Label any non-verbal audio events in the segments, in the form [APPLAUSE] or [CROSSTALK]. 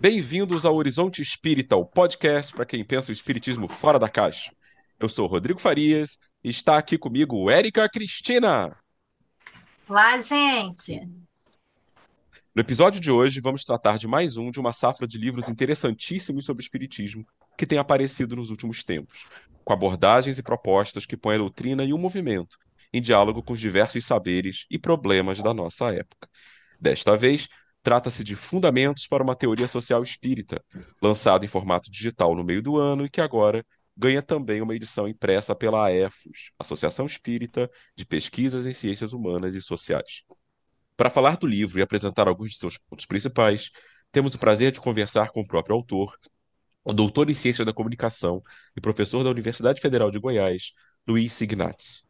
Bem-vindos ao Horizonte Espírita, o podcast para quem pensa o espiritismo fora da caixa. Eu sou Rodrigo Farias e está aqui comigo Érica Cristina. Olá, gente. No episódio de hoje, vamos tratar de mais um de uma safra de livros interessantíssimos sobre o espiritismo que tem aparecido nos últimos tempos, com abordagens e propostas que põem a doutrina e o movimento em diálogo com os diversos saberes e problemas da nossa época. Desta vez, Trata-se de Fundamentos para uma Teoria Social Espírita, lançado em formato digital no meio do ano e que agora ganha também uma edição impressa pela AEFOS, Associação Espírita de Pesquisas em Ciências Humanas e Sociais. Para falar do livro e apresentar alguns de seus pontos principais, temos o prazer de conversar com o próprio autor, o doutor em Ciência da Comunicação e professor da Universidade Federal de Goiás, Luiz Signatz.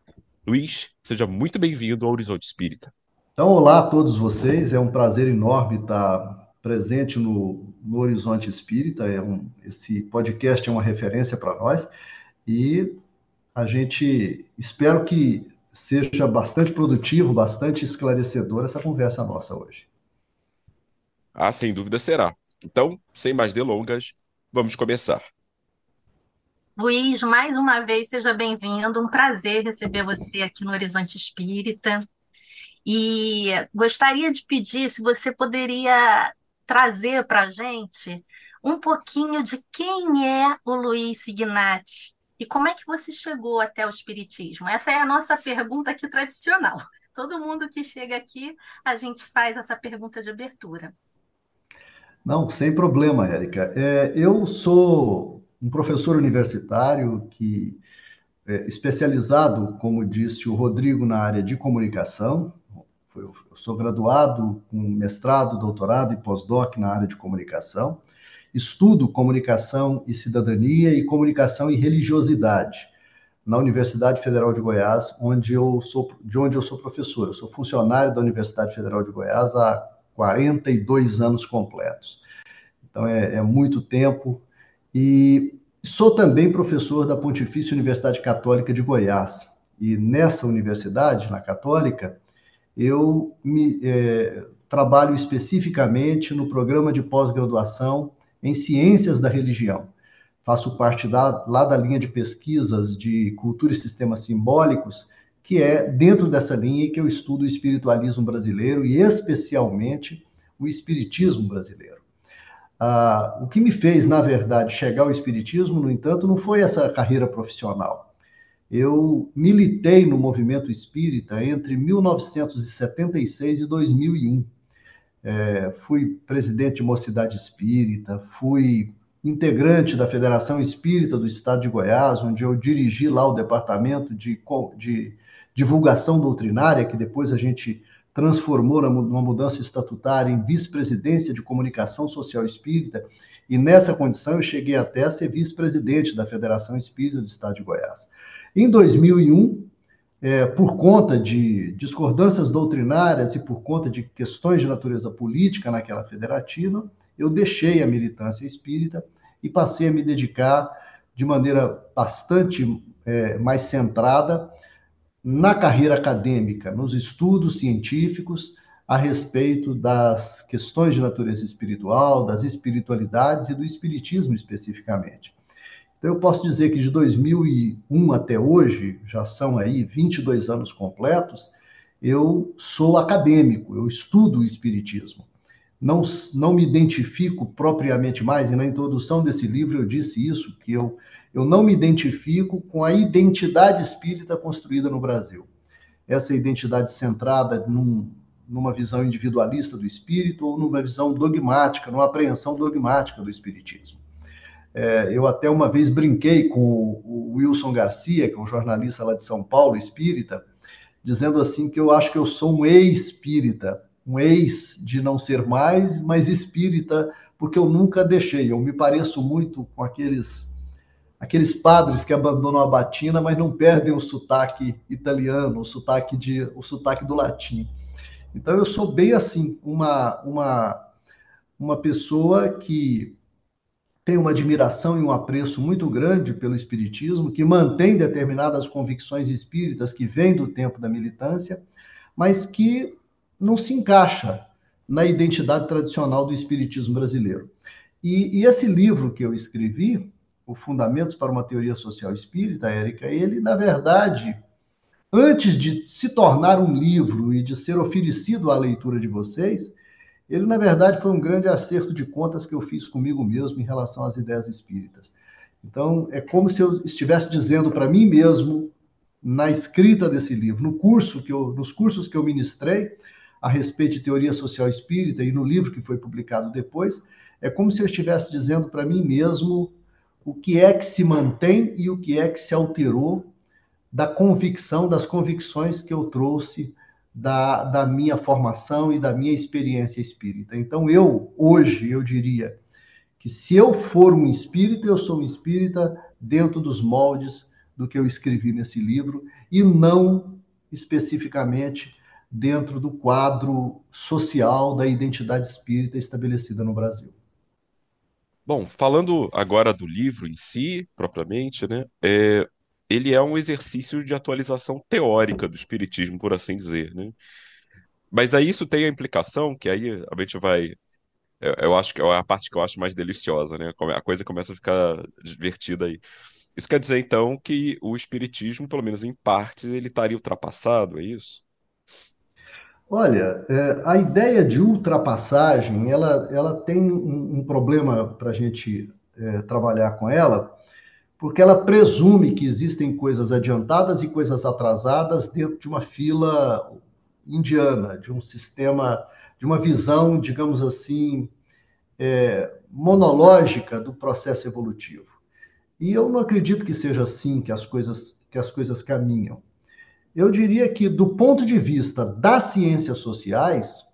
Luiz, seja muito bem-vindo ao Horizonte Espírita. Então, olá a todos vocês, é um prazer enorme estar presente no, no Horizonte Espírita, é um, esse podcast é uma referência para nós e a gente espero que seja bastante produtivo, bastante esclarecedor essa conversa nossa hoje. Ah, sem dúvida será. Então, sem mais delongas, vamos começar. Luiz, mais uma vez, seja bem-vindo. Um prazer receber você aqui no Horizonte Espírita. E gostaria de pedir se você poderia trazer para a gente um pouquinho de quem é o Luiz Signati e como é que você chegou até o Espiritismo. Essa é a nossa pergunta aqui tradicional. [LAUGHS] Todo mundo que chega aqui, a gente faz essa pergunta de abertura. Não, sem problema, Érica. É, eu sou um professor universitário que é especializado, como disse o Rodrigo, na área de comunicação. Eu sou graduado com mestrado, doutorado e pós-doc na área de comunicação. Estudo comunicação e cidadania e comunicação e religiosidade na Universidade Federal de Goiás, onde eu sou, de onde eu sou professor. Eu sou funcionário da Universidade Federal de Goiás há 42 anos completos. Então é, é muito tempo. E sou também professor da Pontifícia Universidade Católica de Goiás. E nessa universidade, na Católica, eu me, é, trabalho especificamente no programa de pós-graduação em Ciências da Religião. Faço parte da, lá da linha de pesquisas de cultura e sistemas simbólicos, que é dentro dessa linha que eu estudo o espiritualismo brasileiro e especialmente o espiritismo brasileiro. Ah, o que me fez, na verdade, chegar ao espiritismo, no entanto, não foi essa carreira profissional eu militei no movimento espírita entre 1976 e 2001. É, fui presidente de Mocidade Espírita, fui integrante da Federação Espírita do Estado de Goiás, onde eu dirigi lá o departamento de, de divulgação doutrinária, que depois a gente transformou numa mudança estatutária em vice-presidência de comunicação social espírita, e nessa condição eu cheguei até a ser vice-presidente da Federação Espírita do Estado de Goiás. Em 2001, é, por conta de discordâncias doutrinárias e por conta de questões de natureza política naquela federativa, eu deixei a militância espírita e passei a me dedicar de maneira bastante é, mais centrada na carreira acadêmica, nos estudos científicos a respeito das questões de natureza espiritual, das espiritualidades e do espiritismo especificamente. Então, eu posso dizer que de 2001 até hoje, já são aí 22 anos completos, eu sou acadêmico, eu estudo o Espiritismo. Não, não me identifico propriamente mais, e na introdução desse livro eu disse isso, que eu, eu não me identifico com a identidade espírita construída no Brasil. Essa identidade centrada num, numa visão individualista do espírito ou numa visão dogmática, numa apreensão dogmática do espiritismo. É, eu até uma vez brinquei com o Wilson Garcia, que é um jornalista lá de São Paulo, espírita, dizendo assim que eu acho que eu sou um ex-espírita, um ex de não ser mais, mas espírita, porque eu nunca deixei. Eu me pareço muito com aqueles aqueles padres que abandonam a batina, mas não perdem o sotaque italiano, o sotaque de o sotaque do latim. Então eu sou bem assim, uma uma uma pessoa que tem uma admiração e um apreço muito grande pelo Espiritismo, que mantém determinadas convicções espíritas que vêm do tempo da militância, mas que não se encaixa na identidade tradicional do Espiritismo brasileiro. E, e, esse livro que eu escrevi, O Fundamentos para uma Teoria Social Espírita, Érica, ele, na verdade, antes de se tornar um livro e de ser oferecido à leitura de vocês, ele, na verdade, foi um grande acerto de contas que eu fiz comigo mesmo em relação às ideias espíritas. Então, é como se eu estivesse dizendo para mim mesmo, na escrita desse livro, no curso que eu, nos cursos que eu ministrei a respeito de teoria social espírita e no livro que foi publicado depois, é como se eu estivesse dizendo para mim mesmo o que é que se mantém e o que é que se alterou da convicção, das convicções que eu trouxe da, da minha formação e da minha experiência espírita. Então, eu, hoje, eu diria que se eu for um espírita, eu sou um espírita dentro dos moldes do que eu escrevi nesse livro e não especificamente dentro do quadro social da identidade espírita estabelecida no Brasil. Bom, falando agora do livro em si, propriamente, né, é, ele é um exercício de atualização teórica do espiritismo, por assim dizer, né? Mas aí isso tem a implicação que aí a gente vai eu, eu acho que é a parte que eu acho mais deliciosa, né? A coisa começa a ficar divertida aí. Isso quer dizer então que o espiritismo, pelo menos em partes, ele estaria ultrapassado, é isso? Olha, é, a ideia de ultrapassagem, ela, ela tem um, um problema para a gente é, trabalhar com ela, porque ela presume que existem coisas adiantadas e coisas atrasadas dentro de uma fila indiana, de um sistema, de uma visão, digamos assim, é, monológica do processo evolutivo. E eu não acredito que seja assim que as coisas que as coisas caminham. Eu diria que do ponto de vista das ciências sociais,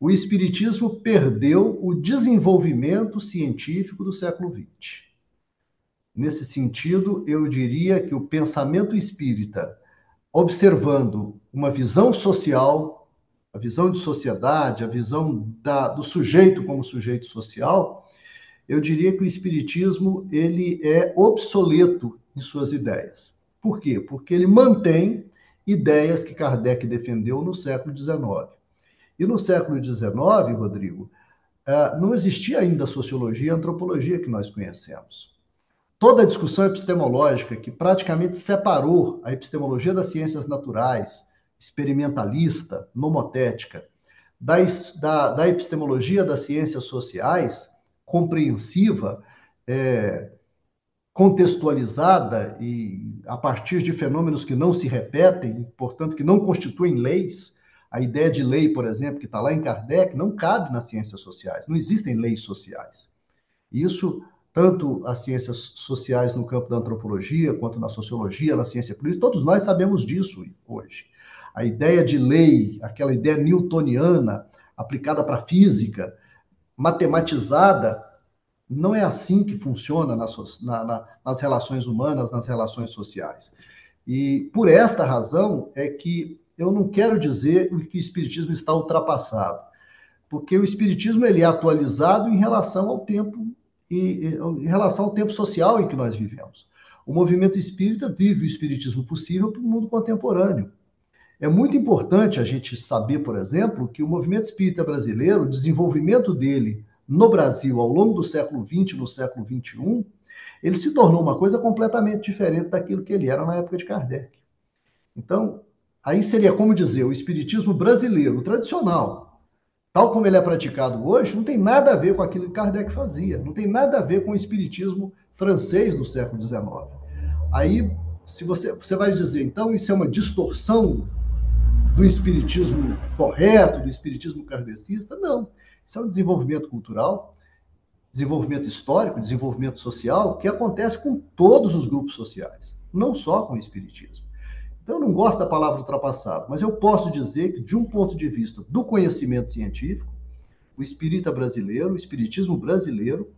o espiritismo perdeu o desenvolvimento científico do século XX. Nesse sentido, eu diria que o pensamento espírita, observando uma visão social, a visão de sociedade, a visão da, do sujeito como sujeito social, eu diria que o espiritismo ele é obsoleto em suas ideias. Por quê? Porque ele mantém ideias que Kardec defendeu no século XIX. E no século XIX, Rodrigo, eh, não existia ainda a sociologia e a antropologia que nós conhecemos toda a discussão epistemológica que praticamente separou a epistemologia das ciências naturais, experimentalista, nomotética, da, da, da epistemologia das ciências sociais, compreensiva, é, contextualizada e a partir de fenômenos que não se repetem, portanto, que não constituem leis. A ideia de lei, por exemplo, que está lá em Kardec, não cabe nas ciências sociais. Não existem leis sociais. Isso tanto as ciências sociais no campo da antropologia, quanto na sociologia, na ciência política, todos nós sabemos disso hoje. A ideia de lei, aquela ideia newtoniana aplicada para a física, matematizada, não é assim que funciona nas, na, na, nas relações humanas, nas relações sociais. E por esta razão é que eu não quero dizer que o espiritismo está ultrapassado, porque o espiritismo ele é atualizado em relação ao tempo e, em relação ao tempo social em que nós vivemos. O movimento espírita vive o espiritismo possível para o mundo contemporâneo. É muito importante a gente saber, por exemplo, que o movimento espírita brasileiro, o desenvolvimento dele no Brasil ao longo do século XX, no século XXI, ele se tornou uma coisa completamente diferente daquilo que ele era na época de Kardec. Então, aí seria como dizer, o espiritismo brasileiro, tradicional, tal como ele é praticado hoje, não tem nada a ver com aquilo que Kardec fazia, não tem nada a ver com o espiritismo francês do século XIX. Aí, se você, você vai dizer, então, isso é uma distorção do espiritismo correto, do espiritismo kardecista? Não. Isso é um desenvolvimento cultural, desenvolvimento histórico, desenvolvimento social, que acontece com todos os grupos sociais, não só com o espiritismo. Então, eu não gosto da palavra ultrapassado, mas eu posso dizer que, de um ponto de vista do conhecimento científico, o espírita brasileiro, o espiritismo brasileiro,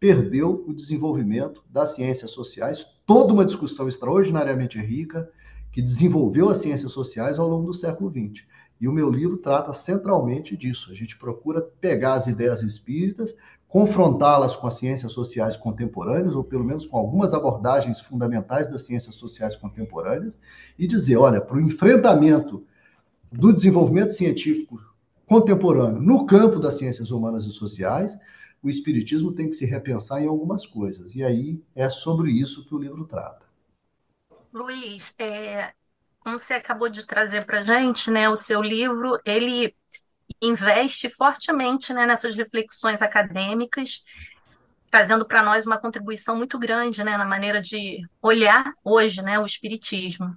perdeu o desenvolvimento das ciências sociais, toda uma discussão extraordinariamente rica que desenvolveu as ciências sociais ao longo do século XX. E o meu livro trata centralmente disso. A gente procura pegar as ideias espíritas, confrontá-las com as ciências sociais contemporâneas, ou pelo menos com algumas abordagens fundamentais das ciências sociais contemporâneas, e dizer: olha, para o enfrentamento do desenvolvimento científico contemporâneo no campo das ciências humanas e sociais, o Espiritismo tem que se repensar em algumas coisas. E aí é sobre isso que o livro trata. Luiz, é, como você acabou de trazer para a gente, né, o seu livro, ele investe fortemente né, nessas reflexões acadêmicas, trazendo para nós uma contribuição muito grande né, na maneira de olhar hoje né, o Espiritismo.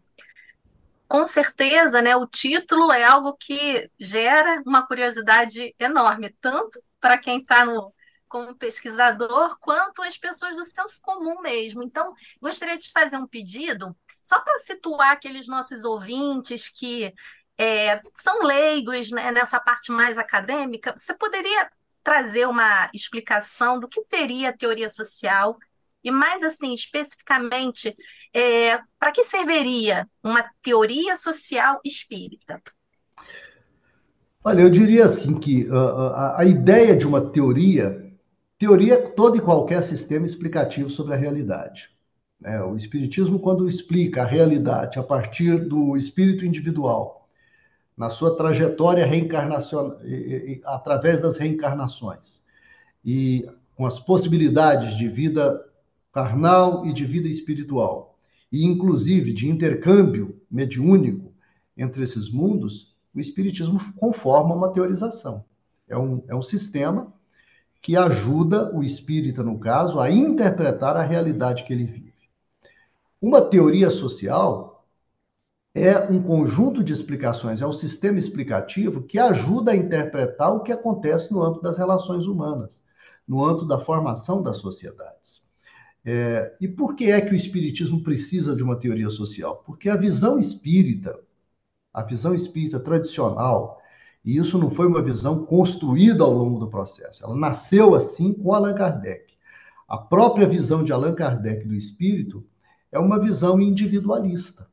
Com certeza, né, o título é algo que gera uma curiosidade enorme, tanto para quem está no, como pesquisador, quanto as pessoas do senso comum mesmo. Então, gostaria de fazer um pedido, só para situar aqueles nossos ouvintes que é, são leigos né, nessa parte mais acadêmica. Você poderia trazer uma explicação do que seria a teoria social e mais assim, especificamente, é, para que serviria uma teoria social espírita? Olha, eu diria assim que uh, a, a ideia de uma teoria Teoria é todo e qualquer sistema explicativo sobre a realidade. É, o Espiritismo, quando explica a realidade a partir do espírito individual, na sua trajetória reencarnacional, através das reencarnações, e com as possibilidades de vida carnal e de vida espiritual, e inclusive de intercâmbio mediúnico entre esses mundos, o Espiritismo conforma uma teorização. É um, é um sistema que ajuda o espírita, no caso, a interpretar a realidade que ele vive. Uma teoria social é um conjunto de explicações, é um sistema explicativo que ajuda a interpretar o que acontece no âmbito das relações humanas, no âmbito da formação das sociedades. É, e por que é que o Espiritismo precisa de uma teoria social? Porque a visão espírita, a visão espírita tradicional, e isso não foi uma visão construída ao longo do processo. Ela nasceu assim com Allan Kardec. A própria visão de Allan Kardec do espírito é uma visão individualista.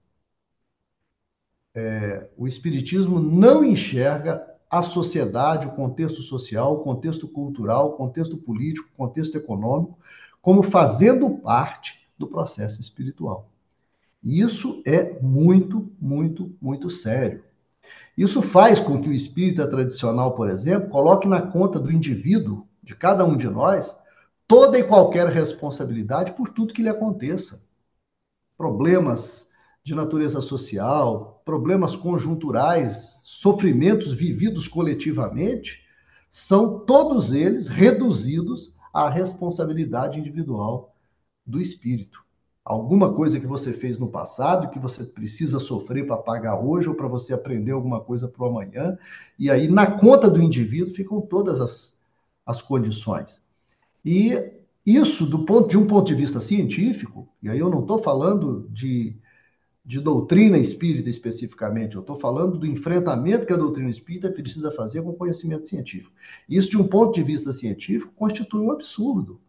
É, o espiritismo não enxerga a sociedade, o contexto social, o contexto cultural, o contexto político, o contexto econômico, como fazendo parte do processo espiritual. E isso é muito, muito, muito sério. Isso faz com que o espírita tradicional, por exemplo, coloque na conta do indivíduo, de cada um de nós, toda e qualquer responsabilidade por tudo que lhe aconteça. Problemas de natureza social, problemas conjunturais, sofrimentos vividos coletivamente, são todos eles reduzidos à responsabilidade individual do espírito alguma coisa que você fez no passado que você precisa sofrer para pagar hoje ou para você aprender alguma coisa para o amanhã. E aí, na conta do indivíduo, ficam todas as, as condições. E isso, do ponto, de um ponto de vista científico, e aí eu não estou falando de, de doutrina espírita especificamente, eu estou falando do enfrentamento que a doutrina espírita precisa fazer com conhecimento científico. Isso, de um ponto de vista científico, constitui um absurdo.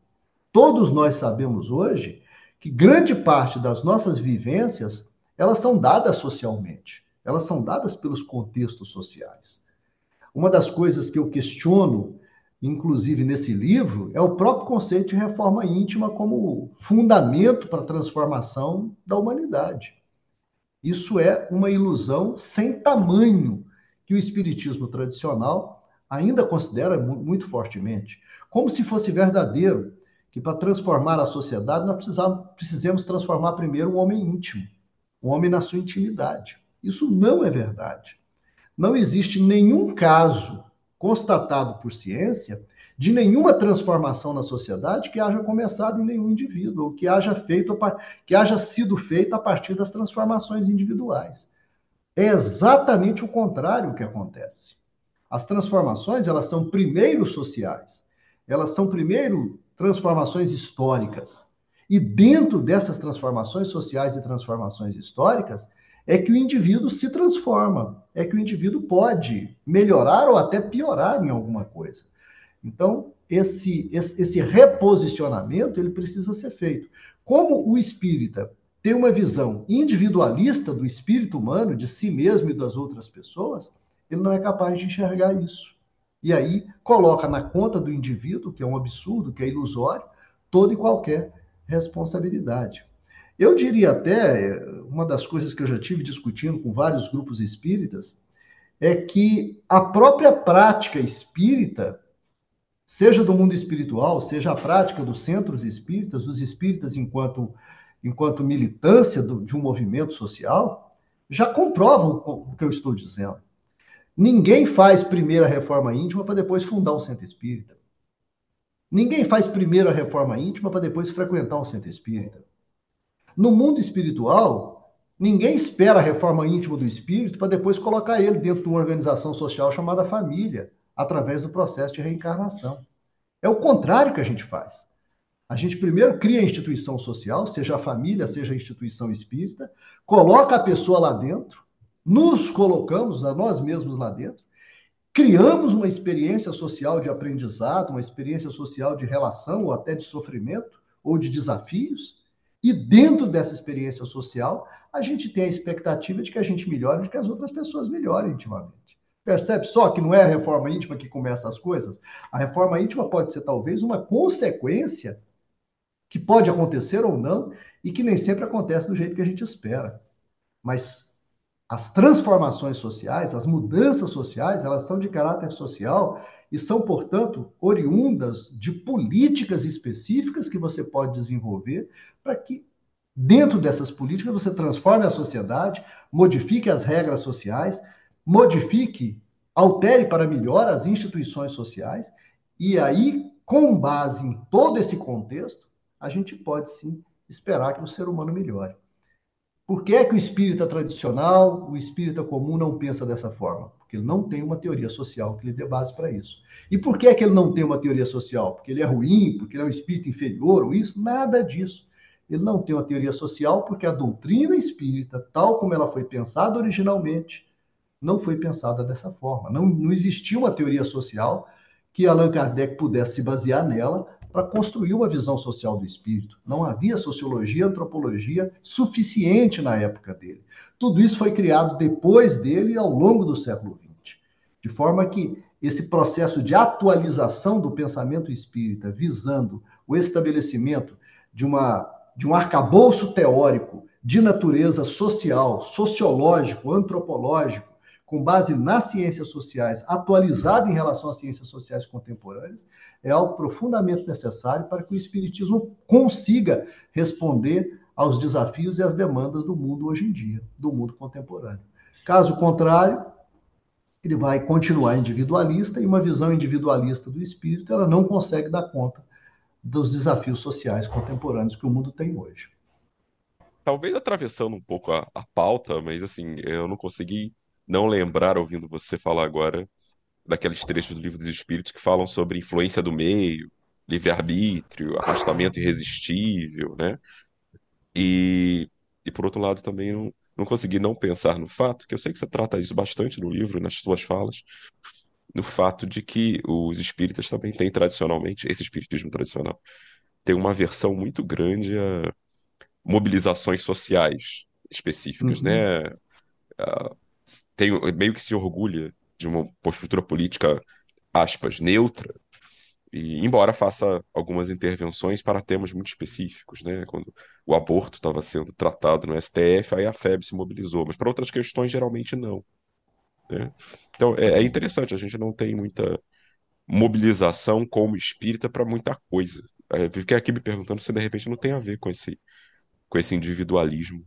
Todos nós sabemos hoje que grande parte das nossas vivências elas são dadas socialmente, elas são dadas pelos contextos sociais. Uma das coisas que eu questiono, inclusive nesse livro, é o próprio conceito de reforma íntima como fundamento para a transformação da humanidade. Isso é uma ilusão sem tamanho que o espiritismo tradicional ainda considera muito fortemente, como se fosse verdadeiro que para transformar a sociedade nós precisamos, transformar primeiro o homem íntimo, o homem na sua intimidade. Isso não é verdade. Não existe nenhum caso constatado por ciência de nenhuma transformação na sociedade que haja começado em nenhum indivíduo, ou que haja feito que haja sido feita a partir das transformações individuais. É exatamente o contrário que acontece. As transformações, elas são primeiro sociais. Elas são primeiro transformações históricas. E dentro dessas transformações sociais e transformações históricas, é que o indivíduo se transforma, é que o indivíduo pode melhorar ou até piorar em alguma coisa. Então, esse, esse, esse reposicionamento ele precisa ser feito. Como o espírita tem uma visão individualista do espírito humano, de si mesmo e das outras pessoas, ele não é capaz de enxergar isso. E aí coloca na conta do indivíduo, que é um absurdo, que é ilusório, toda e qualquer responsabilidade. Eu diria até, uma das coisas que eu já tive discutindo com vários grupos espíritas, é que a própria prática espírita, seja do mundo espiritual, seja a prática dos centros espíritas, dos espíritas enquanto, enquanto militância do, de um movimento social, já comprovam o que eu estou dizendo. Ninguém faz primeiro a reforma íntima para depois fundar um centro espírita. Ninguém faz primeiro a reforma íntima para depois frequentar um centro espírita. No mundo espiritual, ninguém espera a reforma íntima do espírito para depois colocar ele dentro de uma organização social chamada família, através do processo de reencarnação. É o contrário que a gente faz. A gente primeiro cria a instituição social, seja a família, seja a instituição espírita, coloca a pessoa lá dentro, nos colocamos, a nós mesmos lá dentro, criamos uma experiência social de aprendizado, uma experiência social de relação, ou até de sofrimento, ou de desafios, e dentro dessa experiência social, a gente tem a expectativa de que a gente melhore, de que as outras pessoas melhorem intimamente. Percebe só que não é a reforma íntima que começa as coisas? A reforma íntima pode ser talvez uma consequência que pode acontecer ou não e que nem sempre acontece do jeito que a gente espera. Mas as transformações sociais, as mudanças sociais, elas são de caráter social e são, portanto, oriundas de políticas específicas que você pode desenvolver para que, dentro dessas políticas, você transforme a sociedade, modifique as regras sociais, modifique, altere para melhor as instituições sociais, e aí, com base em todo esse contexto, a gente pode sim esperar que o ser humano melhore. Por que é que o espírita tradicional, o espírita comum não pensa dessa forma? Porque ele não tem uma teoria social que lhe dê base para isso. E por que é que ele não tem uma teoria social? Porque ele é ruim, porque ele é um espírito inferior ou isso? Nada disso. Ele não tem uma teoria social porque a doutrina espírita, tal como ela foi pensada originalmente, não foi pensada dessa forma. Não, não existia uma teoria social que Allan Kardec pudesse se basear nela para construir uma visão social do espírito. Não havia sociologia, antropologia suficiente na época dele. Tudo isso foi criado depois dele e ao longo do século XX. De forma que esse processo de atualização do pensamento espírita, visando o estabelecimento de, uma, de um arcabouço teórico de natureza social, sociológico, antropológico, com base nas ciências sociais, atualizado em relação às ciências sociais contemporâneas, é algo profundamente necessário para que o Espiritismo consiga responder aos desafios e às demandas do mundo hoje em dia, do mundo contemporâneo. Caso contrário, ele vai continuar individualista e uma visão individualista do espírito, ela não consegue dar conta dos desafios sociais contemporâneos que o mundo tem hoje. Talvez atravessando um pouco a, a pauta, mas assim, eu não consegui não lembrar, ouvindo você falar agora, daqueles trechos do Livro dos Espíritos que falam sobre influência do meio, livre-arbítrio, afastamento irresistível, né? E, e por outro lado também não, não consegui não pensar no fato, que eu sei que você trata isso bastante no livro, nas suas falas, no fato de que os espíritas também têm tradicionalmente, esse espiritismo tradicional, tem uma aversão muito grande a mobilizações sociais específicas, uhum. né? Tem, meio que se orgulha de uma postura política, aspas, neutra, e embora faça algumas intervenções para temas muito específicos, né? Quando o aborto estava sendo tratado no STF, aí a FEB se mobilizou, mas para outras questões geralmente não. Né? Então é, é, interessante, a gente não tem muita mobilização como espírita para muita coisa. É, eu fiquei aqui me perguntando se de repente não tem a ver com esse, com esse individualismo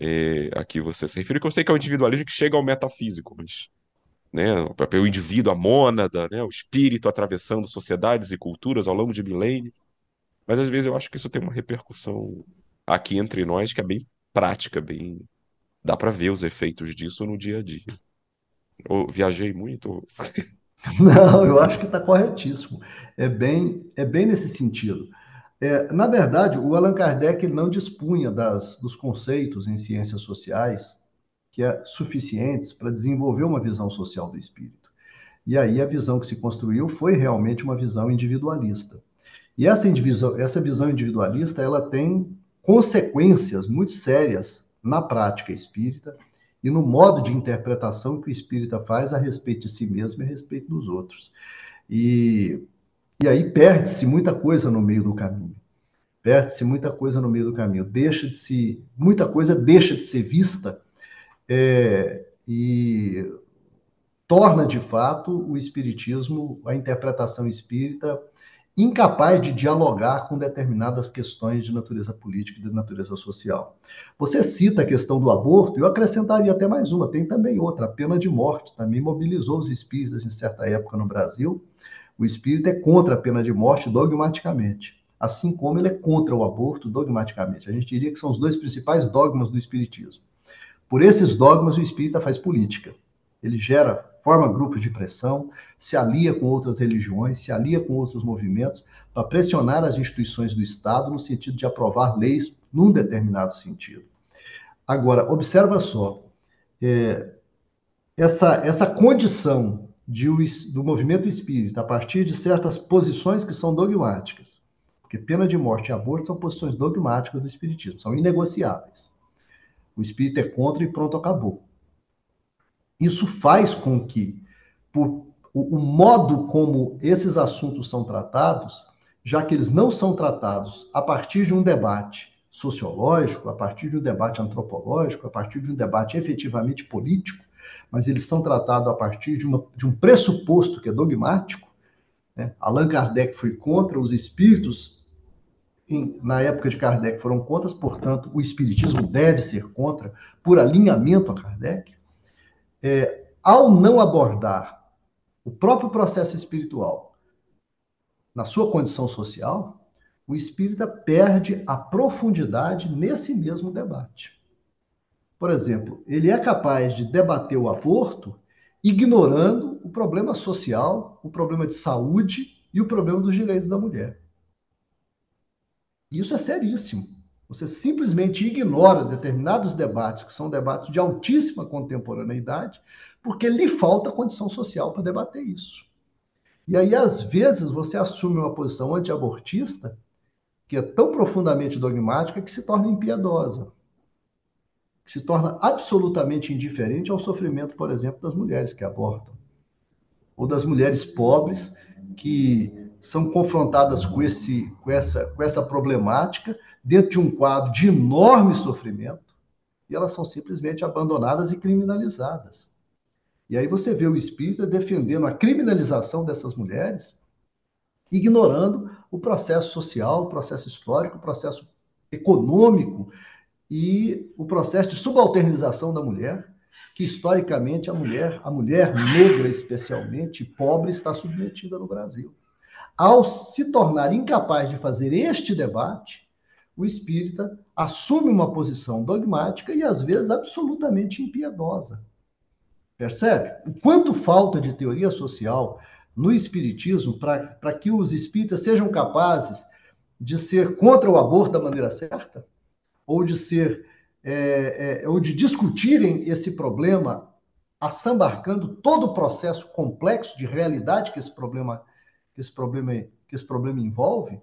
é, a que você se refere, que eu sei que é o individualismo que chega ao metafísico, mas né, o indivíduo, a mônada, né, o espírito atravessando sociedades e culturas ao longo de milênios. Mas às vezes eu acho que isso tem uma repercussão aqui entre nós que é bem prática, bem dá para ver os efeitos disso no dia a dia. Eu viajei muito. [LAUGHS] Não, eu acho que está corretíssimo. É bem, é bem nesse sentido. É, na verdade, o Allan Kardec não dispunha das, dos conceitos em ciências sociais que é suficientes para desenvolver uma visão social do espírito. E aí a visão que se construiu foi realmente uma visão individualista. E essa, essa visão individualista ela tem consequências muito sérias na prática espírita e no modo de interpretação que o espírita faz a respeito de si mesmo e a respeito dos outros. E e aí perde-se muita coisa no meio do caminho. Perde-se muita coisa no meio do caminho. Deixa de se. Muita coisa deixa de ser vista. É, e torna de fato o espiritismo, a interpretação espírita, incapaz de dialogar com determinadas questões de natureza política e de natureza social. Você cita a questão do aborto, eu acrescentaria até mais uma, tem também outra, a pena de morte, também mobilizou os espíritas em certa época no Brasil. O espírita é contra a pena de morte dogmaticamente, assim como ele é contra o aborto dogmaticamente. A gente diria que são os dois principais dogmas do espiritismo. Por esses dogmas, o espírita faz política. Ele gera forma grupos de pressão, se alia com outras religiões, se alia com outros movimentos para pressionar as instituições do Estado no sentido de aprovar leis num determinado sentido. Agora, observa só, é, essa, essa condição de, do movimento espírita a partir de certas posições que são dogmáticas, porque pena de morte e aborto são posições dogmáticas do espiritismo, são inegociáveis. O espírito é contra e pronto, acabou. Isso faz com que por, o, o modo como esses assuntos são tratados, já que eles não são tratados a partir de um debate sociológico, a partir de um debate antropológico, a partir de um debate efetivamente político, mas eles são tratados a partir de, uma, de um pressuposto que é dogmático. Né? Allan Kardec foi contra, os espíritos, em, na época de Kardec, foram contra, portanto, o espiritismo deve ser contra, por alinhamento a Kardec é, ao não abordar o próprio processo espiritual na sua condição social, o espírita perde a profundidade nesse mesmo debate. Por exemplo, ele é capaz de debater o aborto ignorando o problema social, o problema de saúde e o problema dos direitos da mulher. Isso é seríssimo. Você simplesmente ignora determinados debates, que são debates de altíssima contemporaneidade, porque lhe falta condição social para debater isso. E aí, às vezes, você assume uma posição antiabortista que é tão profundamente dogmática que se torna impiedosa, que se torna absolutamente indiferente ao sofrimento, por exemplo, das mulheres que abortam, ou das mulheres pobres que são confrontadas com, esse, com, essa, com essa problemática dentro de um quadro de enorme sofrimento e elas são simplesmente abandonadas e criminalizadas. E aí você vê o espírita defendendo a criminalização dessas mulheres, ignorando o processo social, o processo histórico, o processo econômico e o processo de subalternização da mulher, que historicamente a mulher, a mulher negra especialmente, pobre, está submetida no Brasil. Ao se tornar incapaz de fazer este debate, o espírita assume uma posição dogmática e às vezes absolutamente impiedosa. Percebe? O quanto falta de teoria social no espiritismo para que os espíritas sejam capazes de ser contra o aborto da maneira certa? Ou de ser é, é, ou de discutirem esse problema assambarcando todo o processo complexo de realidade que esse problema que esse problema, que esse problema envolve,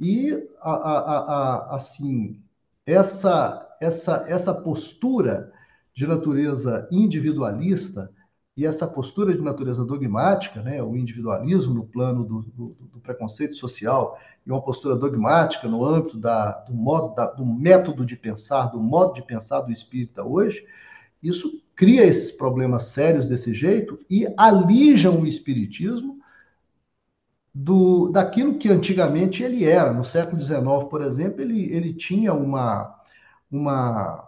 e a, a, a, assim essa, essa, essa postura de natureza individualista e essa postura de natureza dogmática, né, o individualismo no plano do, do, do preconceito social e uma postura dogmática no âmbito da, do, modo, da, do método de pensar, do modo de pensar do espírita hoje, isso cria esses problemas sérios desse jeito e alijam o espiritismo do, daquilo que antigamente ele era. No século XIX, por exemplo, ele, ele tinha uma, uma,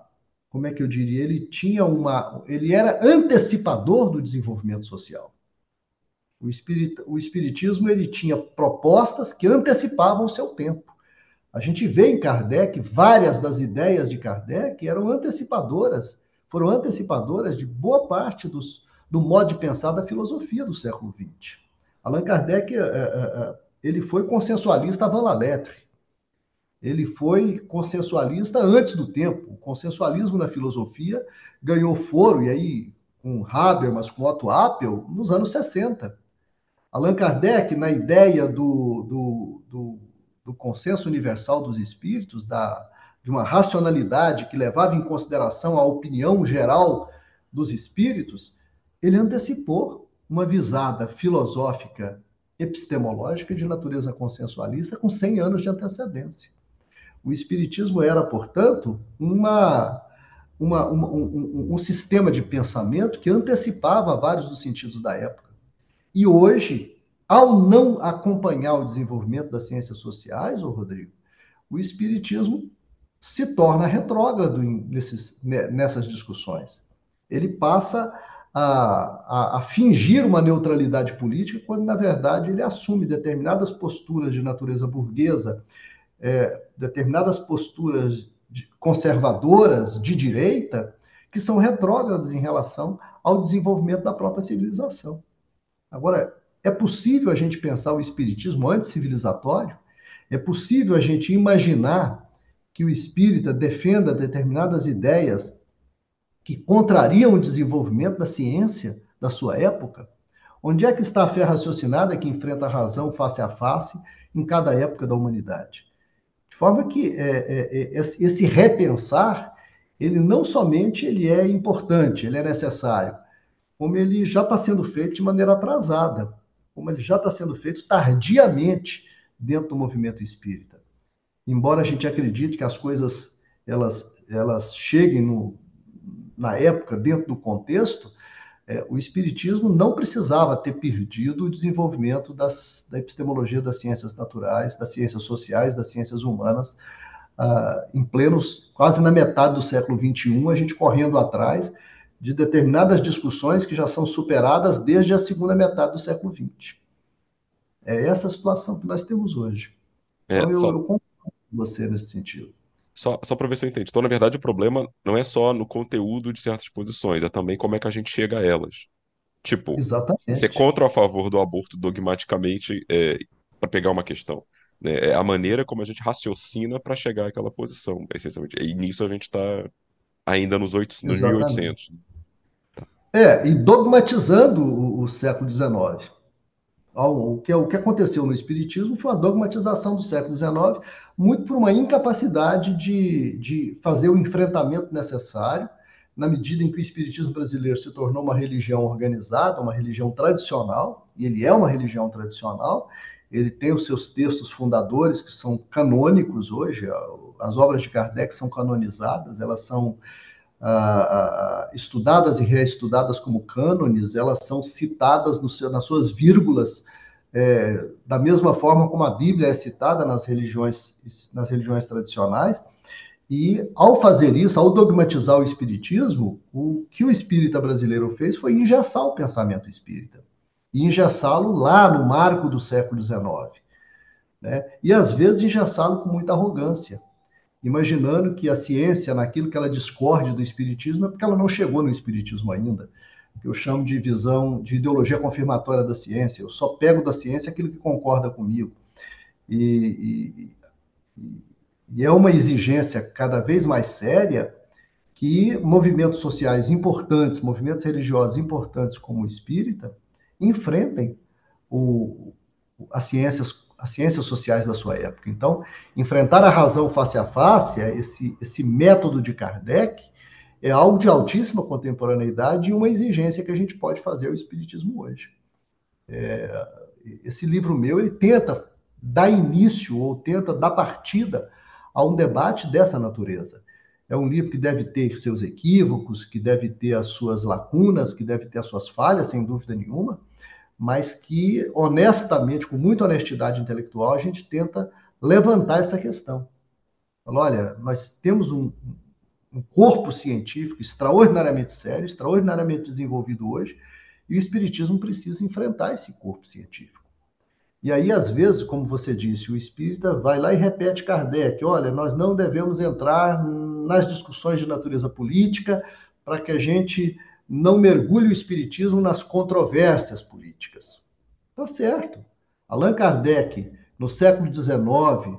como é que eu diria? Ele tinha uma, ele era antecipador do desenvolvimento social. O, espirit, o espiritismo ele tinha propostas que antecipavam o seu tempo. A gente vê em Kardec várias das ideias de Kardec eram antecipadoras, foram antecipadoras de boa parte dos, do modo de pensar da filosofia do século XX. Allan Kardec é, é, é, ele foi consensualista avant la lettre. Ele foi consensualista antes do tempo. O consensualismo na filosofia ganhou foro, e aí com Habermas, com Otto Appel, nos anos 60. Allan Kardec, na ideia do, do, do, do consenso universal dos espíritos, da, de uma racionalidade que levava em consideração a opinião geral dos espíritos, ele antecipou uma visada filosófica epistemológica de natureza consensualista com 100 anos de antecedência. O Espiritismo era, portanto, uma, uma, uma, um, um, sistema de pensamento que antecipava vários dos sentidos da época. E hoje, ao não acompanhar o desenvolvimento das ciências sociais, ô Rodrigo, o Espiritismo se torna retrógrado nesses, nessas discussões. Ele passa a, a, a, fingir uma neutralidade política, quando, na verdade, ele assume determinadas posturas de natureza burguesa, é, determinadas posturas conservadoras de direita, que são retrógradas em relação ao desenvolvimento da própria civilização. Agora, é possível a gente pensar o espiritismo anticivilizatório? É possível a gente imaginar que o espírita defenda determinadas ideias que contrariam o desenvolvimento da ciência da sua época? Onde é que está a fé raciocinada que enfrenta a razão face a face em cada época da humanidade? Forma que é, é, é, esse repensar, ele não somente ele é importante, ele é necessário, como ele já está sendo feito de maneira atrasada, como ele já está sendo feito tardiamente dentro do movimento espírita. Embora a gente acredite que as coisas elas, elas cheguem no, na época, dentro do contexto, é, o Espiritismo não precisava ter perdido o desenvolvimento das, da epistemologia das ciências naturais, das ciências sociais, das ciências humanas, ah, em plenos, quase na metade do século XXI, a gente correndo atrás de determinadas discussões que já são superadas desde a segunda metade do século XX. É essa a situação que nós temos hoje. É, então, eu, só... eu concordo com você nesse sentido. Só, só para ver se eu entendo. Então, na verdade, o problema não é só no conteúdo de certas posições, é também como é que a gente chega a elas. Tipo, Exatamente. ser contra ou a favor do aborto dogmaticamente é, para pegar uma questão. Né? É a maneira como a gente raciocina para chegar àquela posição, essencialmente. E nisso a gente está ainda nos, 8, nos 1800. Tá. É, e dogmatizando o, o século XIX o que, o que aconteceu no Espiritismo foi uma dogmatização do século XIX, muito por uma incapacidade de, de fazer o enfrentamento necessário, na medida em que o Espiritismo brasileiro se tornou uma religião organizada, uma religião tradicional, e ele é uma religião tradicional, ele tem os seus textos fundadores que são canônicos hoje, as obras de Kardec são canonizadas, elas são ah, estudadas e reestudadas como cânones, elas são citadas seu, nas suas vírgulas, é, da mesma forma como a Bíblia é citada nas religiões, nas religiões tradicionais. E ao fazer isso, ao dogmatizar o espiritismo, o que o espírita brasileiro fez foi engessar o pensamento espírita. E engessá-lo lá no marco do século XIX. Né? E às vezes engessá-lo com muita arrogância imaginando que a ciência, naquilo que ela discorde do espiritismo, é porque ela não chegou no espiritismo ainda. Eu chamo de visão, de ideologia confirmatória da ciência. Eu só pego da ciência aquilo que concorda comigo. E, e, e é uma exigência cada vez mais séria que movimentos sociais importantes, movimentos religiosos importantes como o espírita, enfrentem o, as ciências as ciências sociais da sua época. Então, enfrentar a razão face a face, esse, esse método de Kardec, é algo de altíssima contemporaneidade e uma exigência que a gente pode fazer ao Espiritismo hoje. É, esse livro meu, ele tenta dar início ou tenta dar partida a um debate dessa natureza. É um livro que deve ter seus equívocos, que deve ter as suas lacunas, que deve ter as suas falhas, sem dúvida nenhuma, mas que, honestamente, com muita honestidade intelectual, a gente tenta levantar essa questão. Olha, nós temos um, um corpo científico extraordinariamente sério, extraordinariamente desenvolvido hoje, e o Espiritismo precisa enfrentar esse corpo científico. E aí, às vezes, como você disse, o espírita vai lá e repete Kardec: olha, nós não devemos entrar nas discussões de natureza política para que a gente não mergulhe o espiritismo nas controvérsias políticas. Tá certo. Allan Kardec, no século XIX,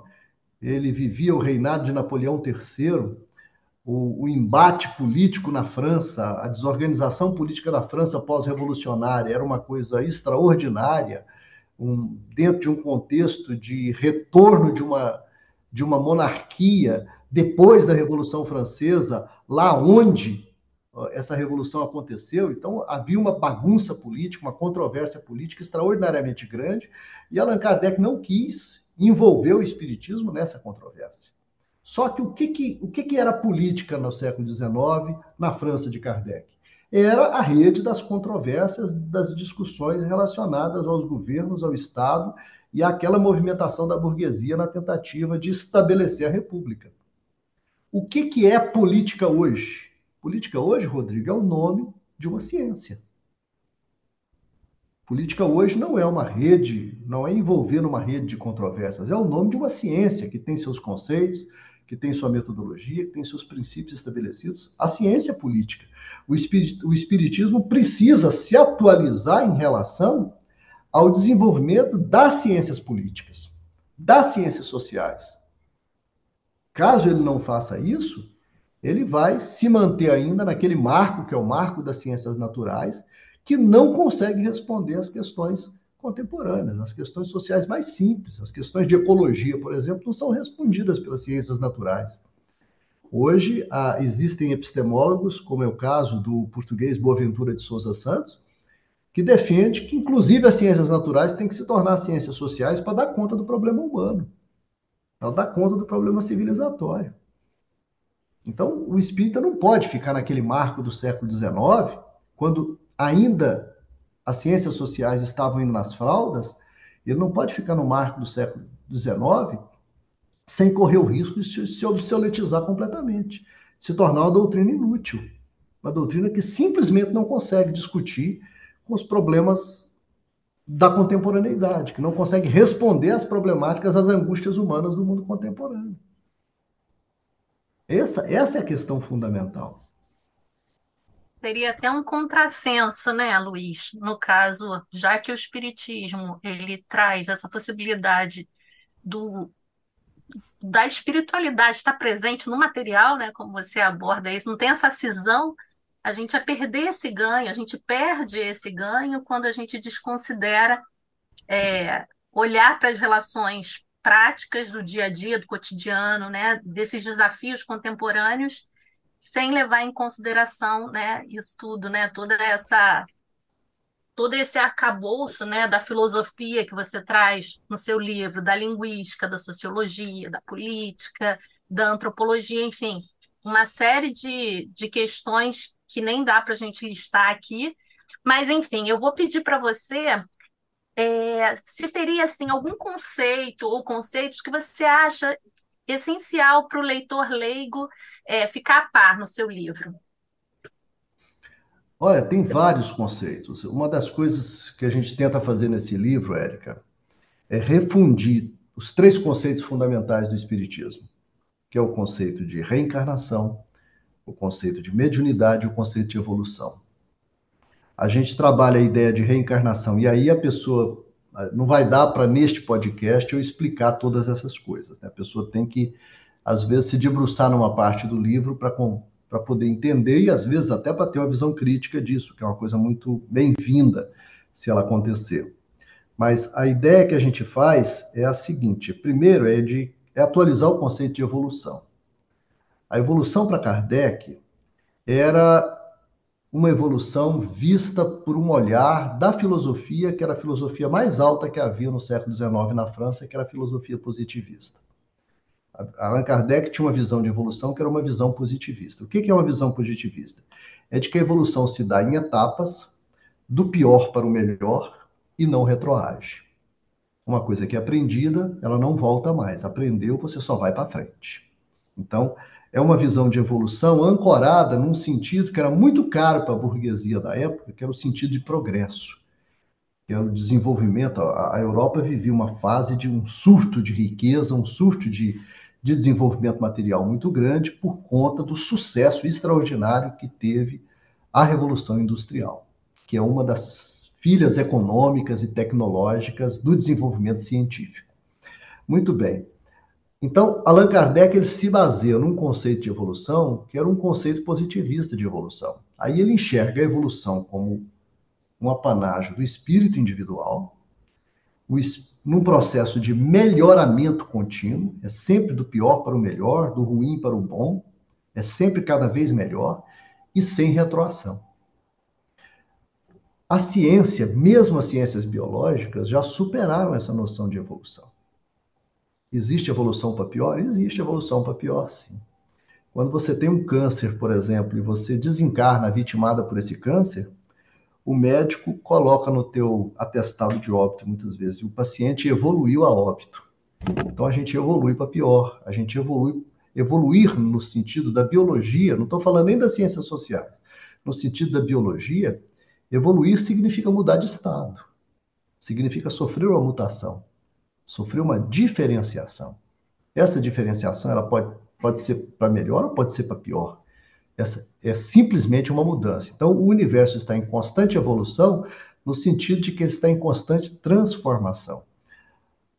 ele vivia o reinado de Napoleão III, o, o embate político na França, a desorganização política da França pós-revolucionária era uma coisa extraordinária, um, dentro de um contexto de retorno de uma, de uma monarquia depois da Revolução Francesa, lá onde essa revolução aconteceu, então havia uma bagunça política, uma controvérsia política extraordinariamente grande, e Allan Kardec não quis envolver o espiritismo nessa controvérsia. Só que o que, que, o que, que era política no século XIX na França de Kardec? Era a rede das controvérsias, das discussões relacionadas aos governos, ao Estado e àquela movimentação da burguesia na tentativa de estabelecer a República. O que, que é política hoje? Política hoje, Rodrigo, é o nome de uma ciência. Política hoje não é uma rede, não é envolver numa rede de controvérsias, é o nome de uma ciência que tem seus conceitos, que tem sua metodologia, que tem seus princípios estabelecidos. A ciência política. O, espirit, o espiritismo precisa se atualizar em relação ao desenvolvimento das ciências políticas, das ciências sociais. Caso ele não faça isso, ele vai se manter ainda naquele marco, que é o marco das ciências naturais, que não consegue responder às questões contemporâneas, as questões sociais mais simples, as questões de ecologia, por exemplo, não são respondidas pelas ciências naturais. Hoje, há, existem epistemólogos, como é o caso do português Boaventura de Souza Santos, que defende que, inclusive, as ciências naturais têm que se tornar ciências sociais para dar conta do problema humano, para dar conta do problema civilizatório. Então, o espírita não pode ficar naquele marco do século XIX, quando ainda as ciências sociais estavam indo nas fraldas, ele não pode ficar no marco do século XIX sem correr o risco de se, obsoletizar completamente, se tornar uma doutrina inútil, uma doutrina que simplesmente não consegue discutir com os problemas da contemporaneidade, que não consegue responder às problemáticas, às angústias humanas do mundo contemporâneo. Essa, essa é a questão fundamental. Seria até um contrassenso, né, Luiz? No caso, já que o espiritismo ele traz essa possibilidade do da espiritualidade estar presente no material, né, como você aborda isso, não tem essa cisão, a gente a perder esse ganho, a gente perde esse ganho quando a gente desconsidera é, olhar para as relações práticas do dia a dia, do cotidiano, né, desses desafios contemporâneos sem levar em consideração, né, isso tudo, né, toda essa todo esse arcabouço, né, da filosofia que você traz no seu livro, da linguística, da sociologia, da política, da antropologia, enfim, uma série de, de questões que nem dá para a gente listar aqui, mas enfim, eu vou pedir para você é, se teria assim algum conceito ou conceitos que você acha essencial para o leitor leigo é, ficar a par no seu livro? Olha, tem vários conceitos. Uma das coisas que a gente tenta fazer nesse livro, Érica, é refundir os três conceitos fundamentais do Espiritismo, que é o conceito de reencarnação, o conceito de mediunidade e o conceito de evolução. A gente trabalha a ideia de reencarnação, e aí a pessoa não vai dar para, neste podcast, eu explicar todas essas coisas. Né? A pessoa tem que, às vezes, se debruçar numa parte do livro para poder entender e, às vezes, até para ter uma visão crítica disso, que é uma coisa muito bem-vinda se ela acontecer. Mas a ideia que a gente faz é a seguinte: primeiro, é de é atualizar o conceito de evolução. A evolução para Kardec era uma evolução vista por um olhar da filosofia, que era a filosofia mais alta que havia no século XIX na França, que era a filosofia positivista. Allan Kardec tinha uma visão de evolução que era uma visão positivista. O que é uma visão positivista? É de que a evolução se dá em etapas, do pior para o melhor, e não retroage. Uma coisa que é aprendida, ela não volta mais. Aprendeu, você só vai para frente. Então, é uma visão de evolução ancorada num sentido que era muito caro para a burguesia da época, que era o sentido de progresso, que era o desenvolvimento. A, Europa vivia uma fase de um surto de riqueza, um surto de, de desenvolvimento material muito grande por conta do sucesso extraordinário que teve a Revolução Industrial, que é uma das filhas econômicas e tecnológicas do desenvolvimento científico. Muito bem. Então, Allan Kardec ele se baseia num conceito de evolução que era um conceito positivista de evolução. Aí ele enxerga a evolução como um apanágio do espírito individual, num processo de melhoramento contínuo, é sempre do pior para o melhor, do ruim para o bom, é sempre cada vez melhor e sem retroação. A ciência, mesmo as ciências biológicas, já superaram essa noção de evolução. Existe evolução para pior? Existe evolução para pior, sim. Quando você tem um câncer, por exemplo, e você desencarna vitimada por esse câncer, o médico coloca no teu atestado de óbito muitas vezes, o paciente evoluiu a óbito. Então a gente evolui para pior, a gente evolui, evoluir no sentido da biologia, não estou falando nem das ciências sociais, no sentido da biologia, evoluir significa mudar de estado, significa sofrer uma mutação, sofrer uma diferenciação. Essa diferenciação ela pode, pode ser para melhor ou pode ser para pior. Essa é simplesmente uma mudança. Então, o universo está em constante evolução, no sentido de que ele está em constante transformação.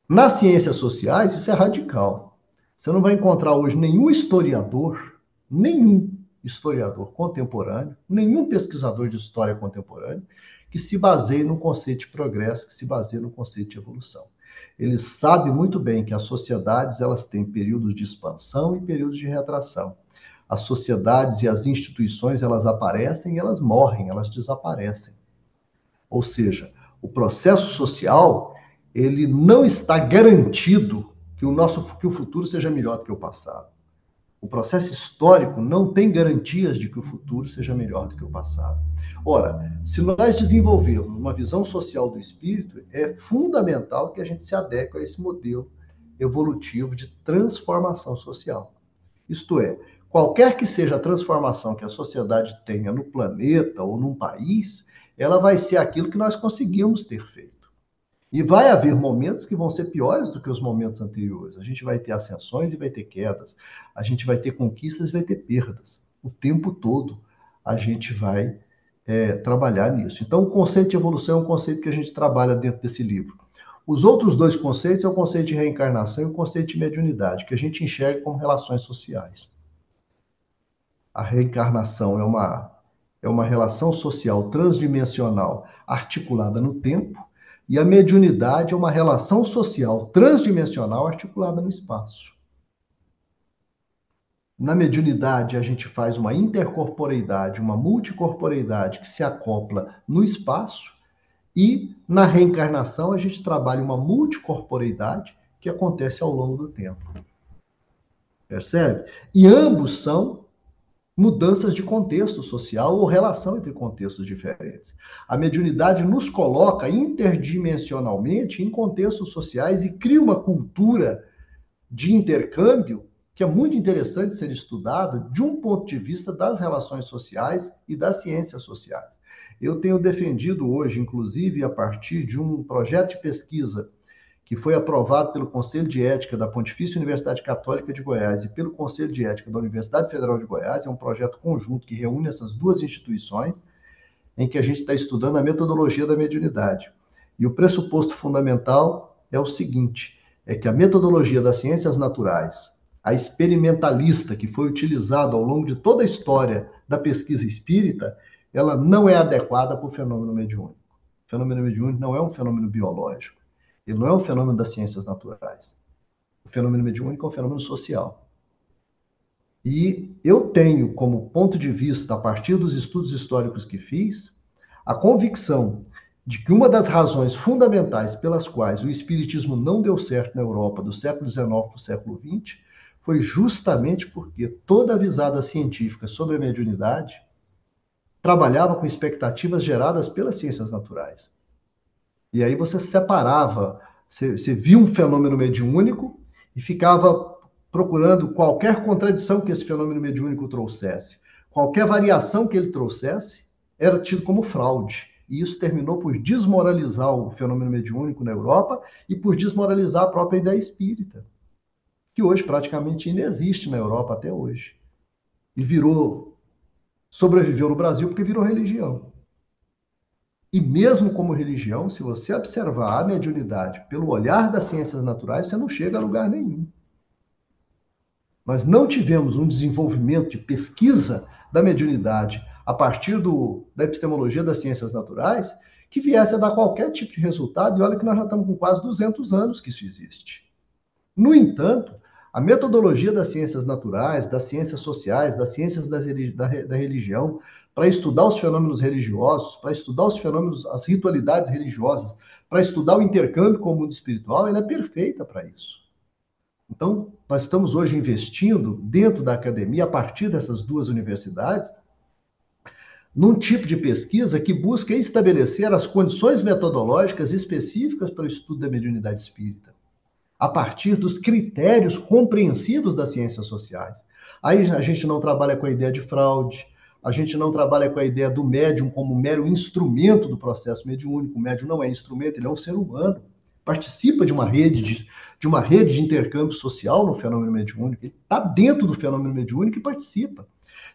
Nas ciências sociais, isso é radical. Você não vai encontrar hoje nenhum historiador, nenhum historiador contemporâneo, nenhum pesquisador de história contemporânea que se baseie no conceito de progresso, que se baseie no conceito de evolução. Ele sabe muito bem que as sociedades elas têm períodos de expansão e períodos de retração as sociedades e as instituições elas aparecem e elas morrem, elas desaparecem. Ou seja, o processo social ele não está garantido que o nosso que o futuro seja melhor do que o passado. O processo histórico não tem garantias de que o futuro seja melhor do que o passado. Ora, se nós desenvolvermos uma visão social do espírito, é fundamental que a gente se adeque a esse modelo evolutivo de transformação social. Isto é, qualquer que seja a transformação que a sociedade tenha no planeta ou num país, ela vai ser aquilo que nós conseguimos ter feito. E vai haver momentos que vão ser piores do que os momentos anteriores. A gente vai ter ascensões e vai ter quedas. A gente vai ter conquistas e vai ter perdas. O tempo todo a gente vai é, trabalhar nisso. Então, o conceito de evolução é um conceito que a gente trabalha dentro desse livro. Os outros dois conceitos é o conceito de reencarnação e o conceito de mediunidade, que a gente enxerga como relações sociais a reencarnação é uma, é uma relação social transdimensional articulada no tempo, e a mediunidade é uma relação social transdimensional articulada no espaço. Na mediunidade, a gente faz uma intercorporeidade, uma multicorporeidade que se acopla no espaço, e na reencarnação, a gente trabalha uma multicorporeidade que acontece ao longo do tempo. Percebe? E ambos são mudanças de contexto social ou relação entre contextos diferentes. A mediunidade nos coloca interdimensionalmente em contextos sociais e cria uma cultura de intercâmbio que é muito interessante ser estudada de um ponto de vista das relações sociais e das ciências sociais. Eu tenho defendido hoje, inclusive, a partir de um projeto de pesquisa que foi aprovado pelo Conselho de Ética da Pontifícia Universidade Católica de Goiás e pelo Conselho de Ética da Universidade Federal de Goiás, é um projeto conjunto que reúne essas duas instituições, em que a gente está estudando a metodologia da mediunidade. E o pressuposto fundamental é o seguinte: é que a metodologia das ciências naturais, a experimentalista que foi utilizada ao longo de toda a história da pesquisa espírita, ela não é adequada para o fenômeno mediúnico. O fenômeno mediúnico não é um fenômeno biológico ele não é um fenômeno das ciências naturais. O fenômeno mediúnico é um fenômeno social. E eu tenho como ponto de vista, a partir dos estudos históricos que fiz, a convicção de que uma das razões fundamentais pelas quais o espiritismo não deu certo na Europa do século XIX para o século XX foi justamente porque toda a visada científica sobre a mediunidade trabalhava com expectativas geradas pelas ciências naturais. E aí você separava, você, você via um fenômeno mediúnico e ficava procurando qualquer contradição que esse fenômeno mediúnico trouxesse. Qualquer variação que ele trouxesse era tido como fraude. E isso terminou por desmoralizar o fenômeno mediúnico na Europa e por desmoralizar a própria ideia espírita, que hoje praticamente inexiste na Europa até hoje. E virou, sobreviveu no Brasil porque virou religião. E mesmo como religião, se você observar a mediunidade pelo olhar das ciências naturais, você não chega a lugar nenhum. Nós não tivemos um desenvolvimento de pesquisa da mediunidade a partir do, da epistemologia das ciências naturais que viesse a dar qualquer tipo de resultado, e olha que nós já estamos com quase 200 anos que isso existe. No entanto, a metodologia das ciências naturais, das ciências sociais, das ciências da, da religião, para estudar os fenômenos religiosos, para estudar os fenômenos, as ritualidades religiosas, para estudar o intercâmbio com o mundo espiritual, ela é perfeita para isso. Então, nós estamos hoje investindo dentro da academia, a partir dessas duas universidades, num tipo de pesquisa que busca estabelecer as condições metodológicas específicas para o estudo da mediunidade espírita, a partir dos critérios compreensivos das ciências sociais. Aí a gente não trabalha com a ideia de fraude, a gente não trabalha com a ideia do médium como mero instrumento do processo mediúnico. O médium não é instrumento, ele é um ser humano. Participa de uma rede de, de uma rede de intercâmbio social no fenômeno mediúnico. Ele está dentro do fenômeno mediúnico e participa.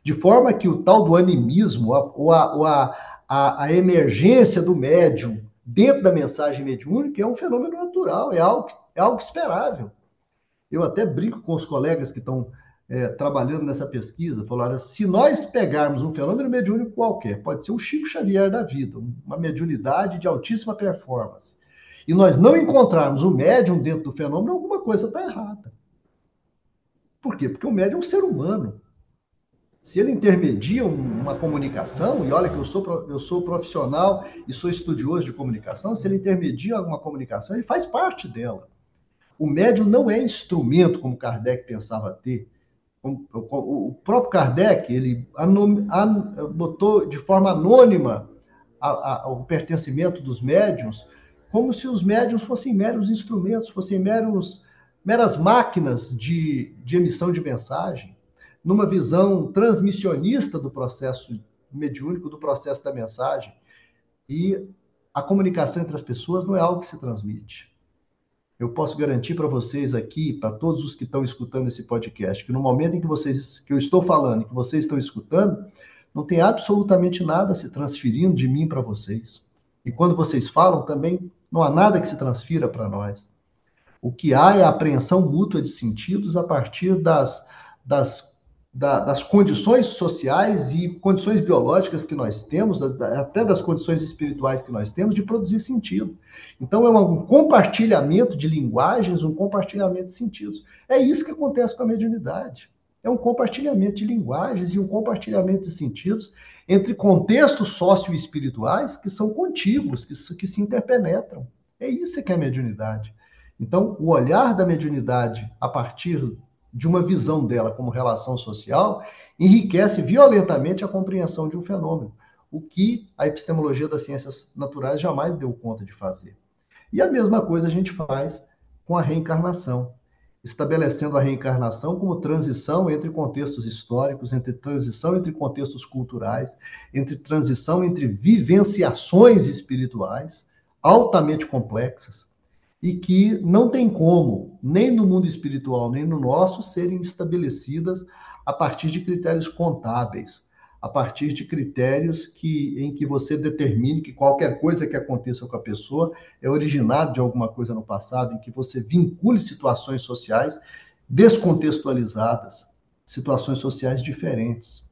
De forma que o tal do animismo, ou a, ou a, a, a emergência do médium dentro da mensagem mediúnica é um fenômeno natural, é algo, é algo esperável. Eu até brinco com os colegas que estão é, trabalhando nessa pesquisa, falaram: se nós pegarmos um fenômeno mediúnico qualquer, pode ser um Chico Xavier da vida, uma mediunidade de altíssima performance, e nós não encontrarmos o médium dentro do fenômeno, alguma coisa está errada. Por quê? Porque o médium é um ser humano se ele intermedia uma comunicação, e olha que eu sou, eu sou profissional e sou estudioso de comunicação, se ele intermedia alguma comunicação, ele faz parte dela. O médium não é instrumento, como Kardec pensava ter. O próprio Kardec, ele botou de forma anônima a, a, o pertencimento dos médiums, como se os médiums fossem meros instrumentos, fossem meros, meras máquinas de, de emissão de mensagem numa visão transmissionista do processo mediúnico, do processo da mensagem. E a comunicação entre as pessoas não é algo que se transmite. Eu posso garantir para vocês aqui, para todos os que estão escutando esse podcast, que no momento em que vocês que eu estou falando, que vocês estão escutando, não tem absolutamente nada se transferindo de mim para vocês. E quando vocês falam também não há nada que se transfira para nós. O que há é a apreensão mútua de sentidos a partir das, das da, das condições sociais e condições biológicas que nós temos, até das condições espirituais que nós temos, de produzir sentido. Então, é um compartilhamento de linguagens, um compartilhamento de sentidos. É isso que acontece com a mediunidade. É um compartilhamento de linguagens e um compartilhamento de sentidos entre contextos sócio-espirituais que são contíguos, que, que se interpenetram. É isso que é a mediunidade. Então, o olhar da mediunidade a partir de uma visão dela como relação social, enriquece violentamente a compreensão de um fenômeno, o que a epistemologia das ciências naturais jamais deu conta de fazer. E a mesma coisa a gente faz com a reencarnação, estabelecendo a reencarnação como transição entre contextos históricos, entre transição entre contextos culturais, entre transição entre vivenciações espirituais altamente complexas, e que não tem como, nem no mundo espiritual, nem no nosso, serem estabelecidas a partir de critérios contábeis, a partir de critérios que, em que você determine que qualquer coisa que aconteça com a pessoa é originado de alguma coisa no passado, em que você vincule situações sociais descontextualizadas, situações sociais diferentes.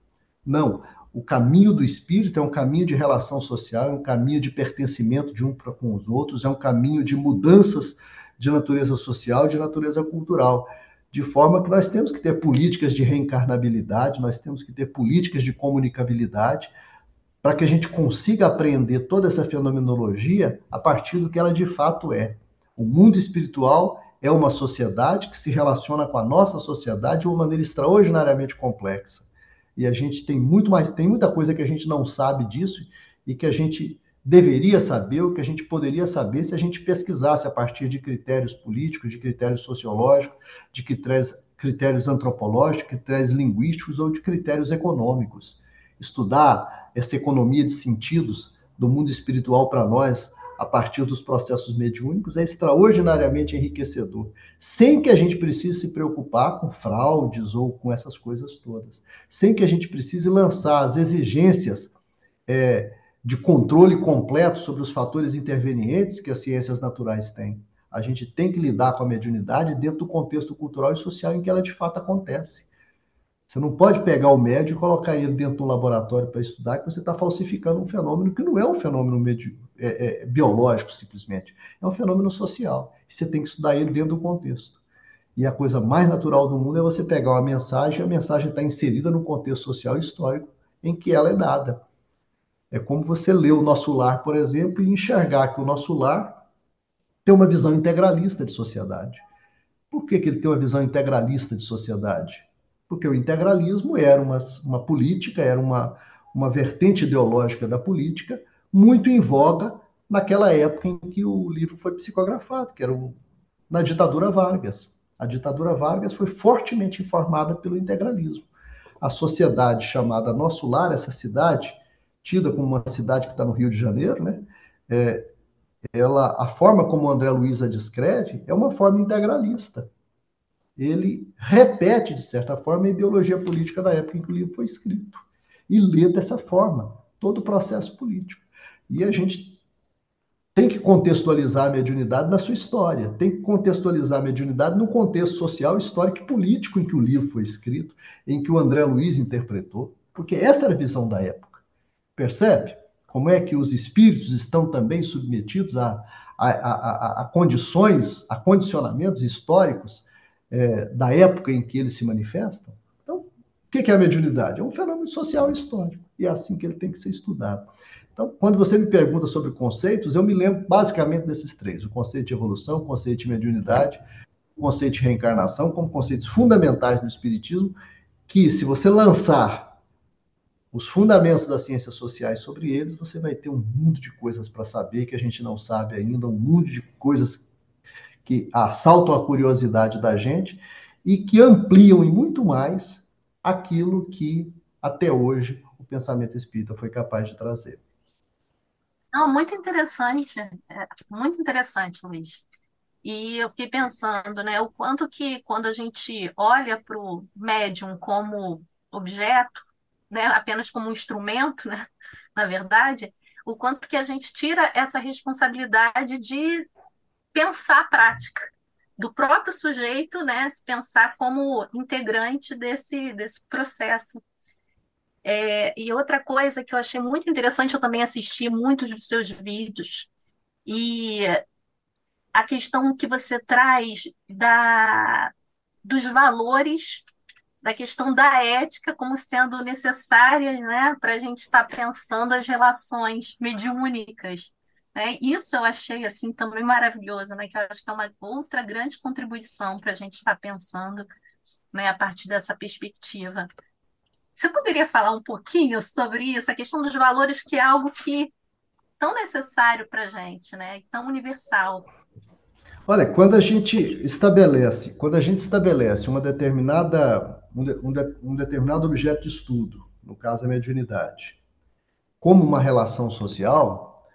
Não, o caminho do espírito é um caminho de relação social, é um caminho de pertencimento de um para com os outros, é um caminho de mudanças de natureza social, de natureza cultural. De forma que nós temos que ter políticas de reencarnabilidade, nós temos que ter políticas de comunicabilidade, para que a gente consiga aprender toda essa fenomenologia a partir do que ela de fato é. O mundo espiritual é uma sociedade que se relaciona com a nossa sociedade de uma maneira extraordinariamente complexa. E a gente tem muito mais, tem muita coisa que a gente não sabe disso e que a gente deveria saber, o que a gente poderia saber se a gente pesquisasse a partir de critérios políticos, de critérios sociológicos, de critérios, critérios antropológicos, critérios linguísticos ou de critérios econômicos. Estudar essa economia de sentidos do mundo espiritual para nós a partir dos processos mediúnicos é extraordinariamente enriquecedor, sem que a gente precise se preocupar com fraudes ou com essas coisas todas, sem que a gente precise lançar as exigências é, de controle completo sobre os fatores intervenientes que as ciências naturais têm. A gente tem que lidar com a mediunidade dentro do contexto cultural e social em que ela de fato acontece. Você não pode pegar o médium e colocar ele dentro de um laboratório para estudar, que você está falsificando um fenômeno que não é um fenômeno médio, é, é, biológico, simplesmente. É um fenômeno social. Você tem que estudar ele dentro do contexto. E a coisa mais natural do mundo é você pegar uma mensagem e a mensagem está inserida no contexto social e histórico em que ela é dada. É como você ler o nosso lar, por exemplo, e enxergar que o nosso lar tem uma visão integralista de sociedade Por que, que ele tem uma visão integralista de sociedade? Porque o integralismo era uma, uma política, era uma, uma vertente ideológica da política muito em voga naquela época em que o livro foi psicografado, que era o, na ditadura Vargas. A ditadura Vargas foi fortemente informada pelo integralismo. A sociedade chamada Nosso Lar, essa cidade, tida como uma cidade que está no Rio de Janeiro, né? É, ela, a forma como André Luiz a descreve é uma forma integralista. Ele repete, de certa forma, a ideologia política da época em que o livro foi escrito. E lê dessa forma todo o processo político. E a gente tem que contextualizar a mediunidade na sua história, tem que contextualizar a mediunidade no contexto social, histórico e político em que o livro foi escrito, em que o André Luiz interpretou, porque essa era a visão da época. Percebe? Como é que os espíritos estão também submetidos a, a, a, a condições, a condicionamentos históricos é, da época em que eles se manifestam? Então, o que é a mediunidade? É um fenômeno social e histórico, e é assim que ele tem que ser estudado. Então, quando você me pergunta sobre conceitos, eu me lembro basicamente desses três: o conceito de evolução, o conceito de mediunidade, o conceito de reencarnação, como conceitos fundamentais no Espiritismo, que, se você lançar os fundamentos das ciências sociais sobre eles, você vai ter um mundo de coisas para saber que a gente não sabe ainda, um mundo de coisas que assaltam a curiosidade da gente e que ampliam e muito mais aquilo que até hoje o pensamento espírita foi capaz de trazer. Não, muito interessante, é, muito interessante, Luiz. E eu fiquei pensando, né, o quanto que quando a gente olha para o médium como objeto, né, apenas como um instrumento, né, [LAUGHS] na verdade, o quanto que a gente tira essa responsabilidade de pensar a prática do próprio sujeito, né, se pensar como integrante desse, desse processo é, e outra coisa que eu achei muito interessante, eu também assisti muitos dos seus vídeos, e a questão que você traz da, dos valores, da questão da ética como sendo necessárias né, para a gente estar tá pensando as relações mediúnicas. Né? Isso eu achei assim também maravilhoso, né? que eu acho que é uma outra grande contribuição para a gente estar tá pensando né, a partir dessa perspectiva. Você poderia falar um pouquinho sobre isso, a questão dos valores, que é algo que tão necessário para a gente, né? tão universal. Olha, quando a gente estabelece, quando a gente estabelece uma determinada, um, de, um, de, um determinado objeto de estudo, no caso a mediunidade, como uma relação social,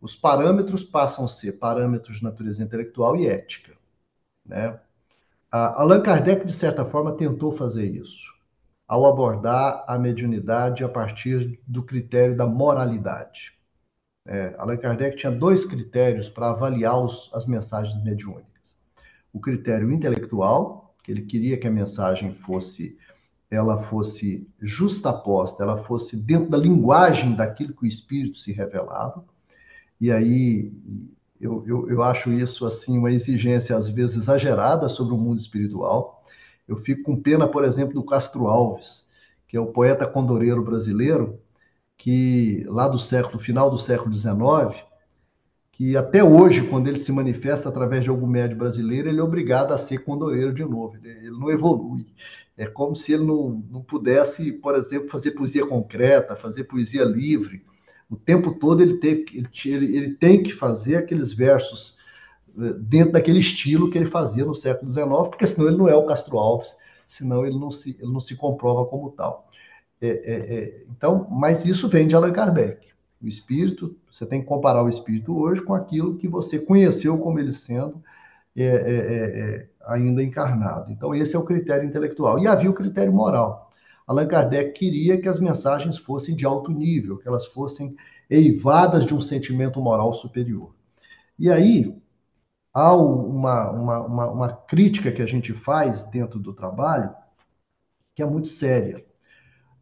os parâmetros passam a ser parâmetros de natureza intelectual e ética. Né? A Allan Kardec, de certa forma, tentou fazer isso ao abordar a mediunidade a partir do critério da moralidade. É, Allan Kardec tinha dois critérios para avaliar os, as mensagens mediúnicas. O critério intelectual, que ele queria que a mensagem fosse ela fosse justaposta, ela fosse dentro da linguagem daquilo que o Espírito se revelava. E aí eu, eu, eu acho isso assim uma exigência às vezes exagerada sobre o mundo espiritual. Eu fico com pena, por exemplo, do Castro Alves, que é o poeta condoreiro brasileiro, que lá do século, final do século XIX, que até hoje, quando ele se manifesta através de algum médio brasileiro, ele é obrigado a ser condoreiro de novo, ele não evolui. É como se ele não, não pudesse, por exemplo, fazer poesia concreta, fazer poesia livre. O tempo todo ele tem, ele, ele tem que fazer aqueles versos dentro daquele estilo que ele fazia no século XIX, porque senão ele não é o Castro Alves, senão ele não se, ele não se comprova como tal. É, é, é, então, mas isso vem de Allan Kardec. O espírito, você tem que comparar o espírito hoje com aquilo que você conheceu como ele sendo é, é, é, ainda encarnado. Então, esse é o critério intelectual. E havia o critério moral. Allan Kardec queria que as mensagens fossem de alto nível, que elas fossem eivadas de um sentimento moral superior. E aí, há uma, uma, uma, uma crítica que a gente faz dentro do trabalho que é muito séria.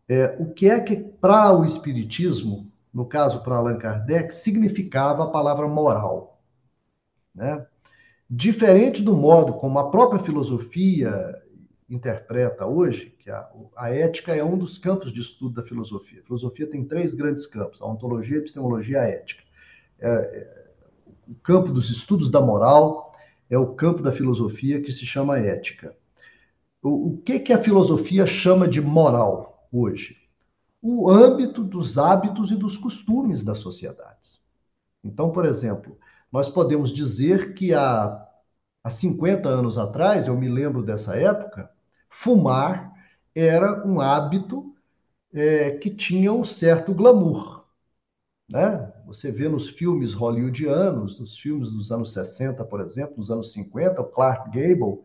É, o que é que, para o Espiritismo, no caso para Allan Kardec, significava a palavra moral? Né? Diferente do modo como a própria filosofia interpreta hoje, que a, a, ética é um dos campos de estudo da filosofia. A filosofia tem três grandes campos: a ontologia, a epistemologia e a ética. É, é, o campo dos estudos da moral, é o campo da filosofia que se chama ética. O, o que, que a filosofia chama de moral hoje? O âmbito dos hábitos e dos costumes das sociedades. Então, por exemplo, nós podemos dizer que há, há 50 anos atrás, eu me lembro dessa época, fumar era um hábito é, que tinha um certo glamour. Né? Você vê nos filmes hollywoodianos, nos filmes dos anos 60, por exemplo, nos anos 50, o Clark Gable,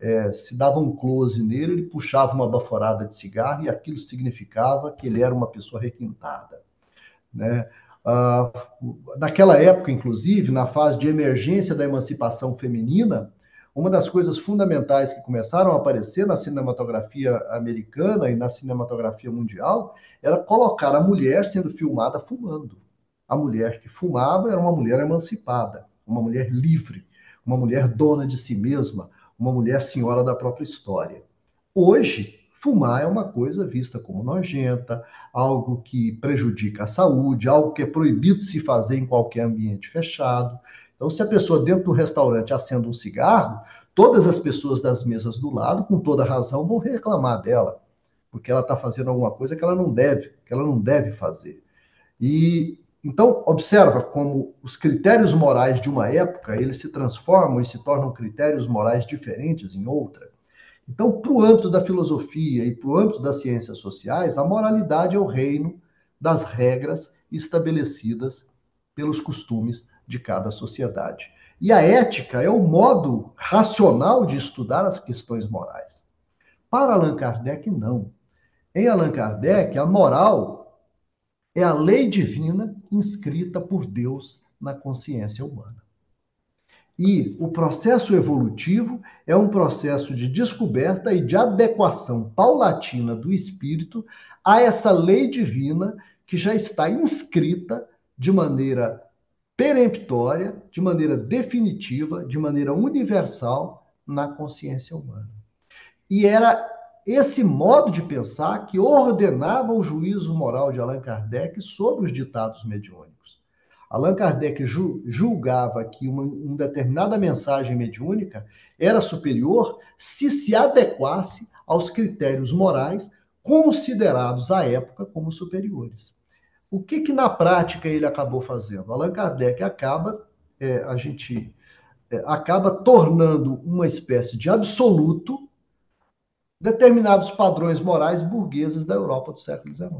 é, se dava um close nele, ele puxava uma baforada de cigarro e aquilo significava que ele era uma pessoa requintada. Né? Ah, naquela época, inclusive, na fase de emergência da emancipação feminina, uma das coisas fundamentais que começaram a aparecer na cinematografia americana e na cinematografia mundial era colocar a mulher sendo filmada fumando. A mulher que fumava era uma mulher emancipada, uma mulher livre, uma mulher dona de si mesma, uma mulher senhora da própria história. Hoje, fumar é uma coisa vista como nojenta, algo que prejudica a saúde, algo que é proibido se fazer em qualquer ambiente fechado. Então, se a pessoa dentro do restaurante acende um cigarro, todas as pessoas das mesas do lado, com toda razão, vão reclamar dela, porque ela está fazendo alguma coisa que ela não deve, que ela não deve fazer. E então observa como os critérios morais de uma época eles se transformam e se tornam critérios morais diferentes em outra. Então, para o âmbito da filosofia e para o âmbito das ciências sociais, a moralidade é o reino das regras estabelecidas pelos costumes de cada sociedade. E a ética é o modo racional de estudar as questões morais. Para Allan Kardec, não. Em Allan Kardec, a moral é a lei divina inscrita por Deus na consciência humana. E o processo evolutivo é um processo de descoberta e de adequação paulatina do espírito a essa lei divina que já está inscrita de maneira peremptória, de maneira definitiva, de maneira universal na consciência humana. E era esse modo de pensar que ordenava o juízo moral de Allan Kardec sobre os ditados mediúnicos. Allan Kardec julgava que uma, uma determinada mensagem mediúnica era superior se se adequasse aos critérios morais considerados à época como superiores. O que, que na prática ele acabou fazendo? Allan Kardec acaba, é, a gente é, acaba tornando uma espécie de absoluto determinados padrões morais burgueses da Europa do século XIX.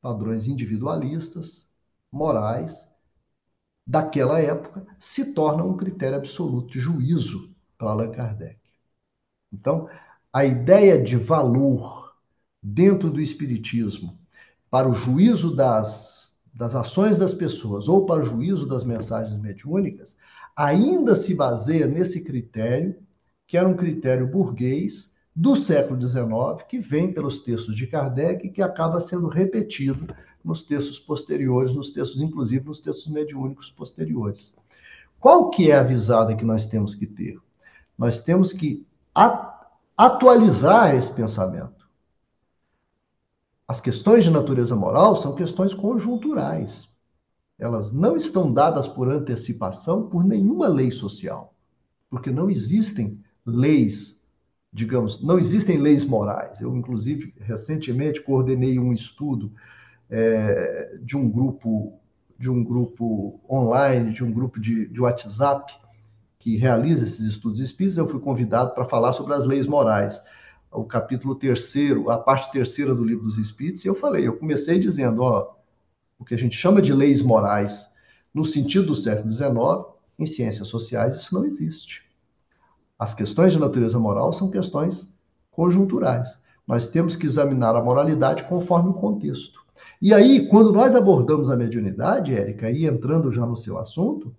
Padrões individualistas, morais daquela época se tornam um critério absoluto de juízo para Allan Kardec. Então, a ideia de valor dentro do Espiritismo para o juízo das, das ações das pessoas ou para o juízo das mensagens mediúnicas ainda se baseia nesse critério, que era um critério burguês do século XIX, que vem pelos textos de Kardec e que acaba sendo repetido nos textos posteriores, nos textos, inclusive nos textos mediúnicos posteriores. Qual que é a visada que nós temos que ter? Nós temos que atualizar esse pensamento. As questões de natureza moral são questões conjunturais. Elas não estão dadas por antecipação por nenhuma lei social, porque não existem leis, digamos, não existem leis morais. Eu, inclusive, recentemente coordenei um estudo é, de um grupo de um grupo online, de um grupo de, de WhatsApp que realiza esses estudos espíritas, eu fui convidado para falar sobre as leis morais, o capítulo terceiro, a parte terceira do livro dos Espíritos, e eu falei, eu comecei dizendo, ó, o que a gente chama de leis morais no sentido do século XIX, em ciências sociais isso não existe. As questões de natureza moral são questões conjunturais. Nós temos que examinar a moralidade conforme o contexto. E aí, quando nós abordamos a mediunidade, Érica, e entrando já no seu assunto,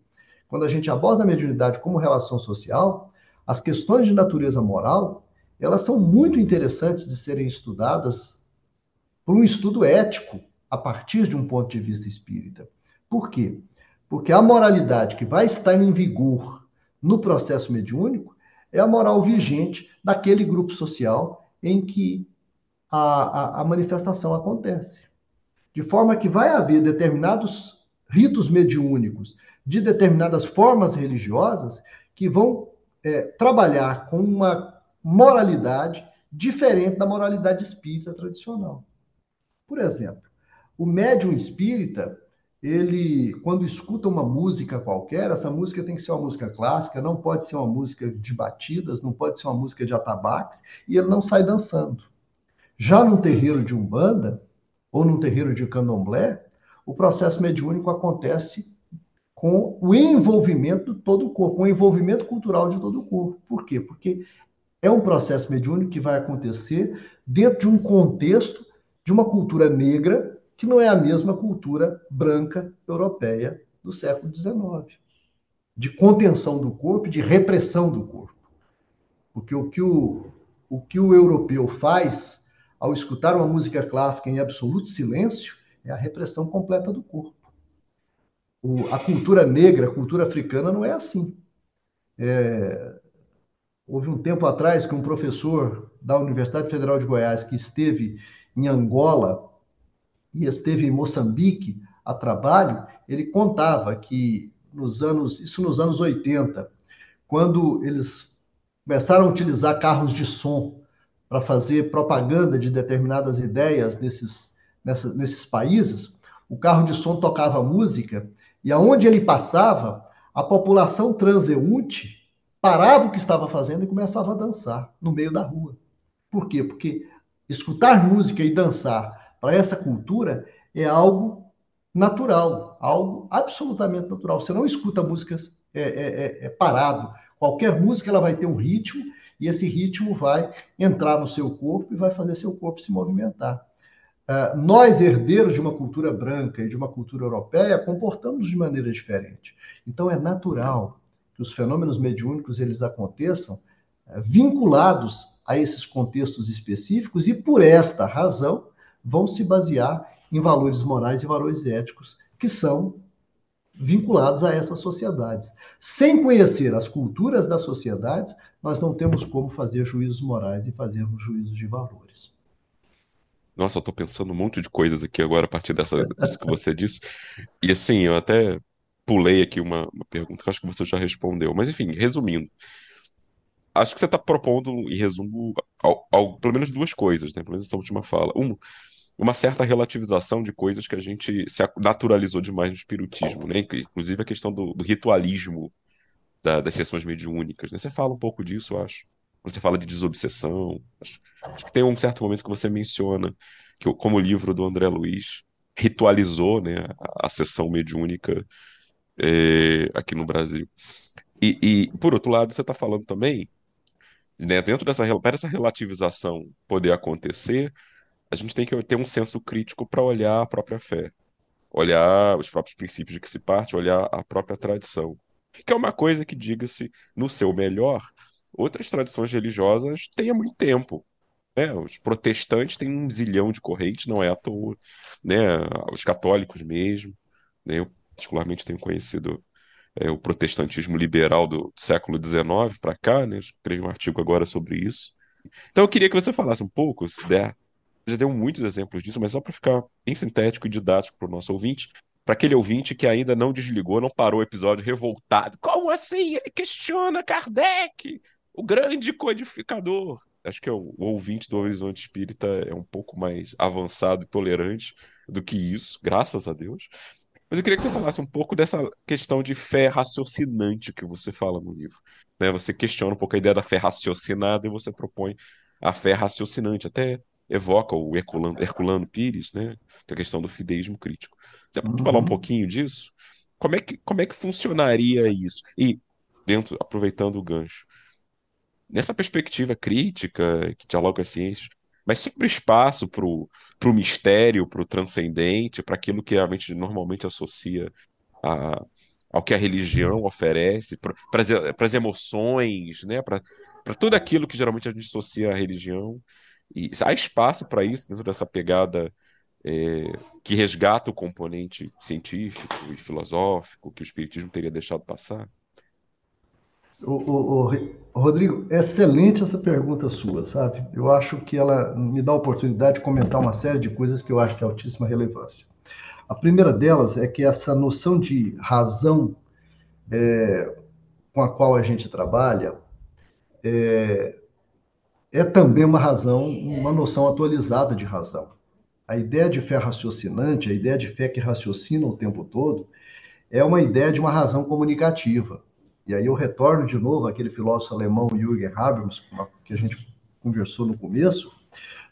quando a gente aborda a mediunidade como relação social, as questões de natureza moral, elas são muito interessantes de serem estudadas por um estudo ético a partir de um ponto de vista espírita. Por quê? Porque a moralidade que vai estar em vigor no processo mediúnico é a moral vigente daquele grupo social em que a, a, a manifestação acontece. De forma que vai haver determinados ritos mediúnicos de determinadas formas religiosas que vão é, trabalhar com uma moralidade diferente da moralidade espírita tradicional. Por exemplo, o médium espírita, ele, quando escuta uma música qualquer, essa música tem que ser uma música clássica, não pode ser uma música de batidas, não pode ser uma música de atabaques, e ele não sai dançando. Já num terreiro de umbanda, ou num terreiro de candomblé, o processo mediúnico acontece com o envolvimento de todo o corpo, o envolvimento cultural de todo o corpo. Por quê? Porque é um processo mediúnico que vai acontecer dentro de um contexto de uma cultura negra que não é a mesma cultura branca europeia do século XIX, de contenção do corpo, de repressão do corpo. Porque o que o, o que o europeu faz ao escutar uma música clássica em absoluto silêncio é a repressão completa do corpo. O, a cultura negra, a cultura africana não é assim. É, houve um tempo atrás que um professor da Universidade Federal de Goiás que esteve em Angola e esteve em Moçambique a trabalho, ele contava que nos anos, isso nos anos 80, quando eles começaram a utilizar carros de som para fazer propaganda de determinadas ideias nesses, nessa, nesses países, o carro de som tocava música e aonde ele passava, a população transeunte parava o que estava fazendo e começava a dançar no meio da rua. Por quê? Porque escutar música e dançar para essa cultura é algo natural, algo absolutamente natural. Você não escuta músicas é, é, é, é parado. Qualquer música ela vai ter um ritmo e esse ritmo vai entrar no seu corpo e vai fazer seu corpo se movimentar. Uh, nós, herdeiros de uma cultura branca e de uma cultura europeia, comportamos de maneira diferente. Então, é natural que os fenômenos mediúnicos eles aconteçam uh, vinculados a esses contextos específicos e, por esta razão, vão se basear em valores morais e valores éticos que são vinculados a essas sociedades. Sem conhecer as culturas das sociedades, nós não temos como fazer juízos morais e fazermos juízos de valores. Nossa, eu tô pensando um monte de coisas aqui agora a partir dessa, disso que você disse. E assim, eu até pulei aqui uma, uma pergunta que acho que você já respondeu. Mas enfim, resumindo. Acho que você está propondo, em resumo, ao, ao, pelo menos duas coisas, né? Pelo menos essa última fala. Uma, uma certa relativização de coisas que a gente se naturalizou demais no espiritismo, né? Inclusive a questão do, do ritualismo da, das sessões mediúnicas, né? Você fala um pouco disso, eu acho. Você fala de desobsessão. Acho, acho que tem um certo momento que você menciona que, como o livro do André Luiz ritualizou, né, a, a sessão mediúnica é, aqui no Brasil. E, e, por outro lado, você está falando também, né, dentro dessa para essa relativização poder acontecer, a gente tem que ter um senso crítico para olhar a própria fé, olhar os próprios princípios de que se parte, olhar a própria tradição. Que é uma coisa que, diga-se, no seu melhor, outras tradições religiosas têm há muito tempo. Né? Os protestantes têm um zilhão de correntes, não é à toa. Né? Os católicos mesmo. Né? Eu, particularmente, tenho conhecido é, o protestantismo liberal do século XIX para cá. Né? Escrevi um artigo agora sobre isso. Então, eu queria que você falasse um pouco, se der. Você já deu muitos exemplos disso, mas só para ficar bem sintético e didático para o nosso ouvinte, para aquele ouvinte que ainda não desligou, não parou o episódio revoltado. Como assim? Ele questiona Kardec o grande codificador. Acho que é o, o ouvinte do Horizonte Espírita é um pouco mais avançado e tolerante do que isso, graças a Deus. Mas eu queria que você falasse um pouco dessa questão de fé raciocinante que você fala no livro. Né? Você questiona um pouco a ideia da fé raciocinada e você propõe a fé raciocinante. Até evoca o Herculano, Herculano Pires, né? que é a questão do fideísmo crítico. Você pode uhum. falar um pouquinho disso? Como é, que, como é que funcionaria isso? E, dentro, aproveitando o gancho, nessa perspectiva crítica que dialoga com as ciências, mas sobre espaço para o mistério, para o transcendente, para aquilo que a mente normalmente associa a, ao que a religião oferece, para as emoções, né? para tudo aquilo que geralmente a gente associa à religião. E há espaço para isso dentro dessa pegada é, que resgata o componente científico e filosófico que o Espiritismo teria deixado passar? O, Rodrigo, excelente essa pergunta sua, sabe? Eu acho que ela me dá a oportunidade de comentar uma série de coisas que eu acho de altíssima relevância. A primeira delas é que essa noção de razão é, com a qual a gente trabalha é, é também uma razão, uma noção atualizada de razão. A ideia de fé raciocinante, a ideia de fé que raciocina o tempo todo, é uma ideia de uma razão comunicativa. E aí eu retorno de novo àquele filósofo alemão Jürgen Habermas, que a gente conversou no começo,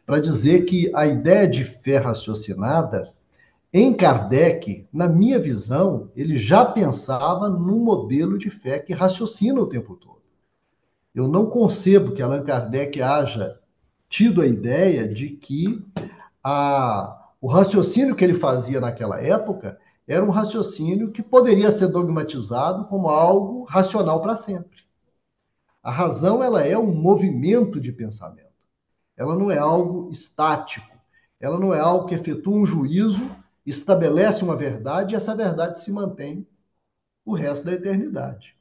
para dizer que a ideia de fé raciocinada, em Kardec, na minha visão, ele já pensava num modelo de fé que raciocina o tempo todo. Eu não concebo que Allan Kardec haja tido a ideia de que a, o raciocínio que ele fazia naquela época era um raciocínio que poderia ser dogmatizado como algo racional para sempre. A razão ela é um movimento de pensamento. Ela não é algo estático. Ela não é algo que efetua um juízo, estabelece uma verdade e essa verdade se mantém o resto da eternidade.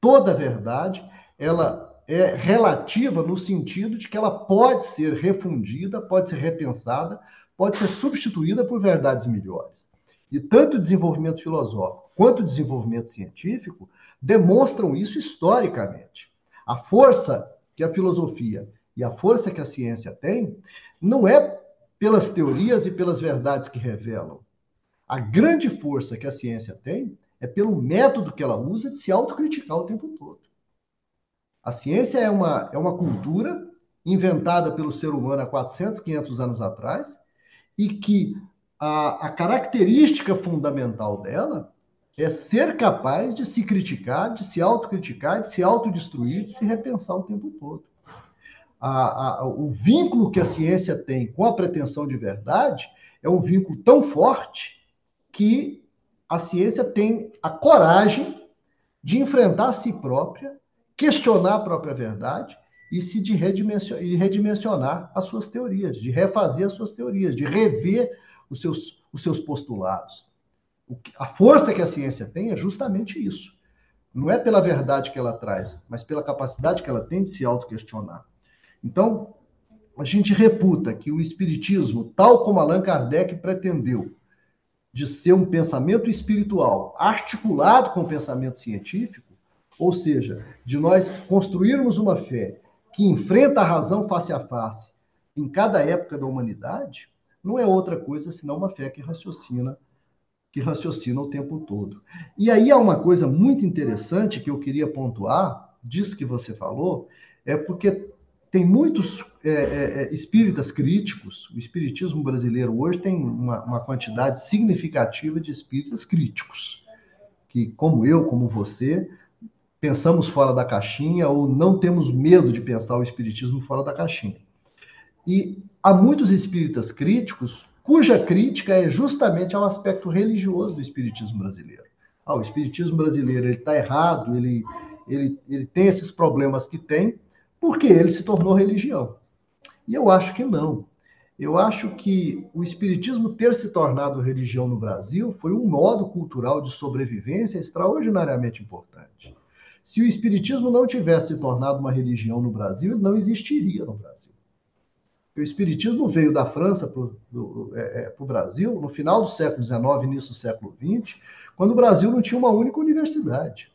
Toda verdade, ela é relativa no sentido de que ela pode ser refundida, pode ser repensada, pode ser substituída por verdades melhores. E tanto o desenvolvimento filosófico quanto o desenvolvimento científico demonstram isso historicamente. A força que a filosofia e a força que a ciência tem não é pelas teorias e pelas verdades que revelam. A grande força que a ciência tem é pelo método que ela usa de se autocriticar o tempo todo. A ciência é uma, é uma cultura inventada pelo ser humano há 400, 500 anos atrás e que a, a característica fundamental dela é ser capaz de se criticar, de se autocriticar, de se autodestruir, de se repensar o tempo todo. A, a, o vínculo que a ciência tem com a pretensão de verdade é um vínculo tão forte que a ciência tem a coragem de enfrentar a si própria, questionar a própria verdade e se de redimensionar, e redimensionar as suas teorias, de refazer as suas teorias, de rever os seus, os seus postulados. A força que a ciência tem é justamente isso. Não é pela verdade que ela traz, mas pela capacidade que ela tem de se autoquestionar. Então, a gente reputa que o Espiritismo, tal como Allan Kardec pretendeu, de ser um pensamento espiritual articulado com o pensamento científico, ou seja, de nós construirmos uma fé que enfrenta a razão face a face em cada época da humanidade, não é outra coisa senão uma fé que raciocina, que raciocina o tempo todo. E aí há uma coisa muito interessante que eu queria pontuar, disso que você falou, é porque tem muitos é, é, é espíritas críticos. O espiritismo brasileiro hoje tem uma, uma, quantidade significativa de espíritas críticos, que, como eu, como você, pensamos fora da caixinha ou não temos medo de pensar o espiritismo fora da caixinha. E há muitos espíritas críticos cuja crítica é justamente ao aspecto religioso do espiritismo brasileiro. Ah, o espiritismo brasileiro está errado, ele, ele, ele tem esses problemas que tem, porque ele se tornou religião. E eu acho que não. Eu acho que o espiritismo ter se tornado religião no Brasil foi um modo cultural de sobrevivência extraordinariamente importante. Se o espiritismo não tivesse se tornado uma religião no Brasil, ele não existiria no Brasil. O Espiritismo veio da França para o é, é Brasil no final do século XIX, início do século XX, quando o Brasil não tinha uma única universidade,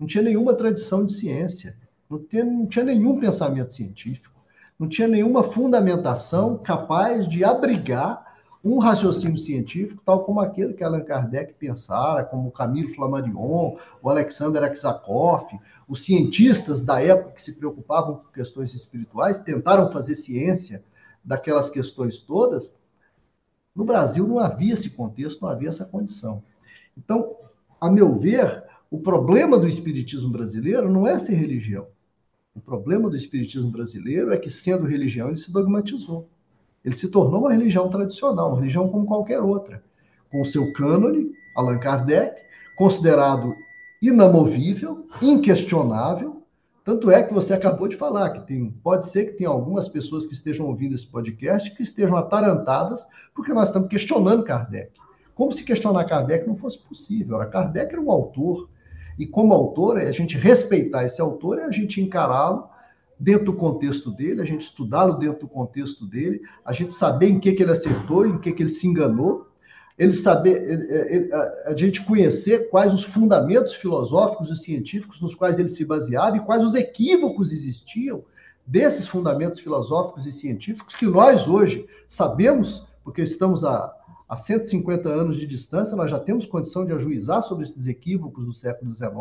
não tinha nenhuma tradição de ciência, não tinha, não tinha nenhum pensamento científico, não tinha nenhuma fundamentação capaz de abrigar um raciocínio científico tal como aquele que Allan Kardec pensara, como Camilo Flammarion, o Alexander Aksakov, os cientistas da época que se preocupavam com questões espirituais tentaram fazer ciência daquelas questões todas. No Brasil não havia esse contexto, não havia essa condição. Então, a meu ver, o problema do espiritismo brasileiro não é ser religião. O problema do espiritismo brasileiro é que, sendo religião, ele se dogmatizou. Ele se tornou uma religião tradicional, uma religião como qualquer outra, com o seu cânone, Allan Kardec, considerado inamovível, inquestionável. Tanto é que você acabou de falar que tem, pode ser que tenha algumas pessoas que estejam ouvindo esse podcast que estejam atarantadas porque nós estamos questionando Kardec. Como se questionar Kardec não fosse possível. Ora, Kardec era um autor, e como autor, é a gente respeitar esse autor é a gente encará-lo dentro do contexto dele, a gente estudá-lo dentro do contexto dele, a gente saber em que, que ele acertou, em que, que ele se enganou. ele saber, ele, a, a gente conhecer quais os fundamentos filosóficos e científicos nos quais ele se baseava e quais os equívocos existiam desses fundamentos filosóficos e científicos que nós hoje sabemos, porque estamos a, a 150 anos de distância, nós já temos condição de ajuizar sobre esses equívocos do século XIX.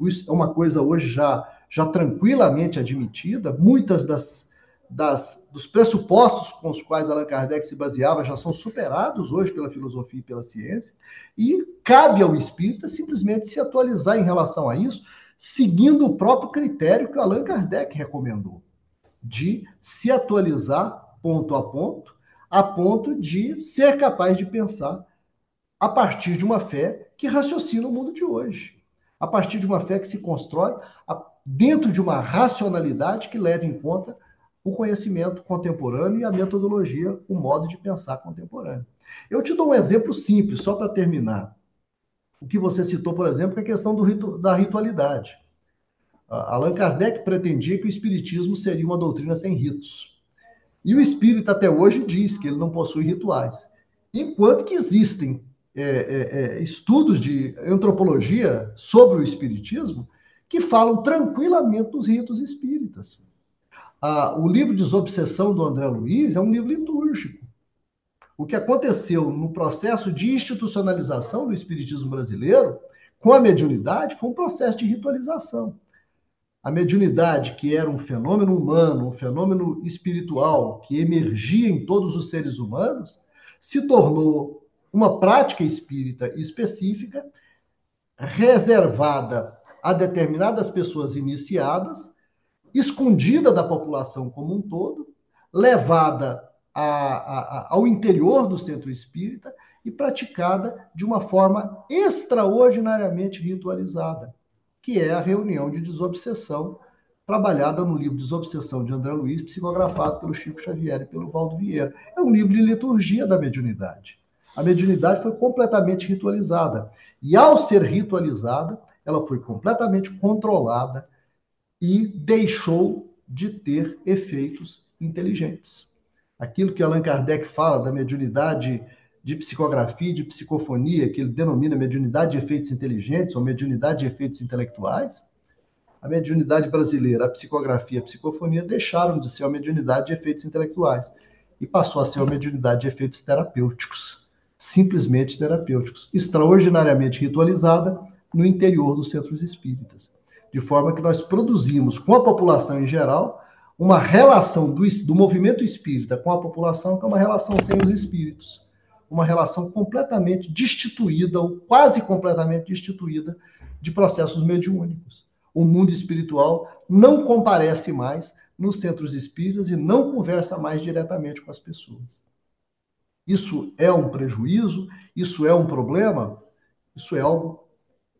Isso é uma coisa hoje já, já tranquilamente admitida. Muitas das das, dos pressupostos com os quais Allan Kardec se baseava já são superados hoje pela filosofia e pela ciência, e cabe ao espírita simplesmente se atualizar em relação a isso, seguindo o próprio critério que Allan Kardec recomendou, de se atualizar ponto a ponto, a ponto de ser capaz de pensar a partir de uma fé que raciocina o mundo de hoje, a partir de uma fé que se constrói dentro de uma racionalidade que leva em conta o conhecimento contemporâneo e a metodologia, o modo de pensar contemporâneo. Eu te dou um exemplo simples, só para terminar. O que você citou, por exemplo, é a questão ritu da ritualidade. Allan Kardec pretendia que o Espiritismo seria uma doutrina sem ritos. E o espírita até hoje diz que ele não possui rituais. Enquanto que existem é, é, é, estudos de antropologia sobre o espiritismo que falam tranquilamente dos ritos espíritas ah, o livro Desobsessão do André Luiz é um livro litúrgico. O que aconteceu no processo de institucionalização do espiritismo brasileiro com a mediunidade foi um processo de ritualização. A mediunidade, que era um fenômeno humano, um fenômeno espiritual que emergia em todos os seres humanos, se tornou uma prática espírita específica, reservada a determinadas pessoas iniciadas escondida da população como um todo, levada a, a, ao interior do centro espírita e praticada de uma forma extraordinariamente ritualizada, que é a reunião de desobsessão, trabalhada no livro Desobsessão de André Luiz, psicografado pelo Chico Xavier e pelo Valdo Vieira. É um livro de liturgia da mediunidade. A mediunidade foi completamente ritualizada. E ao ser ritualizada, ela foi completamente controlada e deixou de ter efeitos inteligentes. Aquilo que Allan Kardec fala da mediunidade de psicografia, de psicofonia, que ele denomina mediunidade de efeitos inteligentes ou mediunidade de efeitos intelectuais, a mediunidade brasileira, a psicografia e a psicofonia deixaram de ser a mediunidade de efeitos intelectuais e passou a ser a mediunidade de efeitos terapêuticos, simplesmente terapêuticos, extraordinariamente ritualizada no interior dos centros espíritas de forma que nós produzimos com a população em geral uma relação do, do movimento espírita com a população que é uma relação sem os espíritos, uma relação completamente destituída ou quase completamente destituída de processos mediúnicos. O mundo espiritual não comparece mais nos centros espíritas e não conversa mais diretamente com as pessoas. Isso é um prejuízo? Isso é um problema? Isso é algo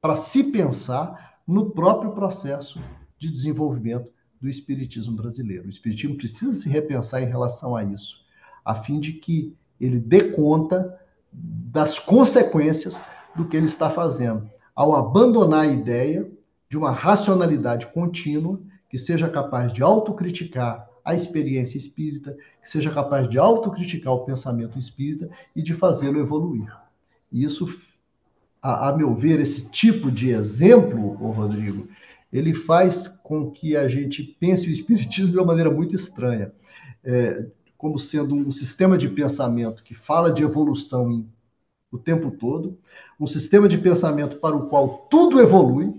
para se pensar no próprio processo de desenvolvimento do espiritismo brasileiro. O espiritismo precisa se repensar em relação a isso, a fim de que ele dê conta das consequências do que ele está fazendo, ao abandonar a ideia de uma racionalidade contínua que seja capaz de autocriticar a experiência espírita, que seja capaz de autocriticar o pensamento espírita e de fazê-lo evoluir. E isso a, a meu ver, esse tipo de exemplo, ô Rodrigo, ele faz com que a gente pense o Espiritismo de uma maneira muito estranha, é, como sendo um sistema de pensamento que fala de evolução o tempo todo, um sistema de pensamento para o qual tudo evolui,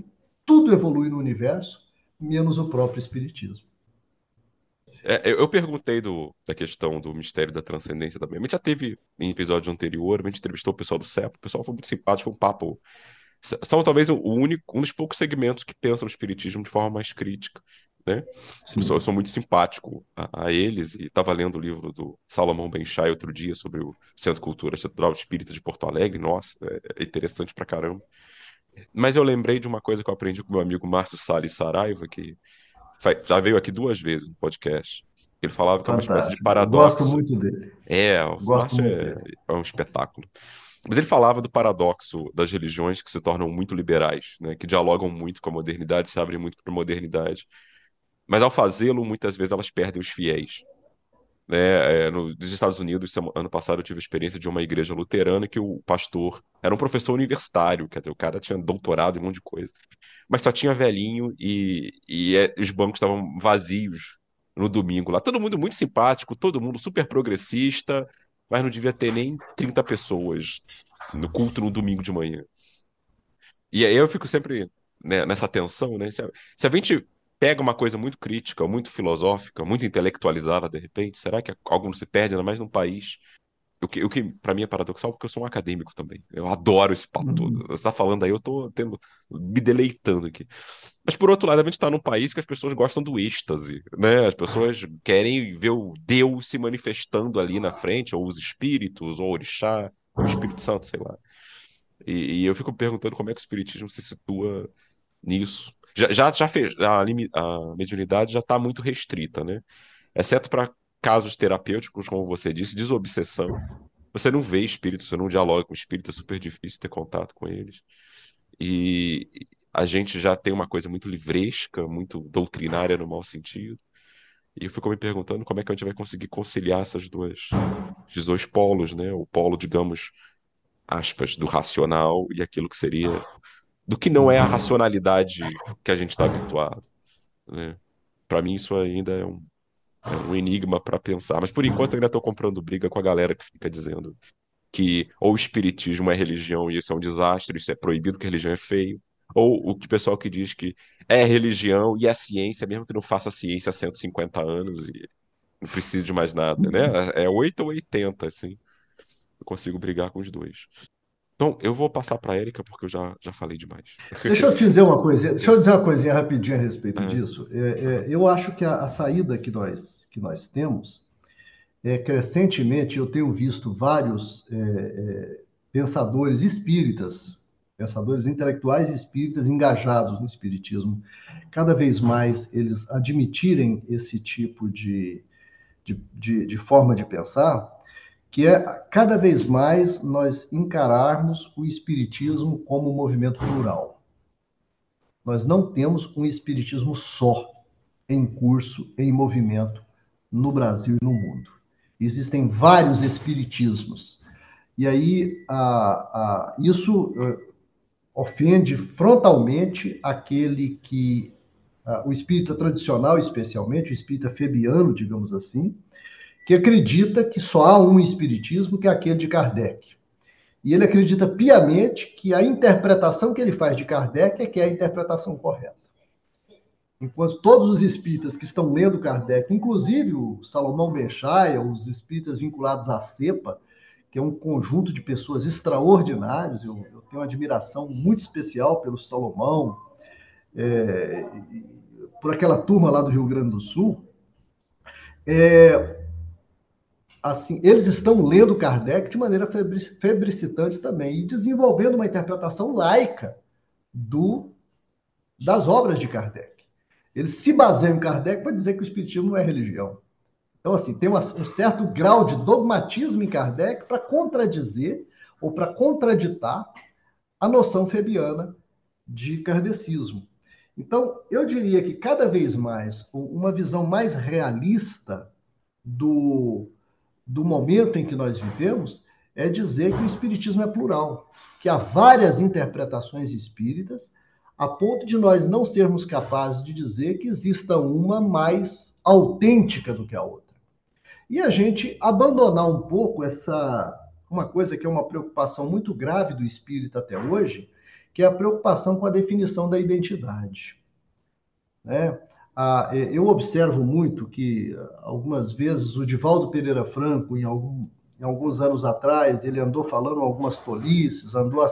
tudo evolui no universo, menos o próprio Espiritismo. É, eu perguntei do, da questão do mistério da transcendência também. A gente já teve em episódio anterior, a gente entrevistou o pessoal do CEP, o pessoal foi muito simpático, foi um papo. São talvez o único, um dos poucos segmentos que pensam o espiritismo de forma mais crítica. Né? Eu sou, eu sou, muito simpático a, a eles e estava lendo o livro do Salomão Benchai outro dia sobre o Centro Cultura Central Espírita de Porto Alegre. Nossa, é, é interessante pra caramba. Mas eu lembrei de uma coisa que eu aprendi com meu amigo Márcio Salles Saraiva, que já veio aqui duas vezes no podcast. Ele falava que é uma espécie de paradoxo. Gosto muito dele. É, o Márcio é, é, um espetáculo. Mas ele falava do paradoxo das religiões que se tornam muito liberais, né, que dialogam muito com a modernidade, se abrem muito para a modernidade. Mas ao fazê-lo, muitas vezes elas perdem os fiéis. Né? É, no, nos Estados Unidos, ano passado, eu tive a experiência de uma igreja luterana que o pastor era um professor universitário, quer dizer, o cara tinha doutorado e um monte de coisa. Mas só tinha velhinho e, e é, os bancos estavam vazios no domingo lá. Todo mundo muito simpático, todo mundo super progressista, mas não devia ter nem 30 pessoas no culto no domingo de manhã. E aí eu fico sempre né, nessa tensão, né? Se a, se a gente pega uma coisa muito crítica, muito filosófica, muito intelectualizada de repente, será que algo não se perde, ainda mais num país o que, o que para mim é paradoxal, porque eu sou um acadêmico também. Eu adoro esse papo todo. Uhum. Você está falando aí, eu estou tendo, me deleitando aqui. Mas por outro lado, a gente está num país que as pessoas gostam do êxtase, né? As pessoas querem ver o Deus se manifestando ali na frente, ou os espíritos, ou o orixá, ou o Espírito Santo, sei lá. E, e eu fico perguntando como é que o espiritismo se situa nisso. Já, já, já fez, a, a mediunidade já está muito restrita, né? Exceto para casos terapêuticos, como você disse, desobsessão. Você não vê espíritos, você não dialoga com espíritos, é super difícil ter contato com eles. E a gente já tem uma coisa muito livresca, muito doutrinária no mau sentido. E eu fico me perguntando como é que a gente vai conseguir conciliar essas duas, esses dois polos, né? O polo, digamos, aspas, do racional e aquilo que seria do que não é a racionalidade que a gente está habituado. Né? Para mim, isso ainda é um, é um enigma para pensar. Mas por enquanto eu ainda estou comprando briga com a galera que fica dizendo que ou o espiritismo é religião e isso é um desastre, isso é proibido, que religião é feio. Ou o pessoal que diz que é religião e é ciência, mesmo que não faça ciência há 150 anos e não precise de mais nada, né? É 8 ou 80, assim. Eu consigo brigar com os dois. Então, eu vou passar para a Érica, porque eu já, já falei demais. [LAUGHS] Deixa eu te dizer uma coisinha, deixa eu dizer uma coisinha rapidinho a respeito é. disso. É, é, eu acho que a, a, saída que nós, que nós temos, é, crescentemente, eu tenho visto vários é, é, pensadores espíritas, pensadores intelectuais espíritas engajados no espiritismo, cada vez mais eles admitirem esse tipo de, de, de, de forma de pensar, que é cada vez mais nós encararmos o espiritismo como um movimento plural. Nós não temos um espiritismo só em curso, em movimento no Brasil e no mundo. Existem vários espiritismos. E aí a, a, isso uh, ofende frontalmente aquele que uh, o espírita tradicional, especialmente o espírita febiano, digamos assim, que acredita que só há um espiritismo, que é aquele de Kardec. E ele acredita piamente que a interpretação que ele faz de Kardec é que é a interpretação correta. Enquanto todos os espíritas que estão lendo Kardec, inclusive o Salomão Benchaia, os espíritas vinculados à CEPA, que é um conjunto de pessoas extraordinários, eu, eu tenho uma admiração muito especial pelo Salomão, é, por aquela turma lá do Rio Grande do Sul, é, assim, eles estão lendo Kardec de maneira febricitante também e desenvolvendo uma interpretação laica do, das obras de Kardec. Eles se baseiam em Kardec para dizer que o Espiritismo não é religião. Então, assim, tem um certo grau de dogmatismo em Kardec para contradizer ou para contraditar a noção febiana de kardecismo. Então, eu diria que cada vez mais uma visão mais realista do, do momento em que nós vivemos é dizer que o espiritismo é plural, que há várias interpretações espíritas, a ponto de nós não sermos capazes de dizer que exista uma mais autêntica do que a outra. E a gente abandonar um pouco essa uma coisa que é uma preocupação muito grave do espírito até hoje, que é a preocupação com a definição da identidade. Né? Ah, é, eu observo muito que algumas vezes o Divaldo Pereira Franco, em, algum, em alguns anos atrás, ele andou falando algumas tolices, andou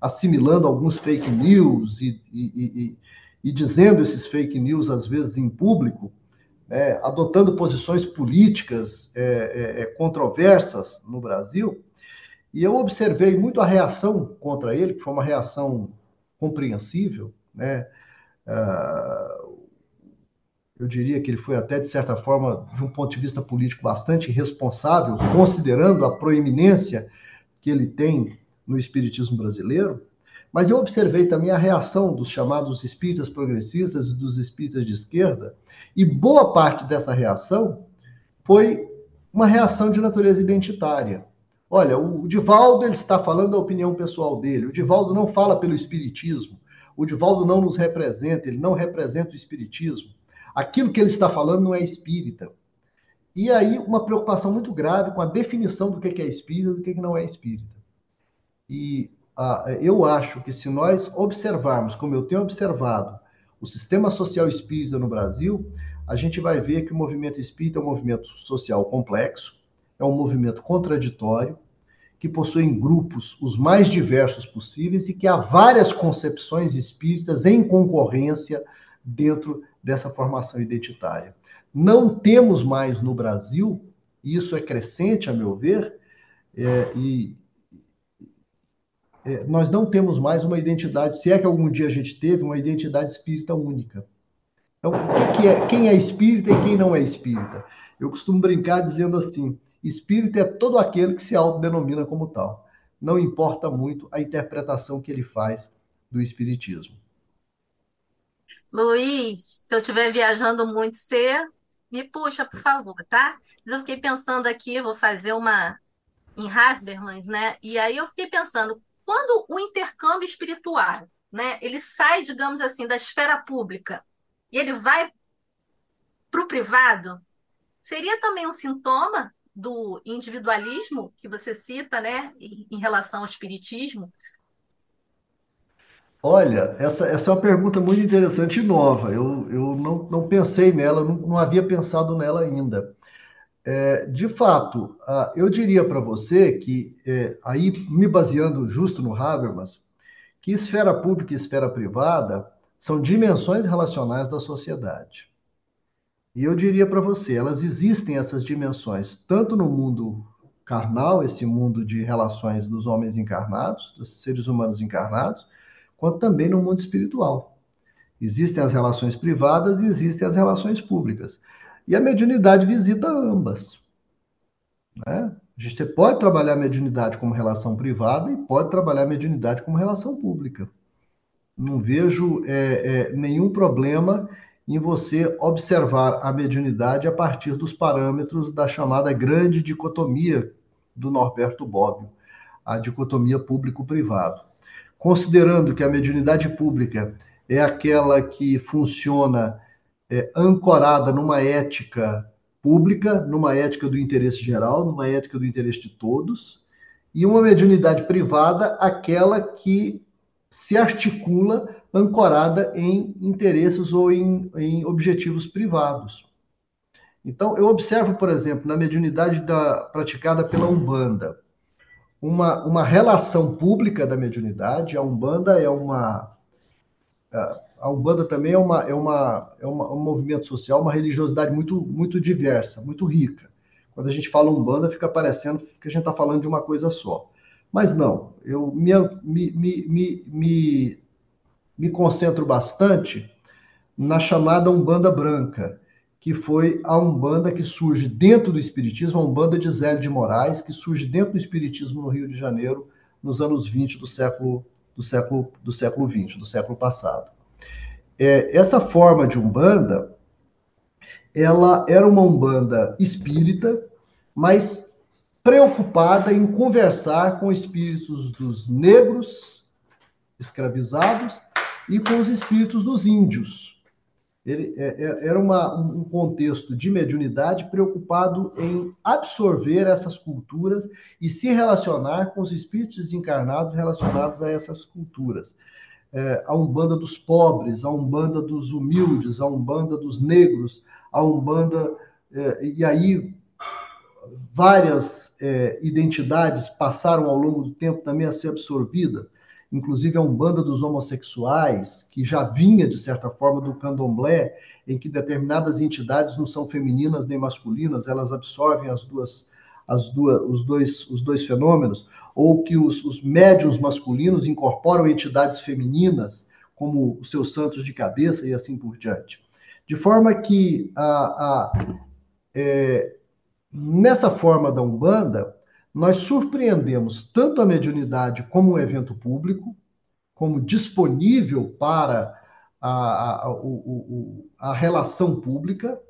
assimilando alguns fake news e, e, e, e dizendo esses fake news, às vezes, em público, né, adotando posições políticas é, é, é controversas no Brasil. E eu observei muito a reação contra ele, que foi uma reação compreensível, né? Uh, eu diria que ele foi até, de certa forma, de um ponto de vista político, bastante responsável, considerando a proeminência que ele tem no espiritismo brasileiro. Mas eu observei também a reação dos chamados espíritas progressistas e dos espíritas de esquerda, e boa parte dessa reação foi uma reação de natureza identitária. Olha, o Divaldo ele está falando da opinião pessoal dele. O Divaldo não fala pelo espiritismo. O Divaldo não nos representa, ele não representa o espiritismo. Aquilo que ele está falando não é espírita. E aí, uma preocupação muito grave com a definição do que é espírita e do que não é espírita. E ah, eu acho que se nós observarmos, como eu tenho observado, o sistema social espírita no Brasil, a gente vai ver que o movimento espírita é um movimento social complexo, é um movimento contraditório, que possui grupos os mais diversos possíveis e que há várias concepções espíritas em concorrência dentro dessa formação identitária. Não temos mais no Brasil, e isso é crescente, a meu ver, é, e é, nós não temos mais uma identidade, se é que algum dia a gente teve, uma identidade espírita única. Então, que, que é, quem é espírita e quem não é espírita? Eu costumo brincar dizendo assim: Espírita é todo aquele que se autodenomina como tal. Não importa muito a interpretação que ele faz do Espiritismo. Luiz, se eu estiver viajando muito, você me puxa, por favor, tá? Eu fiquei pensando aqui, vou fazer uma em Habermas, né? E aí eu fiquei pensando, quando o intercâmbio espiritual, né, ele sai, digamos assim, da esfera pública e ele vai para o privado, seria também um sintoma do individualismo que você cita, né, em relação ao espiritismo? Olha, essa, essa é uma pergunta muito interessante e nova. Eu, eu não, não pensei nela, não, não havia pensado nela ainda. É, de fato, eu diria para você que, é, aí me baseando justo no Habermas, que esfera pública e esfera privada são dimensões relacionais da sociedade. E eu diria para você, elas existem essas dimensões tanto no mundo carnal, esse mundo de relações dos homens encarnados, dos seres humanos encarnados, quanto também no mundo espiritual. Existem as relações privadas e existem as relações públicas. E a mediunidade visita ambas. Né? Você pode trabalhar a mediunidade como relação privada e pode trabalhar a mediunidade como relação pública. Não vejo é, é, nenhum problema em você observar a mediunidade a partir dos parâmetros da chamada grande dicotomia do Norberto Bobbio, a dicotomia público-privado. Considerando que a mediunidade pública é aquela que funciona é, ancorada numa ética pública, numa ética do interesse geral, numa ética do interesse de todos, e uma mediunidade privada, aquela que se articula ancorada em interesses ou em, em objetivos privados. Então, eu observo, por exemplo, na mediunidade da, praticada pela Umbanda, uma, uma relação pública da mediunidade. A Umbanda é uma. A Umbanda também é, uma, é, uma, é uma, um movimento social, uma religiosidade muito, muito diversa, muito rica. Quando a gente fala Umbanda, fica parecendo que a gente está falando de uma coisa só. Mas não, eu me, me, me, me me concentro bastante na chamada Umbanda Branca, que foi a Umbanda que surge dentro do Espiritismo, a Umbanda de Zélio de Moraes, que surge dentro do Espiritismo no Rio de Janeiro nos anos 20 do século do século do século 20, do século passado. É, essa forma de Umbanda, ela era uma Umbanda espírita, mas preocupada em conversar com espíritos dos negros escravizados e com os espíritos dos índios. Ele é, é, era uma, um contexto de mediunidade preocupado em absorver essas culturas e se relacionar com os espíritos desencarnados relacionados a essas culturas. É, a Umbanda dos pobres, a Umbanda dos humildes, a Umbanda dos negros, a Umbanda. É, e aí várias é, identidades passaram ao longo do tempo também a ser absorvidas inclusive a Umbanda dos homossexuais, que já vinha, de certa forma, do candomblé, em que determinadas entidades não são femininas nem masculinas, elas absorvem as duas, as duas, os, dois, os dois fenômenos, ou que os, os médiums masculinos incorporam entidades femininas, como os seus santos de cabeça e assim por diante. De forma que a, a é, nessa forma da Umbanda, nós surpreendemos tanto a mediunidade como um evento público, como disponível para a, a, a, a relação pública,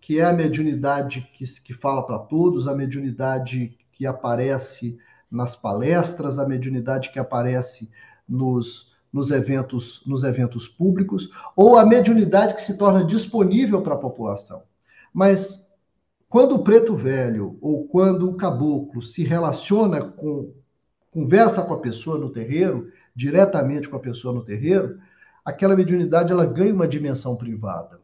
que é a mediunidade que, que fala para todos, a mediunidade que aparece nas palestras, a mediunidade que aparece nos, nos, eventos, nos eventos públicos, ou a mediunidade que se torna disponível para a população. Mas quando o preto velho ou quando o caboclo se relaciona com, conversa com a pessoa no terreiro, diretamente com a pessoa no terreiro, aquela mediunidade ela ganha uma dimensão privada.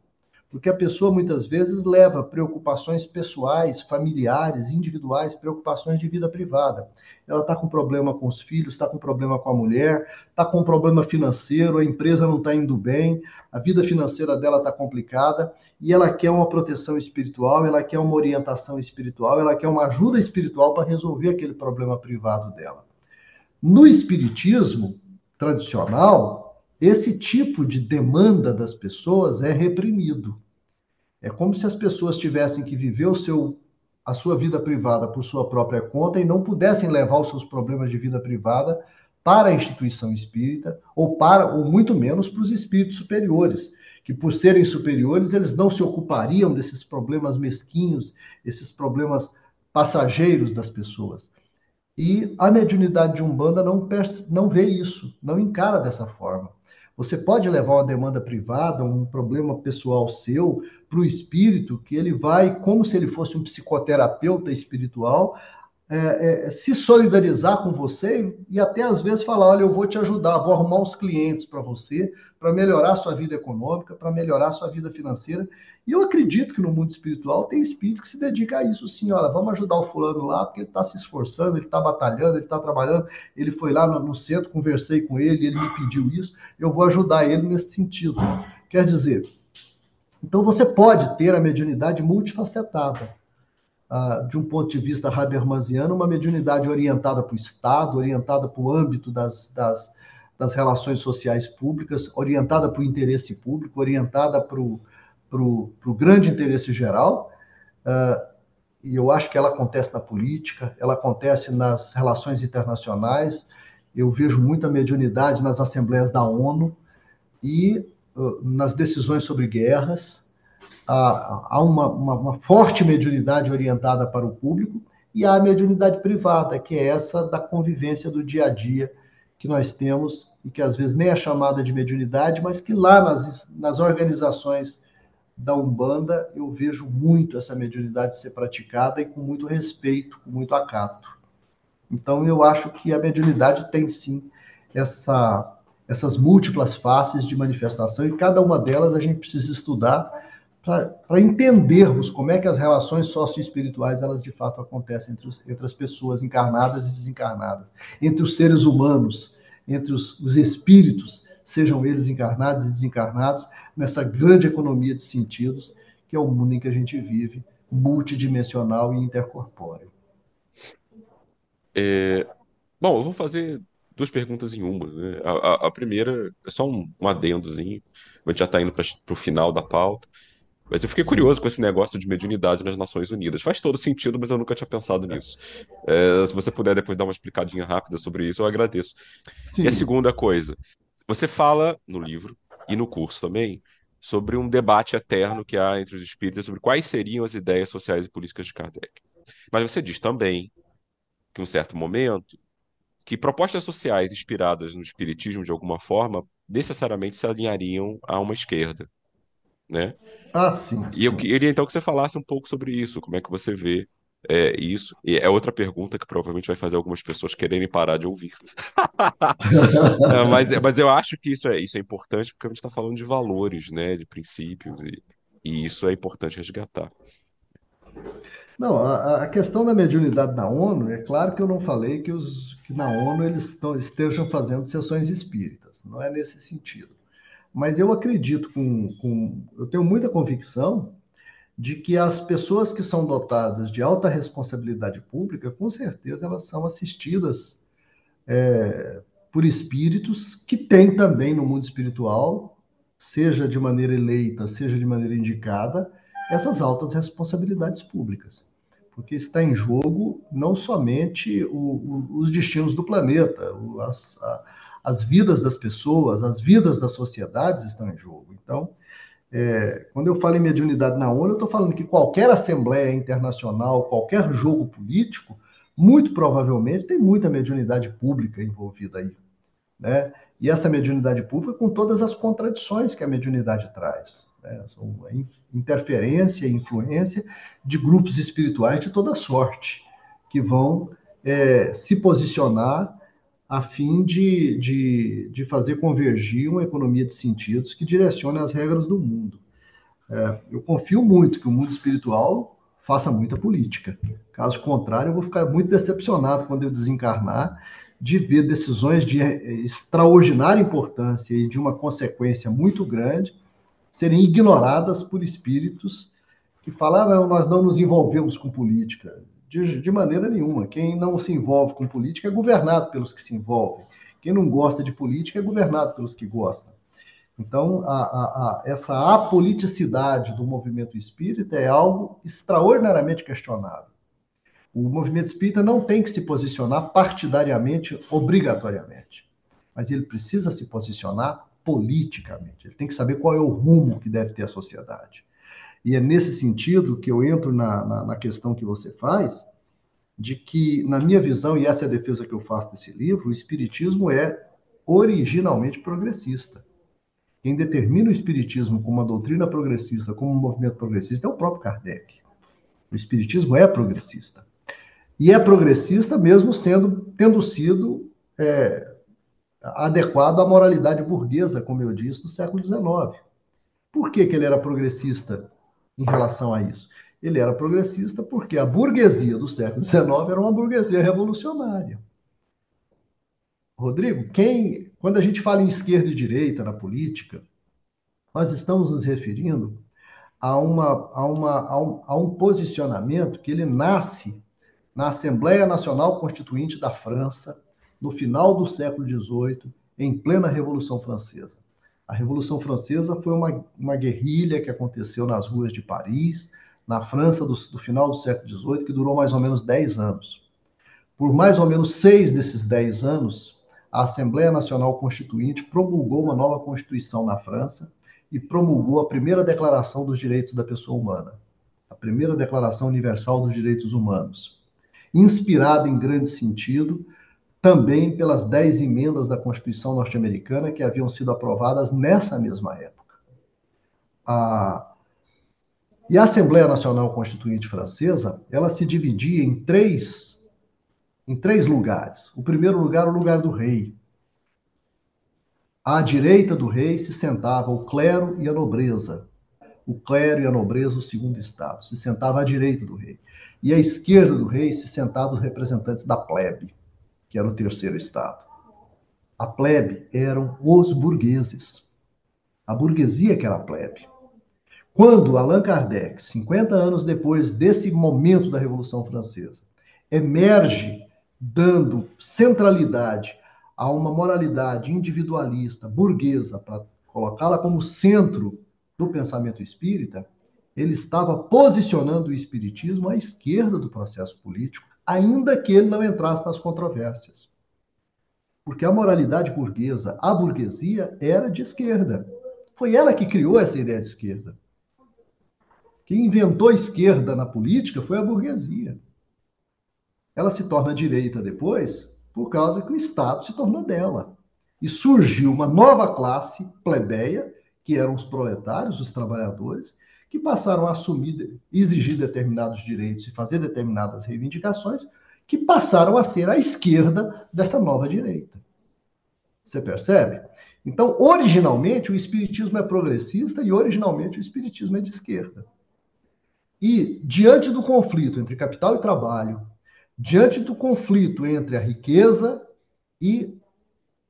Porque a pessoa muitas vezes leva preocupações pessoais, familiares, individuais, preocupações de vida privada. Ela está com problema com os filhos, está com problema com a mulher, está com problema financeiro, a empresa não está indo bem, a vida financeira dela está complicada e ela quer uma proteção espiritual, ela quer uma orientação espiritual, ela quer uma ajuda espiritual para resolver aquele problema privado dela. No espiritismo tradicional, esse tipo de demanda das pessoas é reprimido. É como se as pessoas tivessem que viver o seu, a sua vida privada por sua própria conta e não pudessem levar os seus problemas de vida privada para a instituição espírita ou para ou muito menos para os espíritos superiores, que por serem superiores eles não se ocupariam desses problemas mesquinhos, esses problemas passageiros das pessoas. E a mediunidade de Umbanda não, não vê isso, não encara dessa forma. Você pode levar uma demanda privada, um problema pessoal seu, para o espírito, que ele vai, como se ele fosse um psicoterapeuta espiritual, é, é, se solidarizar com você e até às vezes falar: olha, eu vou te ajudar, vou arrumar uns clientes para você, para melhorar sua vida econômica, para melhorar sua vida financeira. E eu acredito que no mundo espiritual tem espírito que se dedica a isso sim. Olha, vamos ajudar o fulano lá, porque ele está se esforçando, ele está batalhando, ele está trabalhando. Ele foi lá no, centro, conversei com ele, ele me pediu isso, eu vou ajudar ele nesse sentido. Quer dizer, então você pode ter a mediunidade multifacetada de um ponto de vista habermasiano, uma mediunidade orientada para o Estado, orientada para o âmbito das, das, das, relações sociais públicas, orientada para o interesse público, orientada para o, para o, grande interesse geral. Uh, e eu acho que ela acontece na política, ela acontece nas relações internacionais. Eu vejo muita mediunidade nas assembleias da ONU e uh, nas decisões sobre guerras há uma, uma, uma, forte mediunidade orientada para o público e há a mediunidade privada, que é essa da convivência do dia a dia que nós temos e que às vezes nem é chamada de mediunidade, mas que lá nas, nas organizações da Umbanda eu vejo muito essa mediunidade ser praticada e com muito respeito, com muito acato. Então eu acho que a mediunidade tem sim essa, essas múltiplas faces de manifestação e cada uma delas a gente precisa estudar para entendermos como é que as relações socioespirituais elas de fato acontecem entre, os, entre as pessoas encarnadas e desencarnadas, entre os seres humanos, entre os, os espíritos, sejam eles encarnados e desencarnados, nessa grande economia de sentidos que é o mundo em que a gente vive, multidimensional e intercorpóreo. É, bom, eu vou fazer duas perguntas em uma. Né? A, a, a, primeira é só um, um adendozinho, a gente já está indo para o final da pauta. Mas eu fiquei curioso com esse negócio de mediunidade nas Nações Unidas. Faz todo sentido, mas eu nunca tinha pensado nisso. É, se você puder depois dar uma explicadinha rápida sobre isso, eu agradeço. Sim. E a segunda coisa, você fala no livro e no curso também sobre um debate eterno que há entre os espíritas sobre quais seriam as ideias sociais e políticas de Kardec. Mas você diz também que, em um certo momento, que propostas sociais inspiradas no espiritismo de alguma forma necessariamente se alinhariam a uma esquerda né? Ah, sim. E eu queria então que você falasse um pouco sobre isso, como é que você vê é, isso. E é outra pergunta que provavelmente vai fazer algumas pessoas quererem parar de ouvir. [LAUGHS] é, mas, mas eu acho que isso é, isso é importante porque a gente está falando de valores, né, de princípios, e, e isso é importante resgatar. Não, a, a, questão da mediunidade na ONU, é claro que eu não falei que, os, que na ONU eles estão, estejam fazendo sessões espíritas, não é nesse sentido. Mas eu acredito com, com, eu tenho muita convicção de que as pessoas que são dotadas de alta responsabilidade pública, com certeza elas são assistidas é, por espíritos que têm também no mundo espiritual, seja de maneira eleita, seja de maneira indicada, essas altas responsabilidades públicas. Porque está em jogo não somente o, o, os destinos do planeta, o, as, a, as vidas das pessoas, as vidas das sociedades estão em jogo. Então, É, quando eu falo em mediunidade na ONU, eu estou falando que qualquer assembleia internacional, qualquer jogo político, muito provavelmente tem muita mediunidade pública envolvida aí. Né? E essa mediunidade pública com todas as contradições que a mediunidade traz. Né? Interferência e influência de grupos espirituais de toda sorte, que vão é, se posicionar a fim de, de, de fazer convergir uma economia de sentidos que direcione as regras do mundo. É, eu confio muito que o mundo espiritual faça muita política. Caso contrário, eu vou ficar muito decepcionado quando eu desencarnar de ver decisões de é, extraordinária importância e de uma consequência muito grande serem ignoradas por espíritos que falam, ah, nós não nos envolvemos com política. De, de maneira nenhuma. Quem não se envolve com política é governado pelos que se envolvem. Quem não gosta de política é governado pelos que gostam. Então, a, a, a, essa apoliticidade do movimento espírita é algo extraordinariamente questionável. O movimento espírita não tem que se posicionar partidariamente, obrigatoriamente, mas ele precisa se posicionar politicamente. Ele tem que saber qual é o rumo que deve ter a sociedade. E é nesse sentido que eu entro na, na, na questão que você faz, de que, na minha visão, e essa é a defesa que eu faço desse livro, o Espiritismo é originalmente progressista. Quem determina o Espiritismo como uma doutrina progressista, como um movimento progressista, é o próprio Kardec. O Espiritismo é progressista. E é progressista mesmo sendo, tendo sido é, adequado à moralidade burguesa, como eu disse, do século XIX. Por que, que ele era progressista em relação a isso. Ele era progressista porque a burguesia do século XIX era uma burguesia revolucionária. Rodrigo, quem, quando a gente fala em esquerda e direita na política, nós estamos nos referindo a, uma, a, uma, a, um, a um posicionamento que ele nasce na Assembleia Nacional Constituinte da França, no final do século XVIII, em plena Revolução Francesa. A Revolução Francesa foi uma, uma guerrilha que aconteceu nas ruas de Paris, na França do, do final do século XVIII, que durou mais ou menos 10 anos. Por mais ou menos seis desses 10 anos, a Assembleia Nacional Constituinte promulgou uma nova Constituição na França e promulgou a primeira Declaração dos Direitos da Pessoa Humana, a primeira Declaração Universal dos Direitos Humanos, inspirada em grande sentido também pelas dez emendas da Constituição norte-americana que haviam sido aprovadas nessa mesma época. A... E a Assembleia Nacional Constituinte Francesa, ela se dividia em três, em três lugares. O primeiro lugar, o lugar do rei. À direita do rei se sentava o clero e a nobreza. O clero e a nobreza, o segundo estado, se sentava à direita do rei. E à esquerda do rei se sentavam os representantes da plebe que era o terceiro estado. A plebe eram os burgueses. A burguesia que era a plebe. Quando Allan Kardec, 50 anos depois desse momento da Revolução Francesa, emerge dando centralidade a uma moralidade individualista, burguesa, para colocá-la como centro do pensamento espírita, ele estava posicionando o espiritismo à esquerda do processo político, ainda que ele não entrasse nas controvérsias. Porque a moralidade burguesa, a burguesia, era de esquerda. Foi ela que criou essa ideia de esquerda. Quem inventou a esquerda na política foi a burguesia. Ela se torna direita depois por causa que o Estado se tornou dela. E surgiu uma nova classe plebeia, que eram os proletários, os trabalhadores, que passaram a assumir, exigir determinados direitos e fazer determinadas reivindicações, que passaram a ser a esquerda dessa nova direita. Você percebe? Então, originalmente, o espiritismo é progressista e originalmente o espiritismo é de esquerda. E, diante do conflito entre capital e trabalho, diante do conflito entre a riqueza e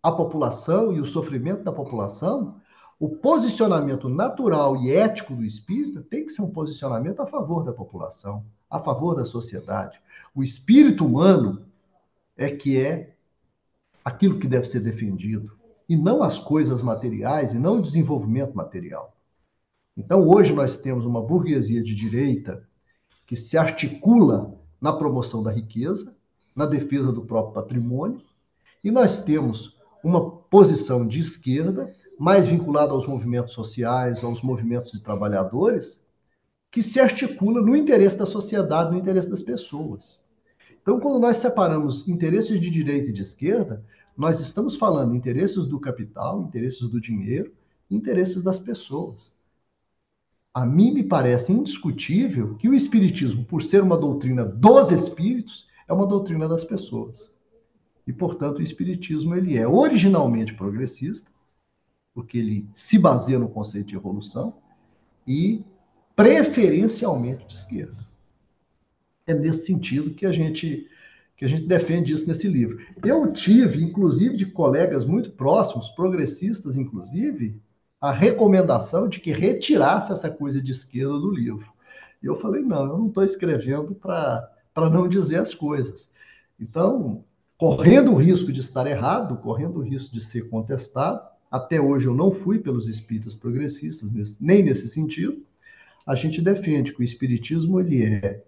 a população e o sofrimento da população, o posicionamento natural e ético do espírita tem que ser um posicionamento a favor da população, a favor da sociedade. O espírito humano é que é aquilo que deve ser defendido, e não as coisas materiais, e não o desenvolvimento material. Então, hoje nós temos uma burguesia de direita que se articula na promoção da riqueza, na defesa do próprio patrimônio, e nós temos uma posição de esquerda mais vinculado aos movimentos sociais, aos movimentos de trabalhadores, que se articula no interesse da sociedade, no interesse das pessoas. Então, quando nós separamos interesses de direita e de esquerda, nós estamos falando interesses do capital, interesses do dinheiro, interesses das pessoas. A mim me parece indiscutível que o Espiritismo, por ser uma doutrina dos espíritos, é uma doutrina das pessoas. E, portanto, o Espiritismo ele é originalmente progressista, porque ele se baseia no conceito de evolução, e preferencialmente de esquerda. É nesse sentido que a gente que a gente defende isso nesse livro. Eu tive, inclusive, de colegas muito próximos, progressistas, inclusive, a recomendação de que retirasse essa coisa de esquerda do livro. E eu falei, não, eu não estou escrevendo para não dizer as coisas. Então, correndo o risco de estar errado, correndo o risco de ser contestado, até hoje eu não fui pelos espíritas progressistas, nem nesse sentido, a gente defende que o espiritismo ele é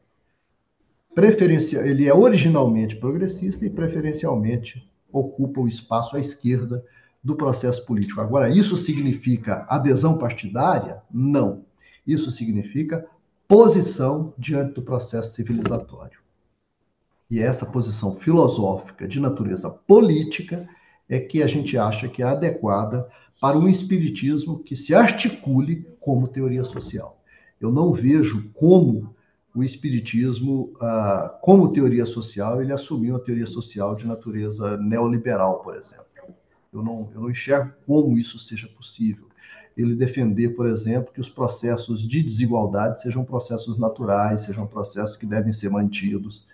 preferencial, ele é originalmente progressista e preferencialmente ocupa o espaço à esquerda do processo político. Agora, isso significa adesão partidária? Não. Isso significa posição diante do processo civilizatório. E essa posição filosófica de natureza política é que a gente acha que é adequada para um espiritismo que se articule como teoria social. Eu não vejo como o espiritismo, ah, como teoria social, ele assumiu a teoria social de natureza neoliberal, por exemplo. Eu não, eu não enxergo como isso seja possível. Ele defender, por exemplo, que os processos de desigualdade sejam processos naturais, sejam processos que devem ser mantidos.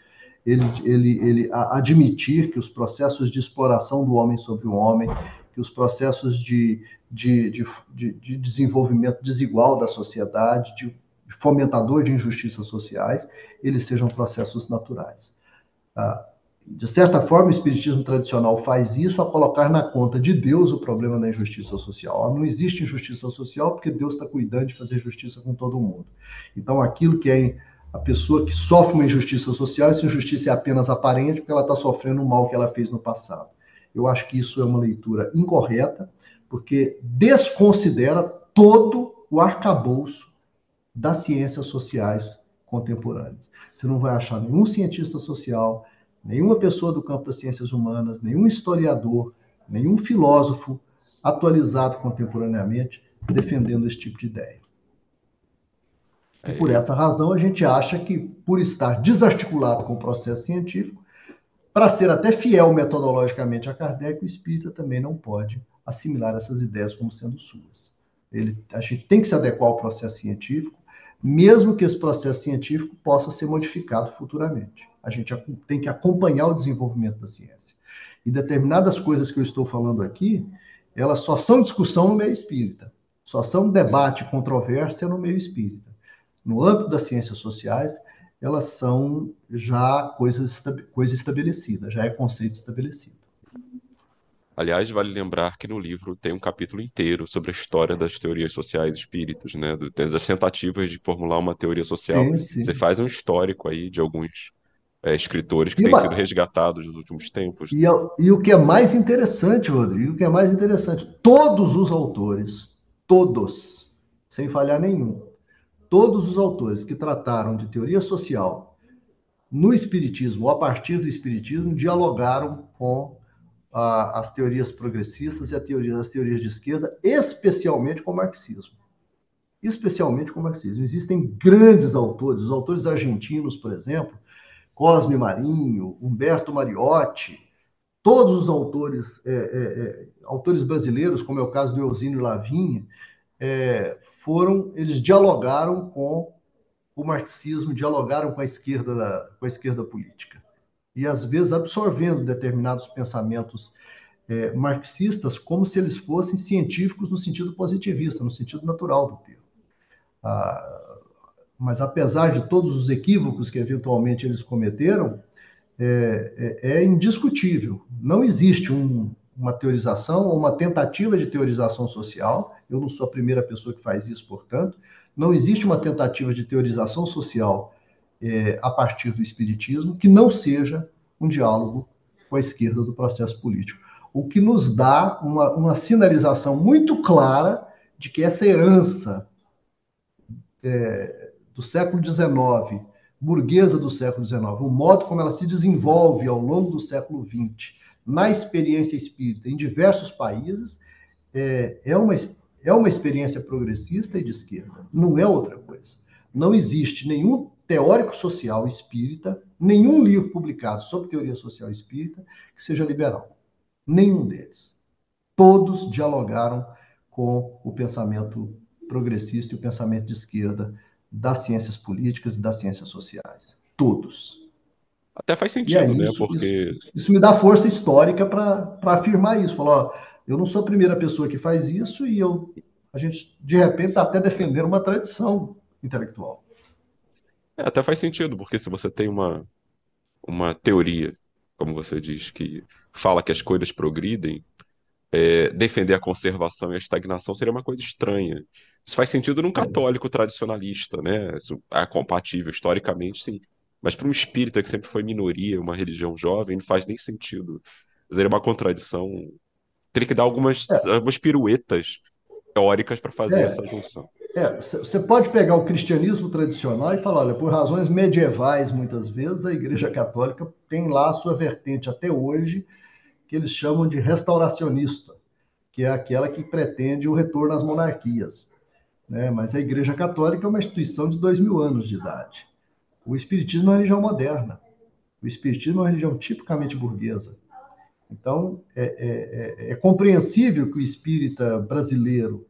Ele, ele, ele admitir que os processos de exploração do homem sobre o homem, que os processos de, de, de, de desenvolvimento desigual da sociedade, de fomentador de injustiças sociais, eles sejam processos naturais. Ah, de certa forma, o espiritismo tradicional faz isso a colocar na conta de Deus o problema da injustiça social. Não existe injustiça social porque Deus está cuidando de fazer justiça com todo mundo. Então, aquilo que é a pessoa que sofre uma injustiça social, essa injustiça é apenas aparente porque ela está sofrendo o mal que ela fez no passado. Eu acho que isso é uma leitura incorreta, porque desconsidera todo o arcabouço das ciências sociais contemporâneas. Você não vai achar nenhum cientista social, nenhuma pessoa do campo das ciências humanas, nenhum historiador, nenhum filósofo atualizado contemporaneamente defendendo esse tipo de ideia. E por essa razão, a gente acha que, por estar desarticulado com o processo científico, para ser até fiel metodologicamente a Kardec, o espírita também não pode assimilar essas ideias como sendo suas. Ele, a gente tem que se adequar ao processo científico, mesmo que esse processo científico possa ser modificado futuramente. A gente tem que acompanhar o desenvolvimento da ciência. E determinadas coisas que eu estou falando aqui, elas só são discussão no meio espírita, só são debate, controvérsia no meio espírita. No âmbito das ciências sociais, elas são já coisas coisa estabelecida, já é conceito estabelecido. Aliás, vale lembrar que no livro tem um capítulo inteiro sobre a história das teorias sociais espíritas, né? Das tentativas de formular uma teoria social. Sim, sim. Você faz um histórico aí de alguns é, escritores que e têm uma... sido resgatados nos últimos tempos. E, e, o que é mais interessante, Rodrigo, o que é mais interessante, todos os autores, todos, sem falhar nenhum, todos os autores que trataram de teoria social no Espiritismo ou a partir do Espiritismo dialogaram com a, as teorias progressistas e teoria, as teorias de esquerda, especialmente com o marxismo. Especialmente com o marxismo. Existem grandes autores, os autores argentinos, por exemplo, Cosme Marinho, Humberto Mariotti, todos os autores, é, é, é, autores brasileiros, como é o caso do Eusínio Lavinha, é, foram, eles dialogaram com o marxismo, dialogaram com a esquerda, com a esquerda política e às vezes absorvendo determinados pensamentos é, marxistas como se eles fossem científicos no sentido positivista, no sentido natural do termo. Ah, mas apesar de todos os equívocos que eventualmente eles cometeram, é, é, é indiscutível. Não existe um, uma teorização ou uma tentativa de teorização social. Eu não sou a primeira pessoa que faz isso, portanto. Não existe uma tentativa de teorização social é, a partir do Espiritismo, que não seja um diálogo com a esquerda do processo político. o que nos dá uma, uma sinalização muito clara de que essa herança é, do século XIX, burguesa do século XIX, o modo como ela se desenvolve ao longo do século XX na experiência espírita em diversos países, é, é, uma, é uma experiência progressista e de esquerda, não é outra coisa. Não existe nenhum teórico social espírita, nenhum livro publicado sobre teoria social espírita que seja liberal. Nenhum deles. Todos dialogaram com o pensamento progressista e o pensamento de esquerda das ciências políticas e das ciências sociais. Todos. Até faz sentido, né? Porque. Isso, isso, me dá força histórica para afirmar isso. Falar, ó, eu não sou a primeira pessoa que faz isso e eu, a gente, de repente, está até defendendo uma tradição intelectual. É, até faz sentido, porque se você tem uma, uma teoria, como você diz, que fala que as coisas progridem, é, defender a conservação e a estagnação seria uma coisa estranha. Isso faz sentido num católico tradicionalista, né? Isso é compatível historicamente, sim. Mas para um espírita que sempre foi minoria, uma religião jovem, não faz nem sentido. Seria uma contradição. Teria que dar algumas, é. algumas piruetas teóricas para fazer é. essa junção. Você é, pode pegar o cristianismo tradicional e falar, olha, por razões medievais, muitas vezes, a Igreja Católica tem lá a sua vertente até hoje, que eles chamam de restauracionista, que é aquela que pretende o retorno às monarquias. Né? Mas a Igreja Católica é uma instituição de dois mil anos de idade. O Espiritismo é uma religião moderna. O Espiritismo é uma religião tipicamente burguesa. Então, é, é, é, é compreensível que o espírita brasileiro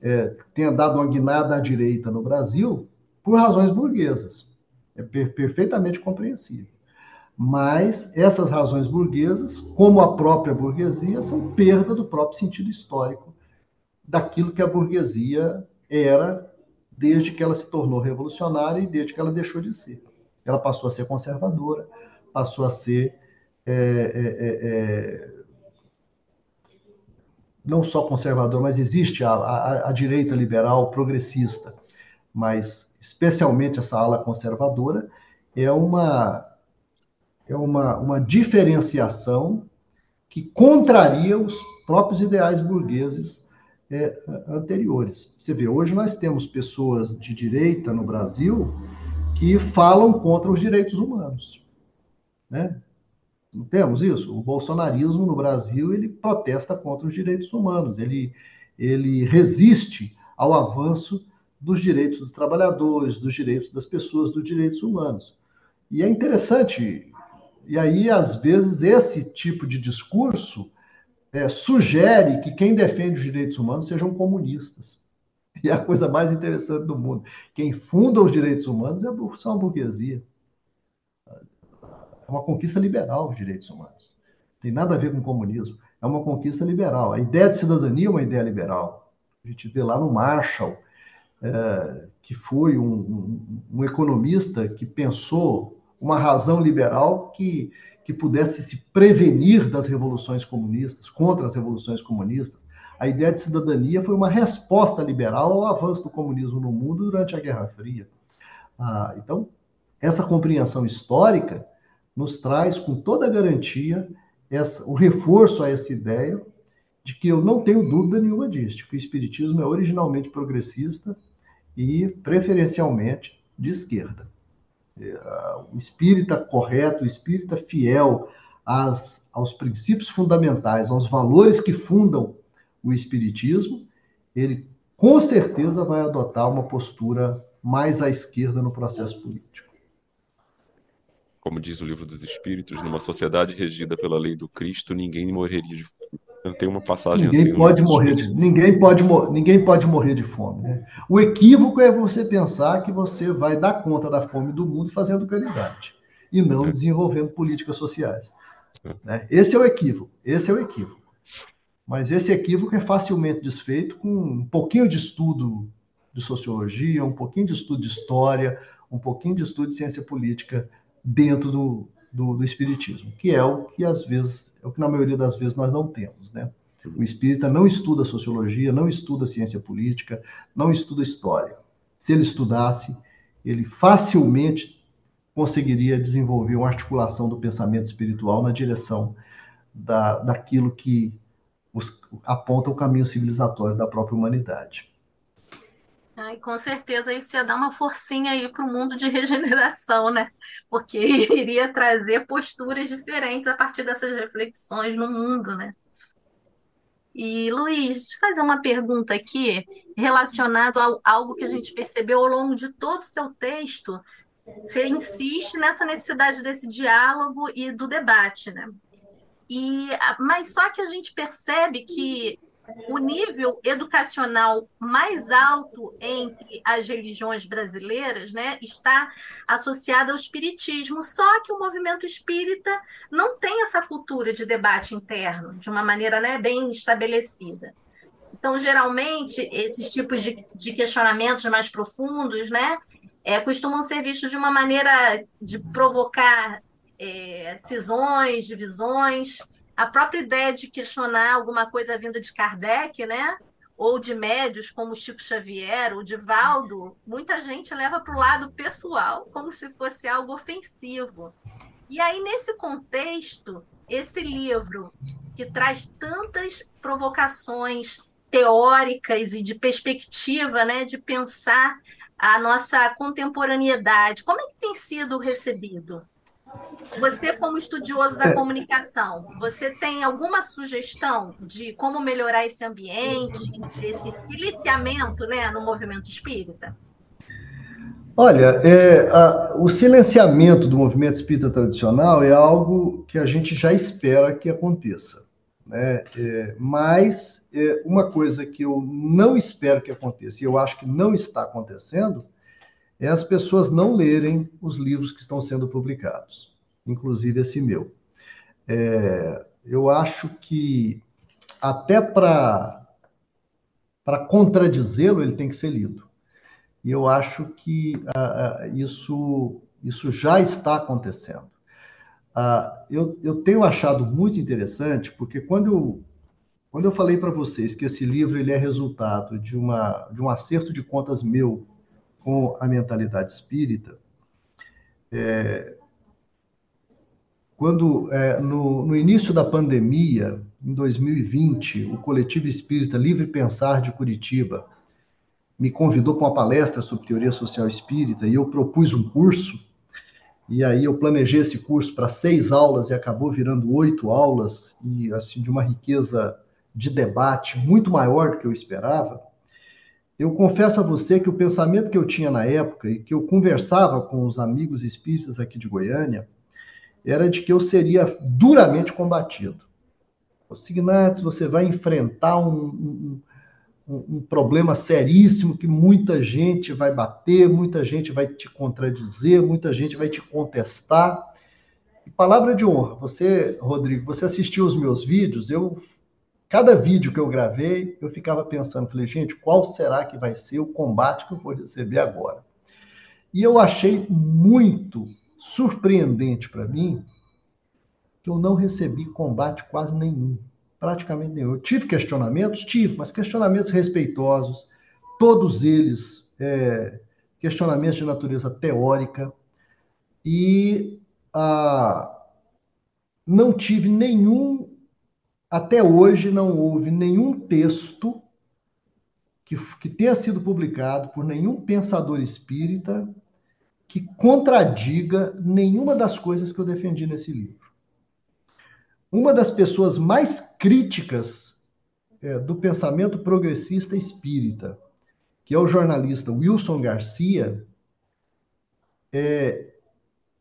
é, tenha dado uma guinada à direita no Brasil por razões burguesas. É per perfeitamente compreensível. Mas essas razões burguesas, como a própria burguesia, são perda do próprio sentido histórico daquilo que a burguesia era desde que ela se tornou revolucionária e desde que ela deixou de ser. Ela passou a ser conservadora, passou a ser é, é, é, é não só conservador, mas existe a, a, a, direita liberal progressista, mas especialmente essa ala conservadora é uma é uma, uma diferenciação que contraria os próprios ideais burgueses é, anteriores. Você vê, hoje nós temos pessoas de direita no Brasil que falam contra os direitos humanos, né? Não temos isso? O bolsonarismo no Brasil ele protesta contra os direitos humanos, ele, ele resiste ao avanço dos direitos dos trabalhadores, dos direitos das pessoas, dos direitos humanos. E é interessante, e aí às vezes esse tipo de discurso é, sugere que quem defende os direitos humanos sejam comunistas. E é a coisa mais interessante do mundo. Quem funda os direitos humanos é a, a burguesia. É uma conquista liberal os direitos humanos. Tem nada a ver com comunismo. É uma conquista liberal. A ideia de cidadania é uma ideia liberal. A gente vê lá no Marshall, é, que foi um, um, um, economista que pensou uma razão liberal que, que pudesse se prevenir das revoluções comunistas, contra as revoluções comunistas. A ideia de cidadania foi uma resposta liberal ao avanço do comunismo no mundo durante a Guerra Fria. Ah, então, essa compreensão histórica nos traz com toda a garantia essa, o reforço a essa ideia de que eu não tenho dúvida nenhuma disso, que o Espiritismo é originalmente progressista e preferencialmente de esquerda. É, o espírita correto, o espírita fiel às, aos princípios fundamentais, aos valores que fundam o Espiritismo, ele com certeza vai adotar uma postura mais à esquerda no processo político como diz o livro dos Espíritos, numa sociedade regida pela lei do Cristo, ninguém morreria de fome. Tem uma passagem ninguém assim. Pode morrer de, ninguém, pode, ninguém pode morrer de fome. Né? O equívoco é você pensar que você vai dar conta da fome do mundo fazendo caridade e não é. desenvolvendo políticas sociais. É. Né? Esse é o equívoco. Esse é o equívoco. Mas esse equívoco é facilmente desfeito com um pouquinho de estudo de sociologia, um pouquinho de estudo de história, um pouquinho de estudo de ciência política dentro do, do, do, espiritismo, que é o que às vezes, é o que na maioria das vezes nós não temos, né? O espírita não estuda sociologia, não estuda ciência política, não estuda história. Se ele estudasse, ele facilmente conseguiria desenvolver uma articulação do pensamento espiritual na direção da, daquilo que os, aponta o caminho civilizatório da própria humanidade. Ai, com certeza isso ia dar uma forcinha aí para o mundo de [LAUGHS] regeneração, né? Porque [LAUGHS] iria trazer posturas diferentes a partir dessas reflexões no mundo, né? E Luiz, deixa eu fazer uma pergunta aqui relacionada a algo que a gente percebeu ao longo de todo o seu texto. Você insiste nessa necessidade desse diálogo e do debate, né? E, mas só que a gente percebe que o nível educacional mais alto entre as religiões brasileiras né, está associado ao espiritismo. Só que o movimento espírita não tem essa cultura de debate interno de uma maneira né, bem estabelecida. Então, geralmente, esses tipos de, de questionamentos mais profundos né, é, costumam ser vistos de uma maneira de provocar é, cisões, divisões a própria ideia de questionar alguma coisa vinda de Kardec, né? Ou de médios como Chico Xavier ou de Valdo, muita gente leva para o lado pessoal, como se fosse algo ofensivo. E aí, nesse contexto, esse livro, que traz tantas provocações teóricas e de perspectiva, né, de pensar a nossa contemporaneidade, como é que tem sido recebido? Você, como estudioso da é. comunicação, você tem alguma sugestão de como melhorar esse ambiente, esse silenciamento né, no movimento espírita? Olha, é, a, o silenciamento do movimento espírita tradicional é algo que a gente já espera que aconteça. Né? É, mas é, uma coisa que eu não espero que aconteça, e eu acho que não está acontecendo, é as pessoas não lerem os livros que estão sendo publicados inclusive esse meu. É, eu acho que até para contradizê-lo ele tem que ser lido. E eu acho que uh, uh, isso isso já está acontecendo. Uh, eu, eu tenho achado muito interessante porque quando eu quando eu falei para vocês que esse livro ele é resultado de uma de um acerto de contas meu com a mentalidade espírita, é, quando, é, no, no, início da pandemia, em 2020, o Coletivo Espírita Livre Pensar de Curitiba me convidou para uma palestra sobre teoria social espírita e eu propus um curso. E aí eu planejei esse curso para seis aulas e acabou virando oito aulas e assim de uma riqueza de debate muito maior do que eu esperava. Eu confesso a você que o pensamento que eu tinha na época e que eu conversava com os amigos espíritas aqui de Goiânia era de que eu seria duramente combatido. Signates, você vai enfrentar um, um, um, problema seríssimo que muita gente vai bater, muita gente vai te contradizer, muita gente vai te contestar. E palavra de honra, você, Rodrigo, você assistiu os meus vídeos, eu cada vídeo que eu gravei, eu ficava pensando, falei, gente, qual será que vai ser o combate que eu vou receber agora? E eu achei muito surpreendente para mim que eu não recebi combate quase nenhum, praticamente nenhum. Eu tive questionamentos, tive, mas questionamentos respeitosos, todos eles é, questionamentos de natureza teórica e ah, não tive nenhum, até hoje não houve nenhum texto que, que tenha sido publicado por nenhum pensador espírita que contradiga nenhuma das coisas que eu defendi nesse livro. Uma das pessoas mais críticas é, do pensamento progressista espírita, que é o jornalista Wilson Garcia, é,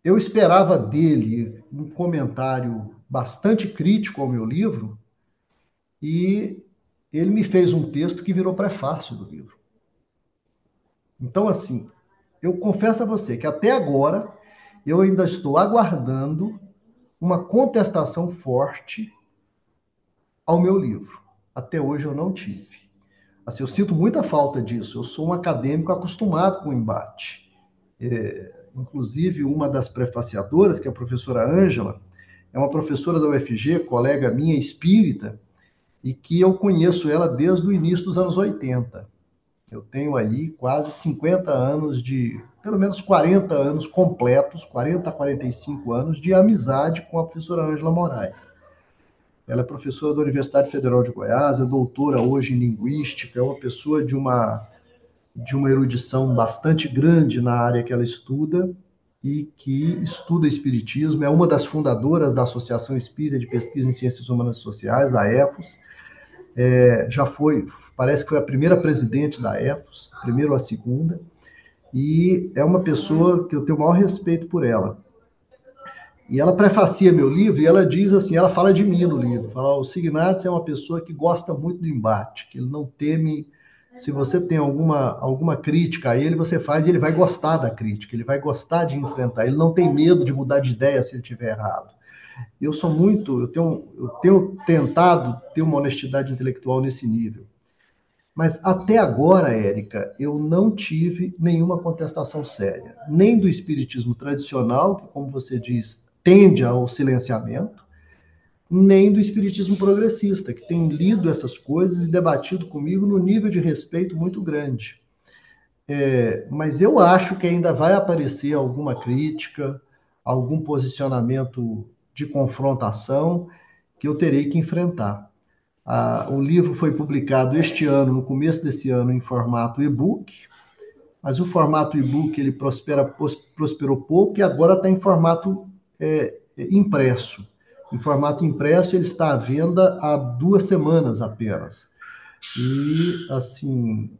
eu esperava dele um comentário bastante crítico ao meu livro e ele me fez um texto que virou prefácio do livro. Então, assim, eu confesso a você que até agora eu ainda estou aguardando uma contestação forte ao meu livro. Até hoje eu não tive. Assim, eu sinto muita falta disso. Eu sou um acadêmico acostumado com o embate. É, inclusive, uma das prefaciadoras, que é a professora Ângela, é uma professora da UFG, colega minha espírita, e que eu conheço ela desde o início dos anos 80. Eu tenho aí quase 50 anos de, pelo menos 40 anos completos, 40 a 45 anos de amizade com a professora Ângela Moraes. Ela é professora da Universidade Federal de Goiás, é doutora hoje em linguística, é uma pessoa de uma de uma erudição bastante grande na área que ela estuda e que estuda espiritismo, é uma das fundadoras da Associação Espírita de Pesquisa em Ciências Humanas e Sociais, da EFOS. É, já foi, parece que foi a primeira presidente da EFOS, primeiro a segunda, e é uma pessoa que eu tenho o maior respeito por ela. E ela prefacia meu livro e ela diz assim, ela fala de mim no livro, fala, o Signatis é uma pessoa que gosta muito do embate, que ele não teme, se você tem alguma, alguma crítica a ele, você faz e ele vai gostar da crítica, ele vai gostar de enfrentar, ele não tem medo de mudar de ideia se ele tiver errado. Eu sou muito, eu tenho, eu tenho tentado ter uma honestidade intelectual nesse nível. Mas até agora, Érica, eu não tive nenhuma contestação séria, nem do espiritismo tradicional, que, como você diz, tende ao silenciamento, nem do espiritismo progressista, que tem lido essas coisas e debatido comigo no nível de respeito muito grande. É, mas eu acho que ainda vai aparecer alguma crítica, algum posicionamento de confrontação que eu terei que enfrentar. Ah, o livro foi publicado este ano, no começo desse ano, em formato e-book, mas o formato e-book ele prospera, prosperou pouco e agora está em formato é, impresso. Em formato impresso, ele está à venda há duas semanas apenas. E, assim,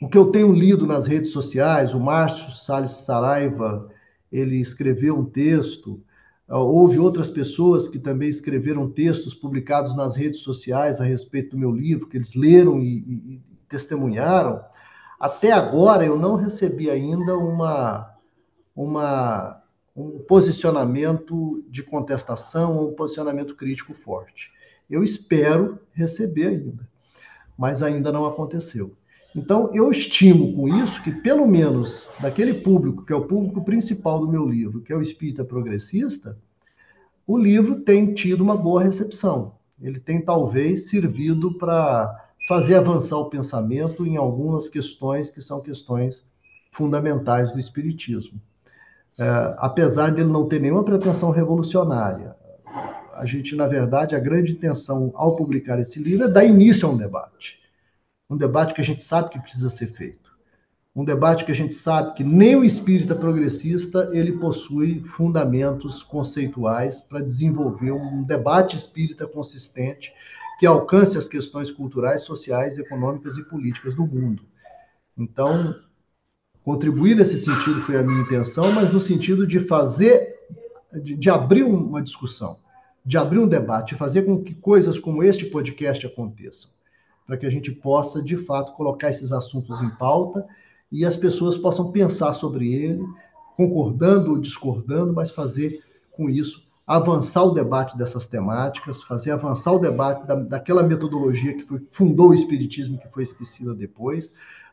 o que eu tenho lido nas redes sociais, o Márcio Salles Saraiva, ele escreveu um texto, houve outras pessoas que também escreveram textos publicados nas redes sociais a respeito do meu livro, que eles leram e, e, e testemunharam. Até agora, eu não recebi ainda uma uma, um posicionamento de contestação ou um posicionamento crítico forte. Eu espero receber ainda, mas ainda não aconteceu. Então, eu estimo com isso que, pelo menos daquele público, que é o público principal do meu livro, que é o espírita progressista, o livro tem tido uma boa recepção. Ele tem talvez servido para fazer avançar o pensamento em algumas questões que são questões fundamentais do espiritismo é, apesar dele não ter nenhuma pretensão revolucionária. A gente, na verdade, a grande intenção ao publicar esse livro é dar início a um debate. Um debate que a gente sabe que precisa ser feito. Um debate que a gente sabe que nem o espírita progressista ele possui fundamentos conceituais para desenvolver um debate espírita consistente que alcance as questões culturais, sociais, econômicas e políticas do mundo. Então, Contribuir nesse sentido foi a minha intenção, mas no sentido de fazer, de, de abrir uma discussão, de abrir um debate, fazer com que coisas como este podcast aconteçam, para que a gente possa, de fato, colocar esses assuntos em pauta e as pessoas possam pensar sobre ele, concordando ou discordando, mas fazer com isso avançar o debate dessas temáticas, fazer avançar o debate da, daquela metodologia que foi, fundou o Espiritismo, que foi esquecida depois,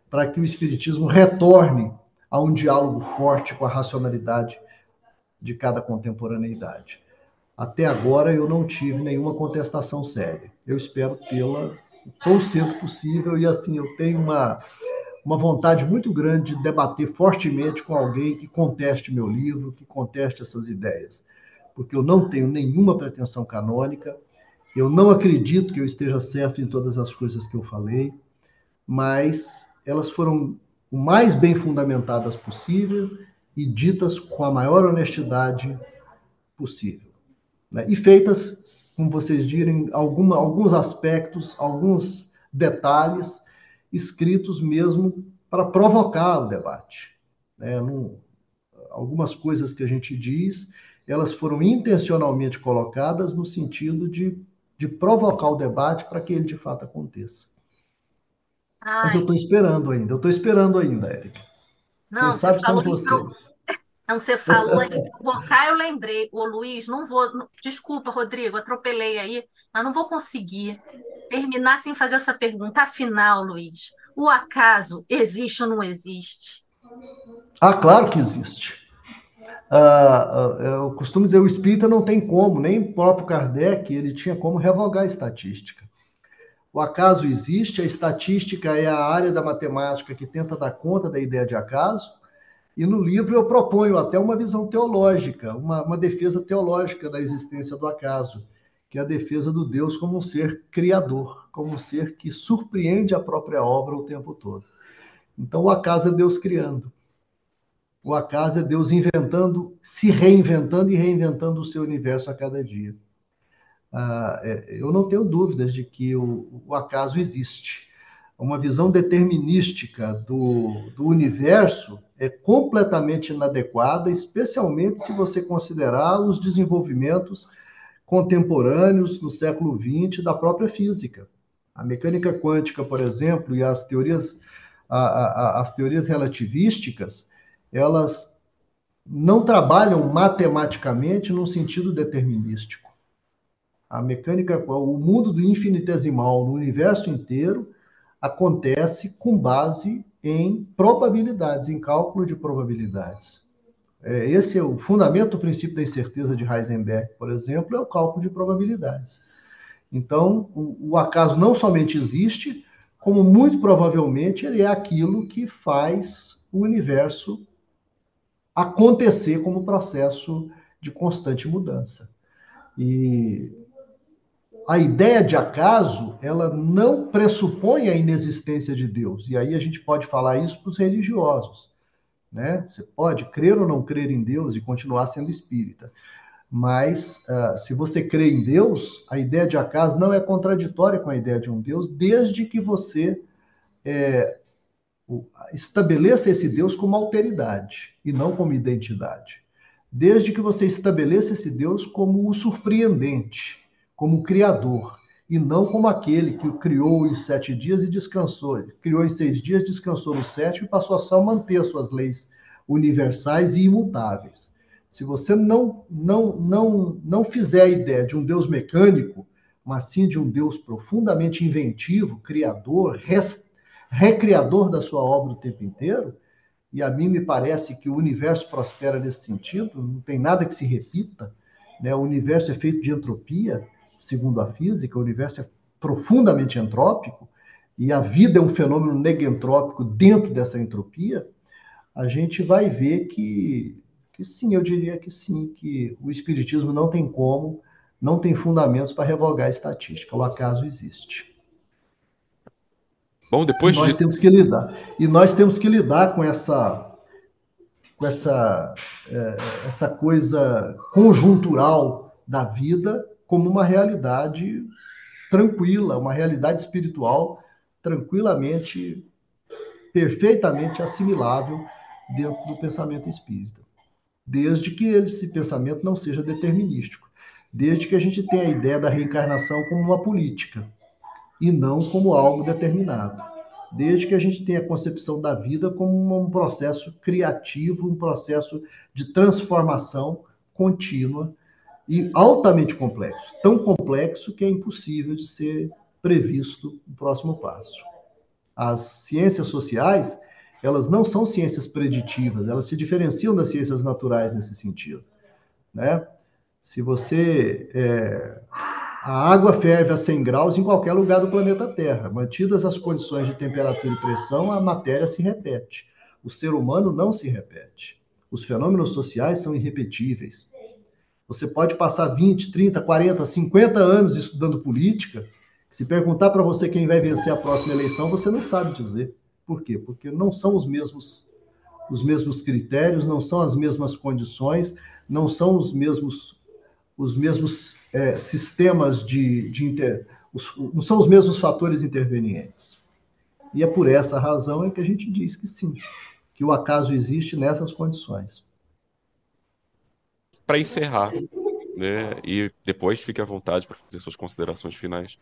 para que o Espiritismo retorne a um diálogo forte com a racionalidade de cada contemporaneidade. Até agora eu não tive nenhuma contestação séria. Eu espero tê-la o tão cedo possível e assim eu tenho uma, uma vontade muito grande de debater fortemente com alguém que conteste meu livro, que conteste essas ideias, porque eu não tenho nenhuma pretensão canônica, eu não acredito que eu esteja certo em todas as coisas que eu falei, mas elas foram o mais bem fundamentadas possível e ditas com a maior honestidade possível. Né? E feitas, como vocês direm, alguma, alguns aspectos, alguns detalhes escritos mesmo para provocar o debate. Né? Num, algumas coisas que a gente diz, elas foram intencionalmente colocadas no sentido de, de provocar o debate para que ele de fato aconteça. Mas eu estou esperando ainda, eu estou esperando ainda, Érica. Não, Quem sabe são vocês. Não, você falou [LAUGHS] em provocar, eu lembrei. Ô, Luiz, não vou. Desculpa, Rodrigo, atropelei aí, mas não vou conseguir terminar sem fazer essa pergunta. Afinal, Luiz, o acaso existe ou não existe? Ah, claro que existe. Ah, ah eu costumo dizer, o espírita não tem como, nem o próprio Kardec, ele tinha como revogar a estatística. O acaso existe, a estatística é a área da matemática que tenta dar conta da ideia de acaso, E no livro eu proponho até uma visão teológica, uma, uma defesa teológica da existência do acaso, que é a defesa do Deus como um ser criador, como um ser que surpreende a própria obra o tempo todo. Então, o acaso é Deus criando. O acaso é Deus inventando, se reinventando e reinventando o seu universo a cada dia. Ah, é, eu não tenho dúvidas de que o, o, acaso existe. Uma visão determinística do, do universo é completamente inadequada, especialmente se você considerar os desenvolvimentos contemporâneos no século XX da própria física. A mecânica quântica, por exemplo, e as teorias, a, a, as teorias relativísticas, elas não trabalham matematicamente no sentido determinístico. A mecânica, o mundo do infinitesimal no universo inteiro acontece com base em probabilidades, em cálculo de probabilidades. É, esse é o fundamento do princípio da incerteza de Heisenberg, por exemplo, é o cálculo de probabilidades. Então, o, acaso não somente existe, como muito provavelmente ele é aquilo que faz o universo acontecer como processo de constante mudança. E a ideia de acaso, ela não pressupõe a inexistência de Deus. E aí a gente pode falar isso para os religiosos. Né? Você pode crer ou não crer em Deus e continuar sendo espírita. Mas uh, se você crê em Deus, a ideia de acaso não é contraditória com a ideia de um Deus, desde que você é, estabeleça esse Deus como alteridade e não como identidade. Desde que você estabeleça esse Deus como o surpreendente, como criador, e não como aquele que o criou em sete dias e descansou. Criou em seis dias, descansou no sétimo e passou a só manter as suas leis universais e imutáveis. Se você não, não, não, não fizer a ideia de um Deus mecânico, mas sim de um Deus profundamente inventivo, criador, recriador da sua obra o tempo inteiro, e a mim me parece que o universo prospera nesse sentido, não tem nada que se repita, né? o universo é feito de entropia, segundo a física, o universo é profundamente entrópico e a vida é um fenômeno negentrópico dentro dessa entropia, a gente vai ver que, que sim, eu diria que sim, que o espiritismo não tem como, não tem fundamentos para revogar a estatística, o acaso existe. Bom, depois nós de... temos que lidar e nós temos que lidar com essa com essa é, essa coisa conjuntural da vida como uma realidade tranquila, uma realidade espiritual tranquilamente, perfeitamente assimilável dentro do pensamento espírita. Desde que esse pensamento não seja determinístico. Desde que a gente tenha a ideia da reencarnação como uma política e não como algo determinado. Desde que a gente tenha a concepção da vida como um processo criativo, um processo de transformação contínua e altamente complexo, tão complexo que é impossível de ser previsto o próximo passo. As ciências sociais, elas não são ciências preditivas, elas se diferenciam das ciências naturais nesse sentido, né? Se você é, a água ferve a 100 graus em qualquer lugar do planeta Terra. Mantidas as condições de temperatura e pressão, a matéria se repete. O ser humano não se repete. Os fenômenos sociais são irrepetíveis. Você pode passar 20, 30, 40, 50 anos estudando política. Se perguntar para você quem vai vencer a próxima eleição, você não sabe dizer. Por quê? Porque não são os mesmos os mesmos critérios, não são as mesmas condições, não são os mesmos os mesmos é, sistemas de, de inter, os, não são os mesmos fatores intervenientes. E é por essa razão é que a gente diz que sim, que o acaso existe nessas condições para encerrar, né? E depois fique à vontade para fazer suas considerações finais.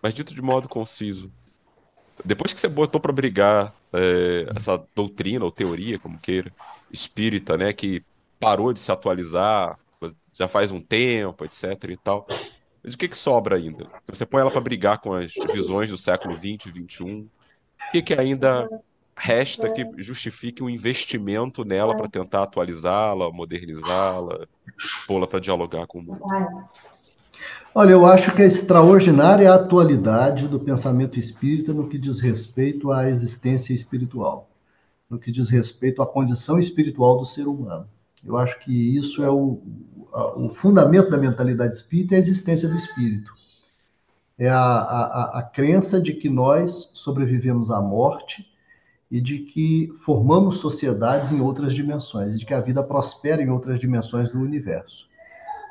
Mas dito de modo conciso, depois que você botou para brigar é, essa doutrina ou teoria, como queira, espírita, né, que parou de se atualizar já faz um tempo, etc e tal. Mas o que, que sobra ainda? Você põe ela para brigar com as visões do século XX e XXI. O que, que ainda resta que justifique um investimento nela para tentar atualizá-la, modernizá-la, pô-la para dialogar com o mundo? Olha, eu acho que é extraordinária a atualidade do pensamento espírita no que diz respeito à existência espiritual. no que diz respeito à condição espiritual do ser humano. Eu acho que isso é o, o fundamento da mentalidade espírita, é a existência do espírito. É a, a, a crença de que nós sobrevivemos à morte e de que formamos sociedades em outras dimensões, de que a vida prospera em outras dimensões do universo.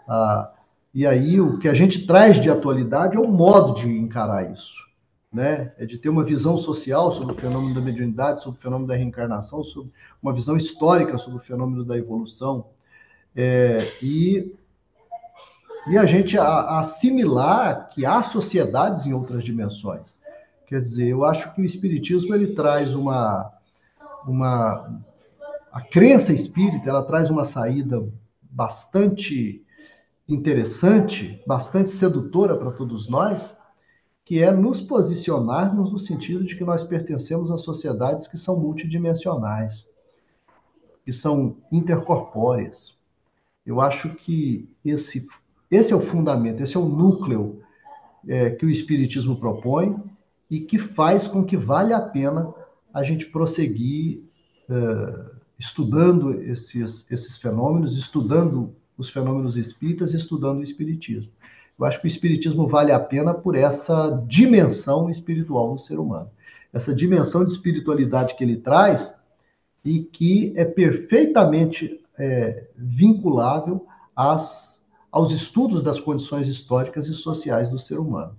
Ah, e aí o que a gente traz de atualidade é o modo de encarar isso né? É de ter uma visão social sobre o fenômeno da mediunidade, sobre o fenômeno da reencarnação, sobre uma visão histórica sobre o fenômeno da evolução. É, e, e a gente a, a assimilar que há sociedades em outras dimensões. Quer dizer, eu acho que o Espiritismo ele traz uma, uma a crença espírita, ela traz uma saída bastante interessante, bastante sedutora para todos nós, que é nos posicionarmos no sentido de que nós pertencemos a sociedades que são multidimensionais, que são intercorpóreas. Eu acho que esse, esse é o fundamento, esse é o núcleo é, que o Espiritismo propõe e que faz com que vale a pena a gente prosseguir é, estudando esses, esses fenômenos, estudando os fenômenos espíritas, estudando o Espiritismo. Eu acho que o Espiritismo vale a pena por essa dimensão espiritual do ser humano. Essa dimensão de espiritualidade que ele traz e que é perfeitamente é, vinculável às, aos estudos das condições históricas e sociais do ser humano.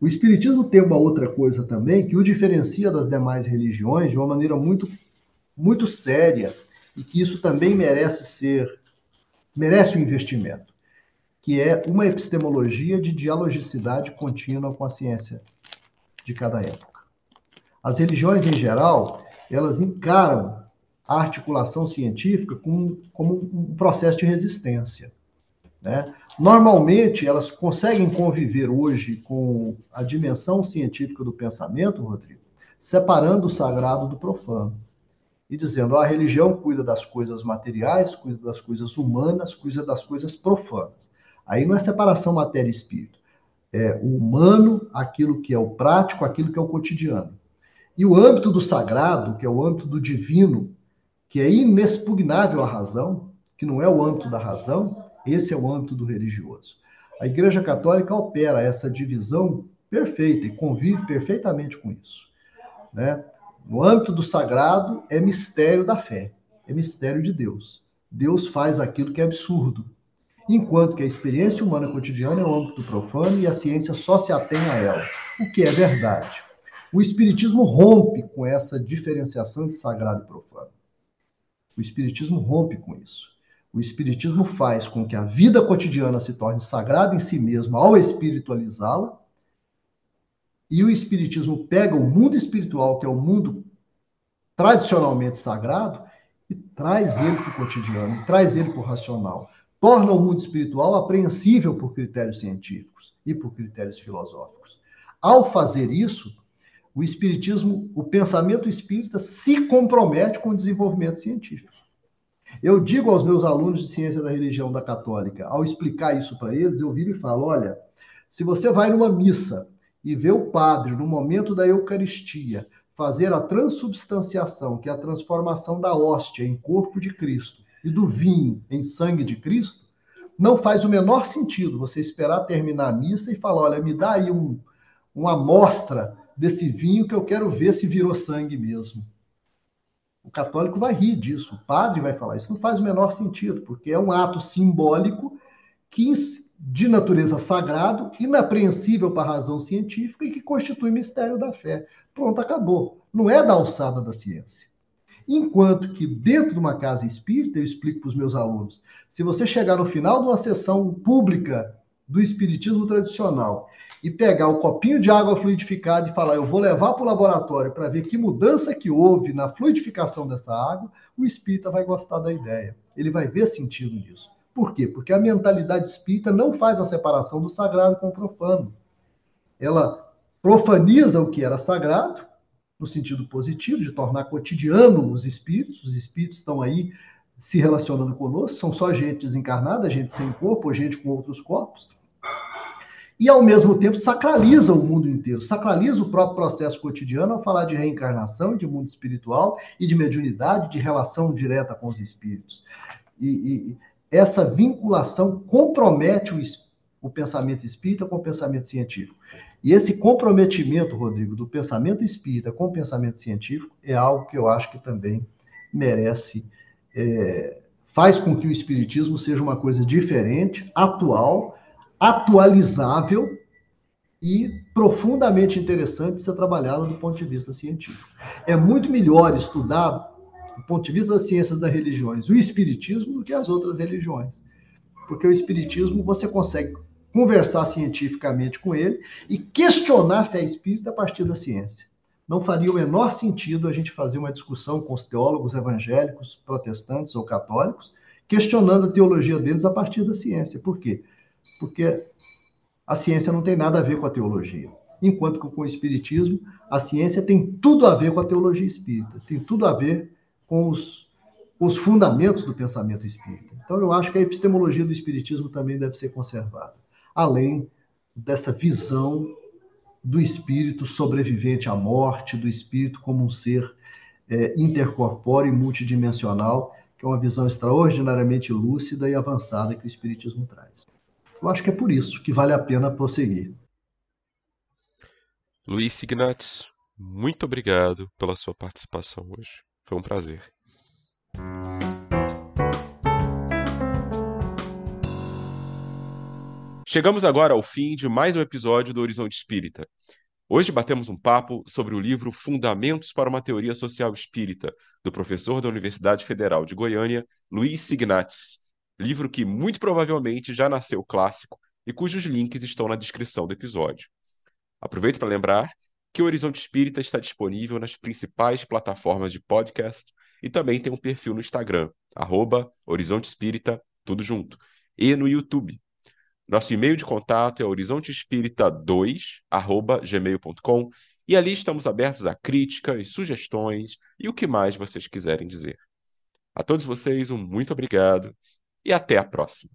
O Espiritismo tem uma outra coisa também que o diferencia das demais religiões de uma maneira muito, muito séria e que isso também merece ser merece um investimento que é uma epistemologia de dialogicidade contínua com a ciência de cada época. As religiões, em geral, elas encaram a articulação científica como, como um processo de resistência. Né? Normalmente, elas conseguem conviver hoje com a dimensão científica do pensamento, Rodrigo, separando o sagrado do profano. E dizendo, a religião cuida das coisas materiais, cuida das coisas humanas, cuida das coisas profanas. Aí não é separação matéria e espírito. É o humano, aquilo que é o prático, aquilo que é o cotidiano. E o âmbito do sagrado, que é o âmbito do divino, que é inexpugnável à razão, que não é o âmbito da razão, esse é o âmbito do religioso. A Igreja Católica opera essa divisão perfeita e convive perfeitamente com isso. Né? No âmbito do sagrado é mistério da fé, é mistério de Deus. Deus faz aquilo que é absurdo, enquanto que a experiência humana cotidiana é o âmbito profano e a ciência só se atém a ela, o que é verdade. O Espiritismo rompe com essa diferenciação de sagrado e profano. O Espiritismo rompe com isso. O Espiritismo faz com que a vida cotidiana se torne sagrada em si mesma ao espiritualizá-la, e o Espiritismo pega o mundo espiritual, que é o mundo tradicionalmente sagrado, e traz ele para o cotidiano, traz ele para o racional torna o mundo espiritual apreensível por critérios científicos e por critérios filosóficos. Ao fazer isso, o espiritismo, o pensamento espírita se compromete com o desenvolvimento científico. Eu digo aos meus alunos de ciência da religião da católica, ao explicar isso para eles, eu viro e falo: olha, se você vai numa missa e vê o padre, no momento da Eucaristia, fazer a transubstanciação, que é a transformação da hóstia em corpo de Cristo, e do vinho em sangue de Cristo, não faz o menor sentido você esperar terminar a missa e falar: olha, me dá aí um, uma amostra desse vinho que eu quero ver se virou sangue mesmo. O católico vai rir disso, o padre vai falar. Isso não faz o menor sentido, porque é um ato simbólico que de natureza sagrado, inapreensível para a razão científica e que constitui mistério da fé. Pronto, acabou. Não é da alçada da ciência. Enquanto que dentro de uma casa espírita, eu explico para os meus alunos, se você chegar no final de uma sessão pública do espiritismo tradicional e pegar o copinho de água fluidificada e falar, eu vou levar para o laboratório para ver que mudança que houve na fluidificação dessa água, o espírita vai gostar da ideia. Ele vai ver sentido nisso. Por quê? Porque a mentalidade espírita não faz a separação do sagrado com o profano. Ela profaniza o que era sagrado no sentido positivo, de tornar cotidiano os espíritos, os espíritos estão aí se relacionando conosco, são só gente desencarnada, gente sem corpo, gente com outros corpos. E, ao mesmo tempo, sacraliza o mundo inteiro, sacraliza o próprio processo cotidiano ao falar de reencarnação, de mundo espiritual e de mediunidade, de relação direta com os espíritos. E, e essa vinculação compromete o, o pensamento espírita com o pensamento científico. E esse comprometimento, Rodrigo, do pensamento espírita com o pensamento científico é algo que eu acho que também merece, é, faz com que o espiritismo seja uma coisa diferente, atual atualizável e profundamente interessante ser trabalhada do ponto de vista científico. É muito melhor estudar, do ponto de vista das ciências das religiões, o espiritismo do que as outras religiões. Porque o espiritismo você consegue conversar cientificamente com ele e questionar a fé espírita a partir da ciência. Não faria o menor sentido a gente fazer uma discussão com os teólogos evangélicos, protestantes ou católicos, questionando a teologia deles a partir da ciência. Por quê? A ciência não tem nada a ver com a teologia. Enquanto que com o espiritismo, a ciência tem tudo a ver com a teologia espírita, tem tudo a ver com os, os fundamentos do pensamento espírita. Então, eu acho que a epistemologia do espiritismo também deve ser conservada, além dessa visão do espírito sobrevivente à morte, do espírito como um ser é, intercorpóreo e multidimensional, que é uma visão extraordinariamente lúcida e avançada que o espiritismo traz. Eu acho que é por isso que vale a pena prosseguir. Luiz Signats, muito obrigado pela sua participação hoje. Foi um prazer. Chegamos agora ao fim de mais um episódio do Horizonte Espírita. Hoje batemos um papo sobre o livro Fundamentos para uma Teoria Social Espírita, do professor da Universidade Federal de Goiânia, Luiz Signats livro que muito provavelmente já nasceu clássico e cujos links estão na descrição do episódio. Aproveito para lembrar que o Horizonte Espírita está disponível nas principais plataformas de podcast e também tem um perfil no Instagram, arroba Horizonte Espírita, tudo junto, e no YouTube. Nosso e-mail de contato é horizontespírita2, arroba gmail.com, e ali estamos abertos a críticas, sugestões e o que mais vocês quiserem dizer. A todos vocês, um muito obrigado e até a próxima.